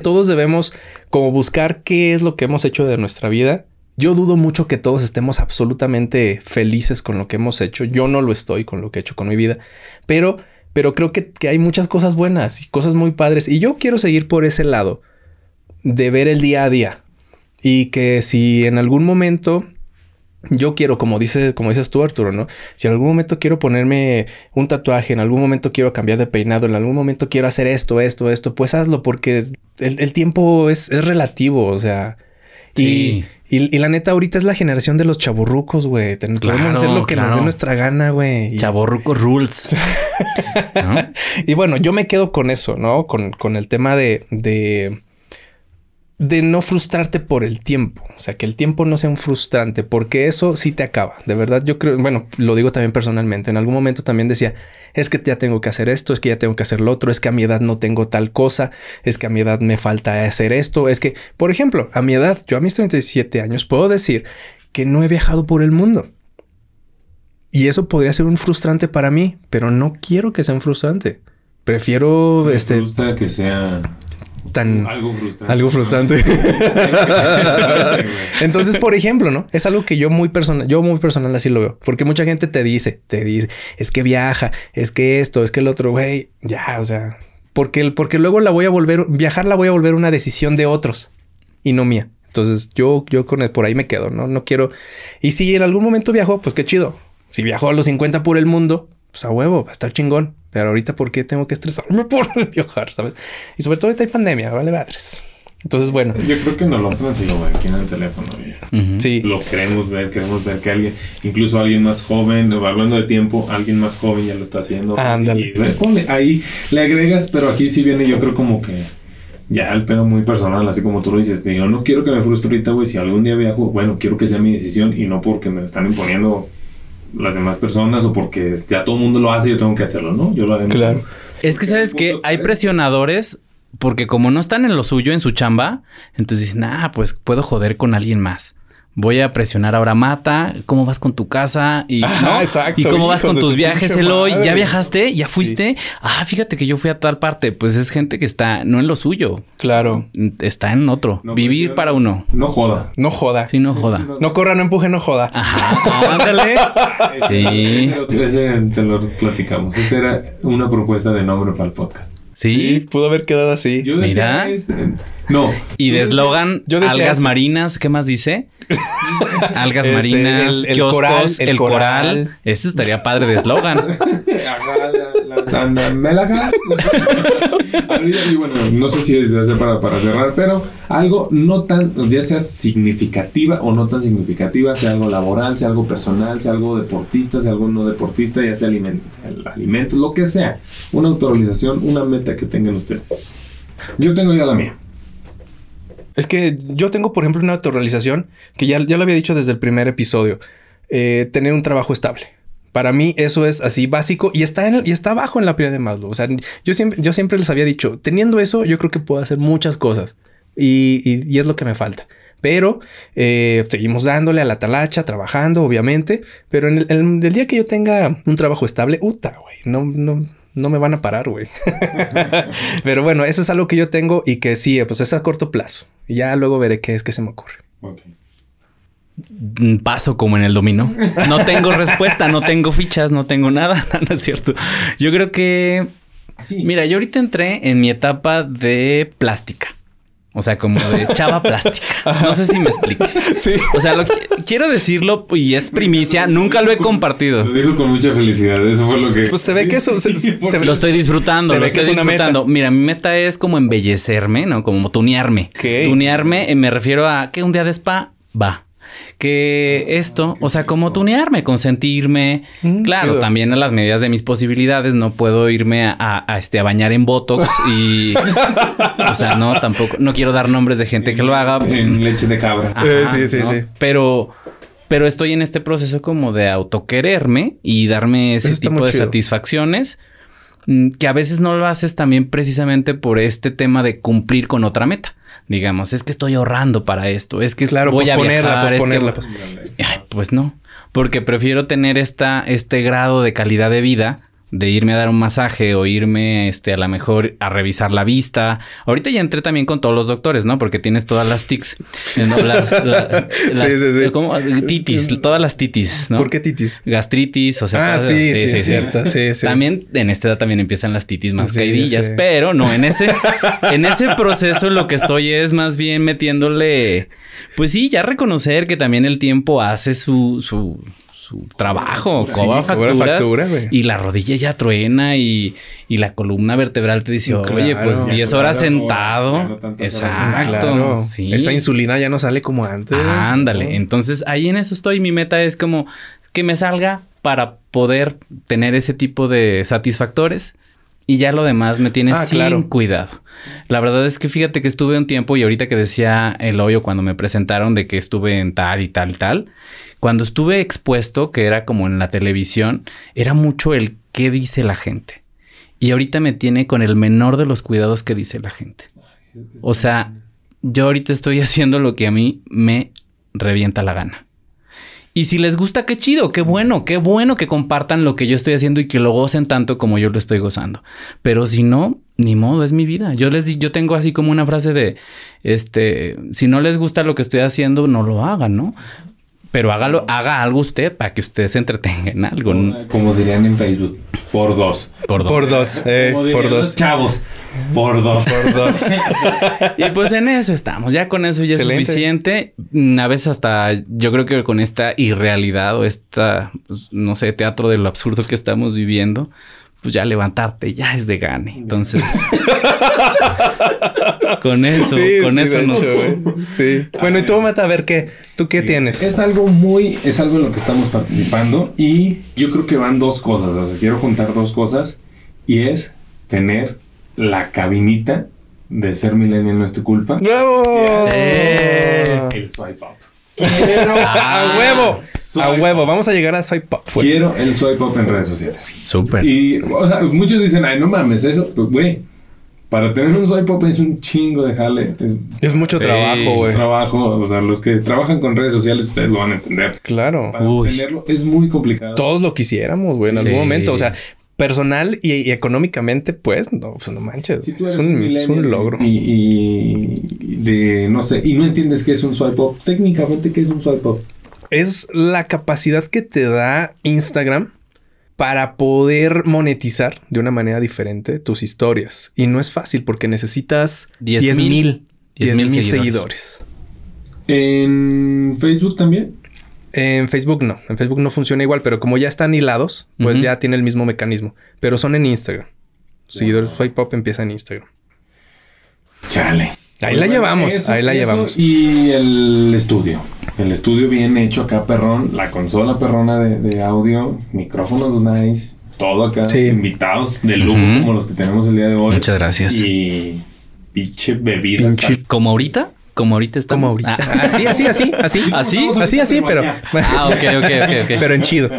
Todos debemos como buscar qué es lo que hemos hecho de nuestra vida. Yo dudo mucho que todos estemos absolutamente felices con lo que hemos hecho. Yo no lo estoy con lo que he hecho con mi vida, pero, pero creo que, que hay muchas cosas buenas y cosas muy padres. Y yo quiero seguir por ese lado de ver el día a día. Y que si en algún momento yo quiero, como dice, como dices tú, Arturo, ¿no? Si en algún momento quiero ponerme un tatuaje, en algún momento quiero cambiar de peinado, en algún momento quiero hacer esto, esto, esto, pues hazlo porque el, tiempo es, relativo, o sea. Y, y, la neta, ahorita es la generación de los chaburrucos, güey. Podemos hacer lo que nos dé nuestra gana, güey.
Chaburrucos rules.
Y bueno, yo me quedo con eso, ¿no? Con, con el tema de, de de no frustrarte por el tiempo. O sea, que el tiempo no sea un frustrante, porque eso sí te acaba. De verdad, yo creo, bueno, lo digo también personalmente. En algún momento también decía, es que ya tengo que hacer esto, es que ya tengo que hacer lo otro, es que a mi edad no tengo tal cosa, es que a mi edad me falta hacer esto, es que, por ejemplo, a mi edad, yo a mis 37 años puedo decir que no he viajado por el mundo. Y eso podría ser un frustrante para mí, pero no quiero que sea un frustrante. Prefiero
me
este.
gusta que sea
tan...
Algo frustrante.
Algo frustrante. Entonces, por ejemplo, ¿no? Es algo que yo muy personal, yo muy personal así lo veo. Porque mucha gente te dice, te dice, es que viaja, es que esto, es que el otro, güey, ya, o sea, porque, porque luego la voy a volver, viajar la voy a volver una decisión de otros y no mía. Entonces yo, yo con el, por ahí me quedo, ¿no? No quiero. Y si en algún momento viajo, pues qué chido. Si viajo a los 50 por el mundo, pues a huevo, va a estar chingón. Pero ahorita, ¿por qué tengo que estresarme por viajar? ¿Sabes? Y sobre todo ahorita hay pandemia, vale madres. Entonces, bueno.
Yo creo que no lo lo aquí en el teléfono. Sí. Lo queremos ver, queremos ver que alguien, incluso alguien más joven, hablando de tiempo, alguien más joven ya lo está haciendo.
Ándale.
ahí le agregas, pero aquí sí viene, yo creo como que ya el pedo muy personal, así como tú lo dices. Yo no quiero que me frustre ahorita, güey. Si algún día viajo, bueno, quiero que sea mi decisión y no porque me lo están imponiendo las demás personas o porque ya todo el mundo lo hace y yo tengo que hacerlo, ¿no? Yo lo hago.
Claro.
Es que sabes que hay presionadores porque como no están en lo suyo, en su chamba, entonces dicen, ah, pues puedo joder con alguien más voy a presionar ahora Mata, ¿cómo vas con tu casa? Y, ¿Y cómo vas con tus viajes, Eloy? ¿Ya viajaste? ¿Ya fuiste? Ah, fíjate que yo fui a tal parte. Pues es gente que está no en lo suyo.
Claro.
Está en otro. Vivir para uno.
No joda.
No joda.
Sí, no joda.
No corra, no empuje, no joda.
Ajá. Ándale. sí.
Ese te lo platicamos. Esa era una propuesta de nombre para el podcast.
Sí, pudo haber quedado así.
Mira.
no.
Y de eslogan, algas marinas, ¿qué más dice? algas este, marinas, el, coral, el, coral. Ese estaría padre de eslogan.
y bueno, no sé si es para, para cerrar, pero algo no tan, ya sea significativa o no tan significativa, sea algo laboral, sea algo personal, sea algo deportista, sea algo no deportista, ya sea alimento, alimentos, lo que sea. Una autorización, una meta que tengan ustedes. Yo tengo ya la mía.
Es que yo tengo, por ejemplo, una autorrealización que ya, ya lo había dicho desde el primer episodio. Eh, tener un trabajo estable. Para mí eso es así básico y está, en y está abajo en la pirámide de Maslow. O sea, yo siempre, yo siempre les había dicho, teniendo eso, yo creo que puedo hacer muchas cosas y, y, es lo que me falta. Pero eh, seguimos dándole a la talacha, trabajando, obviamente. Pero en el, día que yo tenga un trabajo estable, uta, güey, no, no, no me van a parar, güey. pero bueno, eso es algo que yo tengo y que sí, pues es a corto plazo. Y ya luego veré qué es que se me ocurre. Okay.
Mm, paso como en el dominó. No tengo respuesta, no tengo fichas, no tengo nada. No, es cierto. Yo creo que. Sí. Mira, yo ahorita entré en mi etapa de plástica. O sea, como de chava plástica. No sé si me explique. Sí. O sea, lo quiero decirlo y es primicia. Nunca lo he compartido.
Lo digo con mucha felicidad. Eso fue lo que.
Pues se ve que eso. Se,
lo estoy disfrutando. lo estoy disfrutando. Mira, mi meta es como embellecerme, ¿no? Como tunearme. ¿Qué? Tunearme. Eh, me refiero a que un día de spa va que esto, o sea, como tunearme, consentirme. Mm, claro, también a las medidas de mis posibilidades, no puedo irme a, este, a bañar en Botox y, o sea, no, tampoco, no quiero dar nombres de gente que lo haga.
En leche de cabra.
Eh, sí, sí, sí.
Pero, pero estoy en este proceso como de autoquererme y darme ese tipo de satisfacciones mm, que a veces no lo haces también precisamente por este tema de cumplir con otra meta. Digamos, es que estoy ahorrando para esto, es que
claro, voy a viajar,
pues no, porque prefiero tener esta, este grado de calidad de vida de irme a dar un masaje o irme este a lo mejor a revisar la vista. Ahorita ya entré también con todos los doctores, ¿no? Porque tienes todas las tics, eh, Las, sí, sí, sí. ¿cómo? Titis, todas las titis, ¿no?
¿Por qué titis?
Gastritis, o
sea, ah, sí, sí, sí, cierto. Sí, sí.
También en esta edad también empiezan las titis más caidillas, pero no, en ese en ese proceso lo que estoy es más bien metiéndole pues sí, ya reconocer que también el tiempo hace su, su, trabajo, cobra factura y la rodilla ya truena y, la columna vertebral te dice, oye, pues 10 horas sentado. Exacto.
Esa insulina ya no sale como antes.
Ándale. Entonces ahí en eso estoy. Mi meta es como que me salga para poder tener ese tipo de satisfactores. Y ya lo demás me tiene ah, sin cuidado. La verdad es que fíjate que estuve un tiempo y ahorita que decía el hoyo cuando me presentaron de que estuve en tal y tal y tal, cuando estuve expuesto, que era como en la televisión, era mucho el qué dice la gente. Y ahorita me tiene con el menor de los cuidados que dice la gente. O sea, yo ahorita estoy haciendo lo que a mí me revienta la gana. Y si les gusta, qué chido, qué bueno, qué bueno que compartan lo que yo estoy haciendo y que lo gocen tanto como yo lo estoy gozando. Pero si no, ni modo, es mi vida. Yo les yo tengo así como una frase de este, si no les gusta lo que estoy haciendo, no lo hagan, ¿no? Pero hágalo, haga algo usted para que usted se entretenga en algo.
Como dirían en Facebook, por dos.
Por dos. Por dos. Eh, por dos.
Chavos. Por dos. Por dos.
y pues en eso estamos. Ya con eso ya es suficiente. Mm, a veces hasta yo creo que con esta irrealidad o esta, pues, no sé, teatro de lo absurdo que estamos viviendo, pues ya levantarte ya es de gane. Entonces, con eso, con eso nos.
sí. Bueno, y tú, Mata, a ver qué, tú qué tienes.
Es algo muy, es algo en lo que estamos participando y yo creo que van dos cosas. O sea, quiero juntar dos cosas y es tener la cabinita de ser millennial no es tu culpa.
¡Bravo!
El swipe up.
Quiero a ah, huevo. A huevo. Vamos a llegar a swipe up.
Quiero el swipe up en redes sociales.
Súper.
Y, o sea, muchos dicen, ay, no mames, eso. Pues, güey, para tener un swipe up es un chingo dejarle.
Es, mucho trabajo, güey.
Trabajo. O sea, los que trabajan con redes sociales, ustedes lo van a entender.
Claro.
Para entenderlo es muy complicado.
Todos lo quisiéramos, güey, en algún momento. O sea, personal y, económicamente, pues, no, pues no manches. es, un, logro.
Y, de, no sé, y no entiendes qué es un swipe up, técnicamente, ¿qué es un swipe up?
Es la capacidad que te da Instagram para poder monetizar de una manera diferente tus historias. Y no es fácil porque necesitas 10 mil seguidores.
¿En Facebook también?
En Facebook no, en Facebook no funciona igual, pero como ya están hilados, pues ya tiene el mismo mecanismo. Pero son en Instagram. Seguidores Swipe Up empieza en Instagram.
Chale.
Ahí la llevamos, ahí la llevamos.
Y el estudio. El estudio bien hecho acá, perrón. La consola perrona de, audio, micrófonos nice, todo acá. Invitados de lujo como los que tenemos el día de hoy.
Muchas gracias.
Y pinche bebidas.
¿Como ahorita? Como ahorita estamos.
Como ahorita. Ah. Así, así, así, así. Así, así, así, pero.
Ah, ok, ok, ok,
Pero en chido.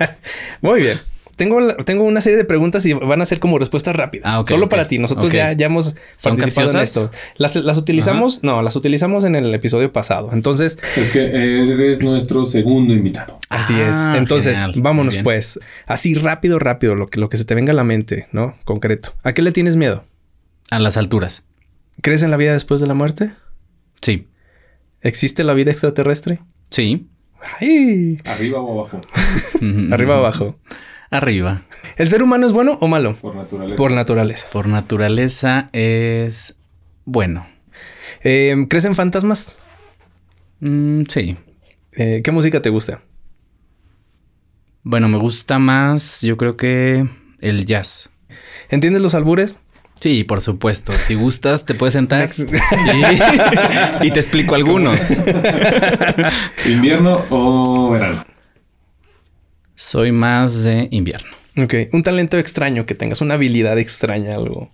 Muy bien. Tengo, tengo una serie de preguntas y van a ser como respuestas rápidas. Ah, Solo para ti. Nosotros ya, ya hemos participado en esto. Las, las utilizamos, no, las utilizamos en el episodio pasado. Entonces.
Es que eres nuestro segundo invitado.
Así es. Ah, Entonces, vámonos pues. Así rápido, rápido, lo que, lo que se te venga a la mente, ¿no? Concreto. ¿A qué le tienes miedo?
A las alturas.
¿Crees en la vida después de la muerte?
Sí.
¿Existe la vida extraterrestre?
Sí.
Ay.
¿Arriba o abajo?
Arriba o abajo.
Arriba.
¿El ser humano es bueno o malo?
Por naturaleza.
Por naturaleza.
Por naturaleza es bueno.
Eh, ¿Crees en fantasmas?
Mm, sí.
Eh, ¿Qué música te gusta?
Bueno, me gusta más, yo creo que el jazz.
¿Entiendes los albures?
Sí, por supuesto. Si gustas, te puedes sentar y, te explico algunos.
¿Invierno o verano?
Soy más de invierno.
Ok. Un talento extraño que tengas, una habilidad extraña, algo.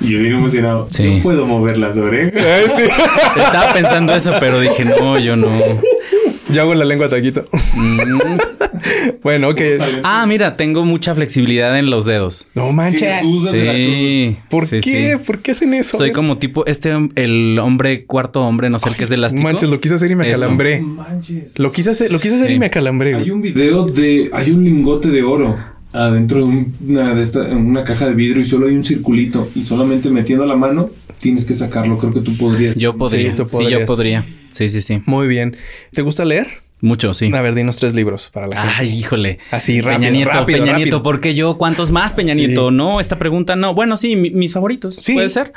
Y yo vine emocionado. Sí. No puedo mover las orejas.
Estaba pensando eso, pero dije, no, yo no.
Yo hago la lengua taquito. Mm. bueno, ok.
Ah, mira, tengo mucha flexibilidad en los dedos.
No manches.
Sí.
¿Por qué? ¿Por qué hacen eso?
Soy como tipo este, el hombre, cuarto hombre, no sé el que es de elástico.
Manches, lo quise hacer y me acalambré.
manches.
Lo quise hacer, lo quise hacer y me acalambré.
Hay un video de, hay un lingote de oro adentro de una de esta, una caja de vidrio y solo hay un circulito y solamente metiendo la mano tienes que sacarlo. Creo que tú podrías.
Yo podría. Sí, sí yo podría. Sí, sí, sí.
Muy bien. ¿Te gusta leer?
Mucho, sí.
A ver, dinos tres libros para la gente.
Ay, híjole.
Así, rápido,
Peña Nieto,
rápido,
Peña Nieto, ¿por qué yo? ¿Cuántos más Peña Nieto? No, esta pregunta no. Bueno, sí, mis favoritos. Sí. Puede ser.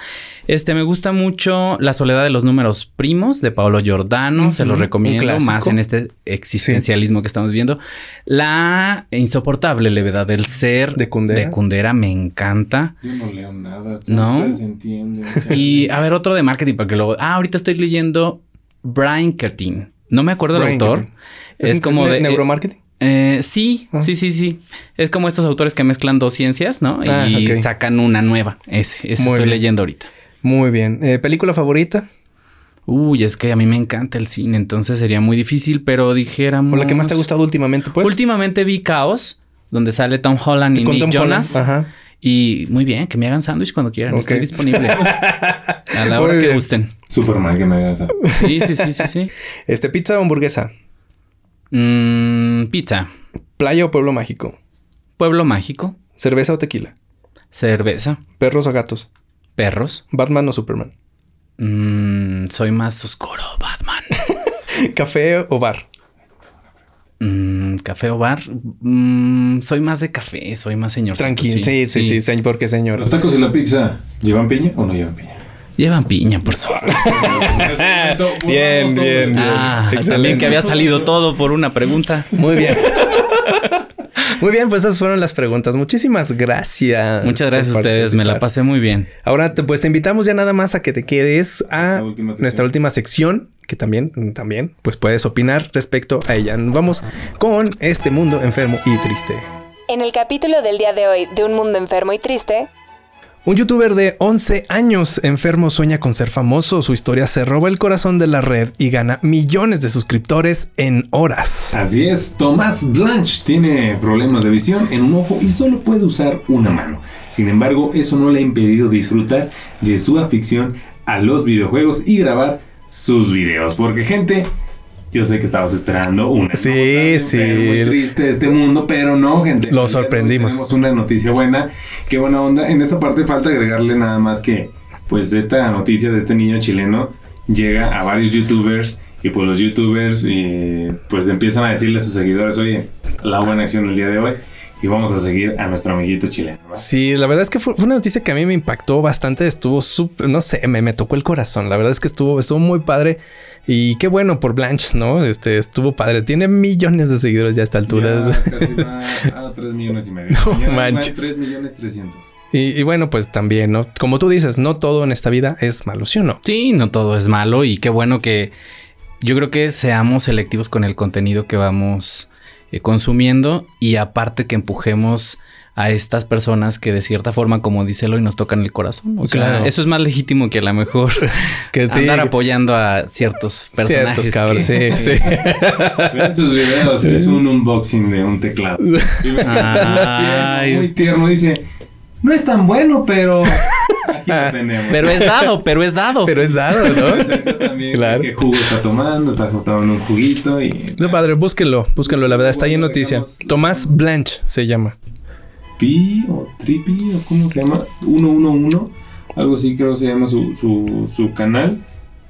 Este, me gusta mucho La soledad de los números primos de Paolo Giordano. Se los recomiendo más en este existencialismo que estamos viendo. La insoportable levedad del ser
de Kundera.
De Kundera me encanta.
Yo no leo nada.
No. y a ver, otro de marketing, porque luego. Ah, ahorita estoy leyendo Brian Kertin. No me acuerdo del autor.
Es, como de. ¿Neuromarketing?
Eh, sí, ah. sí, sí, sí. Es como estos autores que mezclan dos ciencias, ¿no? y ah, sacan una nueva. Ese, ese estoy leyendo ahorita.
Muy bien. Eh, ¿Película favorita?
Uy, es que a mí me encanta el cine, entonces sería muy difícil, pero dijéramos.
¿O la que más te ha gustado últimamente, pues?
Últimamente vi Caos, donde sale Tom Holland y Nick Jonas. Ajá. Y muy bien, que me hagan sándwich cuando quieran. Estoy disponible. a la hora que gusten.
Superman que me hagan
sándwich. Sí, sí, sí, sí, sí.
Este, pizza o hamburguesa.
Mm, pizza.
Playa o pueblo mágico.
Pueblo mágico.
Cerveza o tequila.
Cerveza.
¿Perros o gatos?
Perros.
¿Batman o Superman?
Mm, soy más oscuro, Batman.
¿Café o bar?
Mm, café o bar. Mm, soy más de café, soy más señor.
Tranquilo, sí, sí, sí, sí, ¿por qué señor?
¿Los tacos y la pizza llevan piña o no llevan piña?
Llevan piña, por supuesto.
bien, bien, bien.
Ah, también que había salido todo por una pregunta.
Muy bien. Muy bien, pues esas fueron las preguntas. Muchísimas gracias.
Muchas gracias a ustedes, me la pasé muy bien.
Ahora, pues te invitamos ya nada más a que te quedes a nuestra última sección, que también, también, pues puedes opinar respecto a ella. Vamos con este mundo enfermo y triste.
En el capítulo del día de hoy de Un Mundo Enfermo y Triste,
un youtuber de 11 años enfermo sueña con ser famoso. Su historia se roba el corazón de la red y gana millones de suscriptores en horas.
Así es, Tomás Blanche tiene problemas de visión en un ojo y solo puede usar una mano. Sin embargo, eso no le ha impedido disfrutar de su afición a los videojuegos y grabar sus videos. Porque gente, yo sé que estabas esperando una
sí, sí.
muy triste de este mundo, pero no, gente.
Lo sorprendimos.
Tenemos una noticia buena. Qué buena onda. En esta parte falta agregarle nada más que, pues, esta noticia de este niño chileno llega a varios youtubers y pues los youtubers y pues empiezan a decirle a sus seguidores, oye, la buena acción el día de hoy y vamos a seguir a nuestro amiguito chileno.
Sí, la verdad es que fue, una noticia que a mí me impactó bastante, estuvo súper, no sé, me, me, tocó el corazón, la verdad es que estuvo, estuvo muy padre y qué bueno por Blanche, ¿no? Este estuvo padre, tiene millones de seguidores ya a esta altura.
Ya, a 3 millones y medio. No manches. 3 millones 300.
Y, y, bueno, pues también, ¿no? Como tú dices, no todo en esta vida es malo, ¿sí o no?
Sí, no todo es malo y qué bueno que yo creo que seamos selectivos con el contenido que vamos eh, consumiendo y aparte que empujemos a estas personas que de cierta forma, como dice Eloy, nos tocan el corazón. O claro. eso es más legítimo que a lo mejor que andar apoyando a ciertos personajes. Ciertos
cabros, sí, sí.
Vean sus videos, es un unboxing de un teclado. Muy tierno, dice, no es tan bueno, pero... Aquí lo tenemos.
Pero es dado, pero es dado.
Pero es dado, ¿no?
También claro. ¿Qué jugo está tomando? Está tomando un juguito y...
No, padre, búsquenlo, búsquenlo. La verdad, está ahí en noticia. Tomás Blanche se llama.
Pi o Tripi o cómo se llama, 111, algo así creo que se llama su, su, su canal.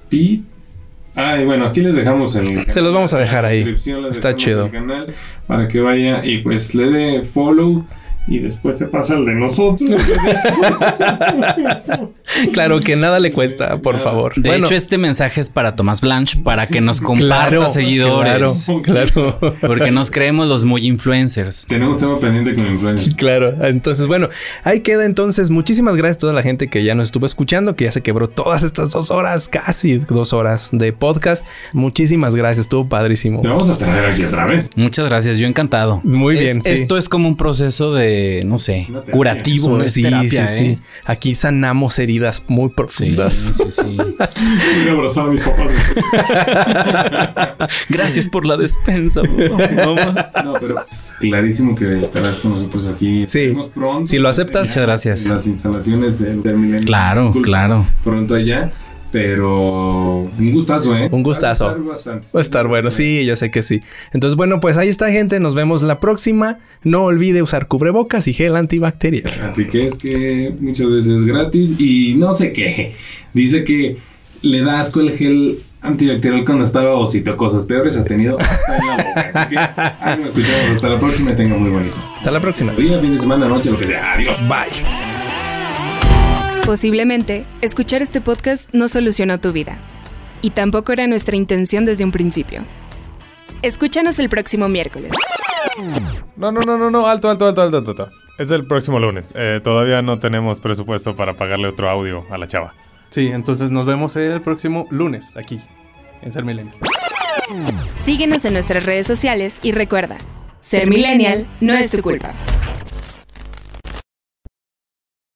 Pi. Ah, y bueno, aquí les dejamos el.
Se los vamos a dejar ahí. Está chido.
Canal para que vaya y pues le dé follow y después se pasa el de nosotros.
claro que nada le cuesta, por favor.
De hecho, este mensaje es para Tomás Blanche, para que nos comparta seguidores.
Claro, claro.
Porque nos creemos los muy influencers.
Tenemos tema pendiente con influencers.
Claro. Entonces, bueno, ahí queda entonces. Muchísimas gracias a toda la gente que ya nos estuvo escuchando, que ya se quebró todas estas dos horas, casi dos horas de podcast. Muchísimas gracias, estuvo padrísimo.
Te vamos a traer aquí otra vez.
Muchas gracias, yo encantado.
Muy bien.
Esto es como un proceso de no sé, curativo, no sí, terapia, sí, ¿eh? sí.
Aquí sanamos heridas muy profundas. Sí, sí, sí.
abrazar a mis papás.
Gracias por la despensa.
no, pero clarísimo que estarás con nosotros aquí.
Sí. Pronto, si lo aceptas,
muchas gracias.
Las instalaciones del Terminal.
Claro, claro.
Pronto allá. Pero un gustazo, ¿eh?
Un gustazo. Va a estar, bueno, sí, yo sé que sí. Entonces, bueno, pues ahí está, gente. Nos vemos la próxima. No olvide usar cubrebocas y gel antibacterial.
Así que es que muchas veces es gratis y no sé qué. Dice que le da asco el gel antibacterial cuando estaba osito. Cosas peores ha tenido hasta en la boca. Así que ahí nos escuchamos. Hasta la próxima y tenga muy bonito.
Hasta la próxima.
Día, fin de semana, noche, lo que sea. Adiós.
Bye.
Posiblemente, escuchar este podcast no solucionó tu vida. Y tampoco era nuestra intención desde un principio. Escúchanos el próximo miércoles.
No, no, no, no, no, alto, alto, alto, alto, alto. Es el próximo lunes. Eh, todavía no tenemos presupuesto para pagarle otro audio a la chava.
Sí, entonces nos vemos el próximo lunes aquí, en Ser Millennial.
Síguenos en nuestras redes sociales y recuerda, Ser Millennial no es tu culpa.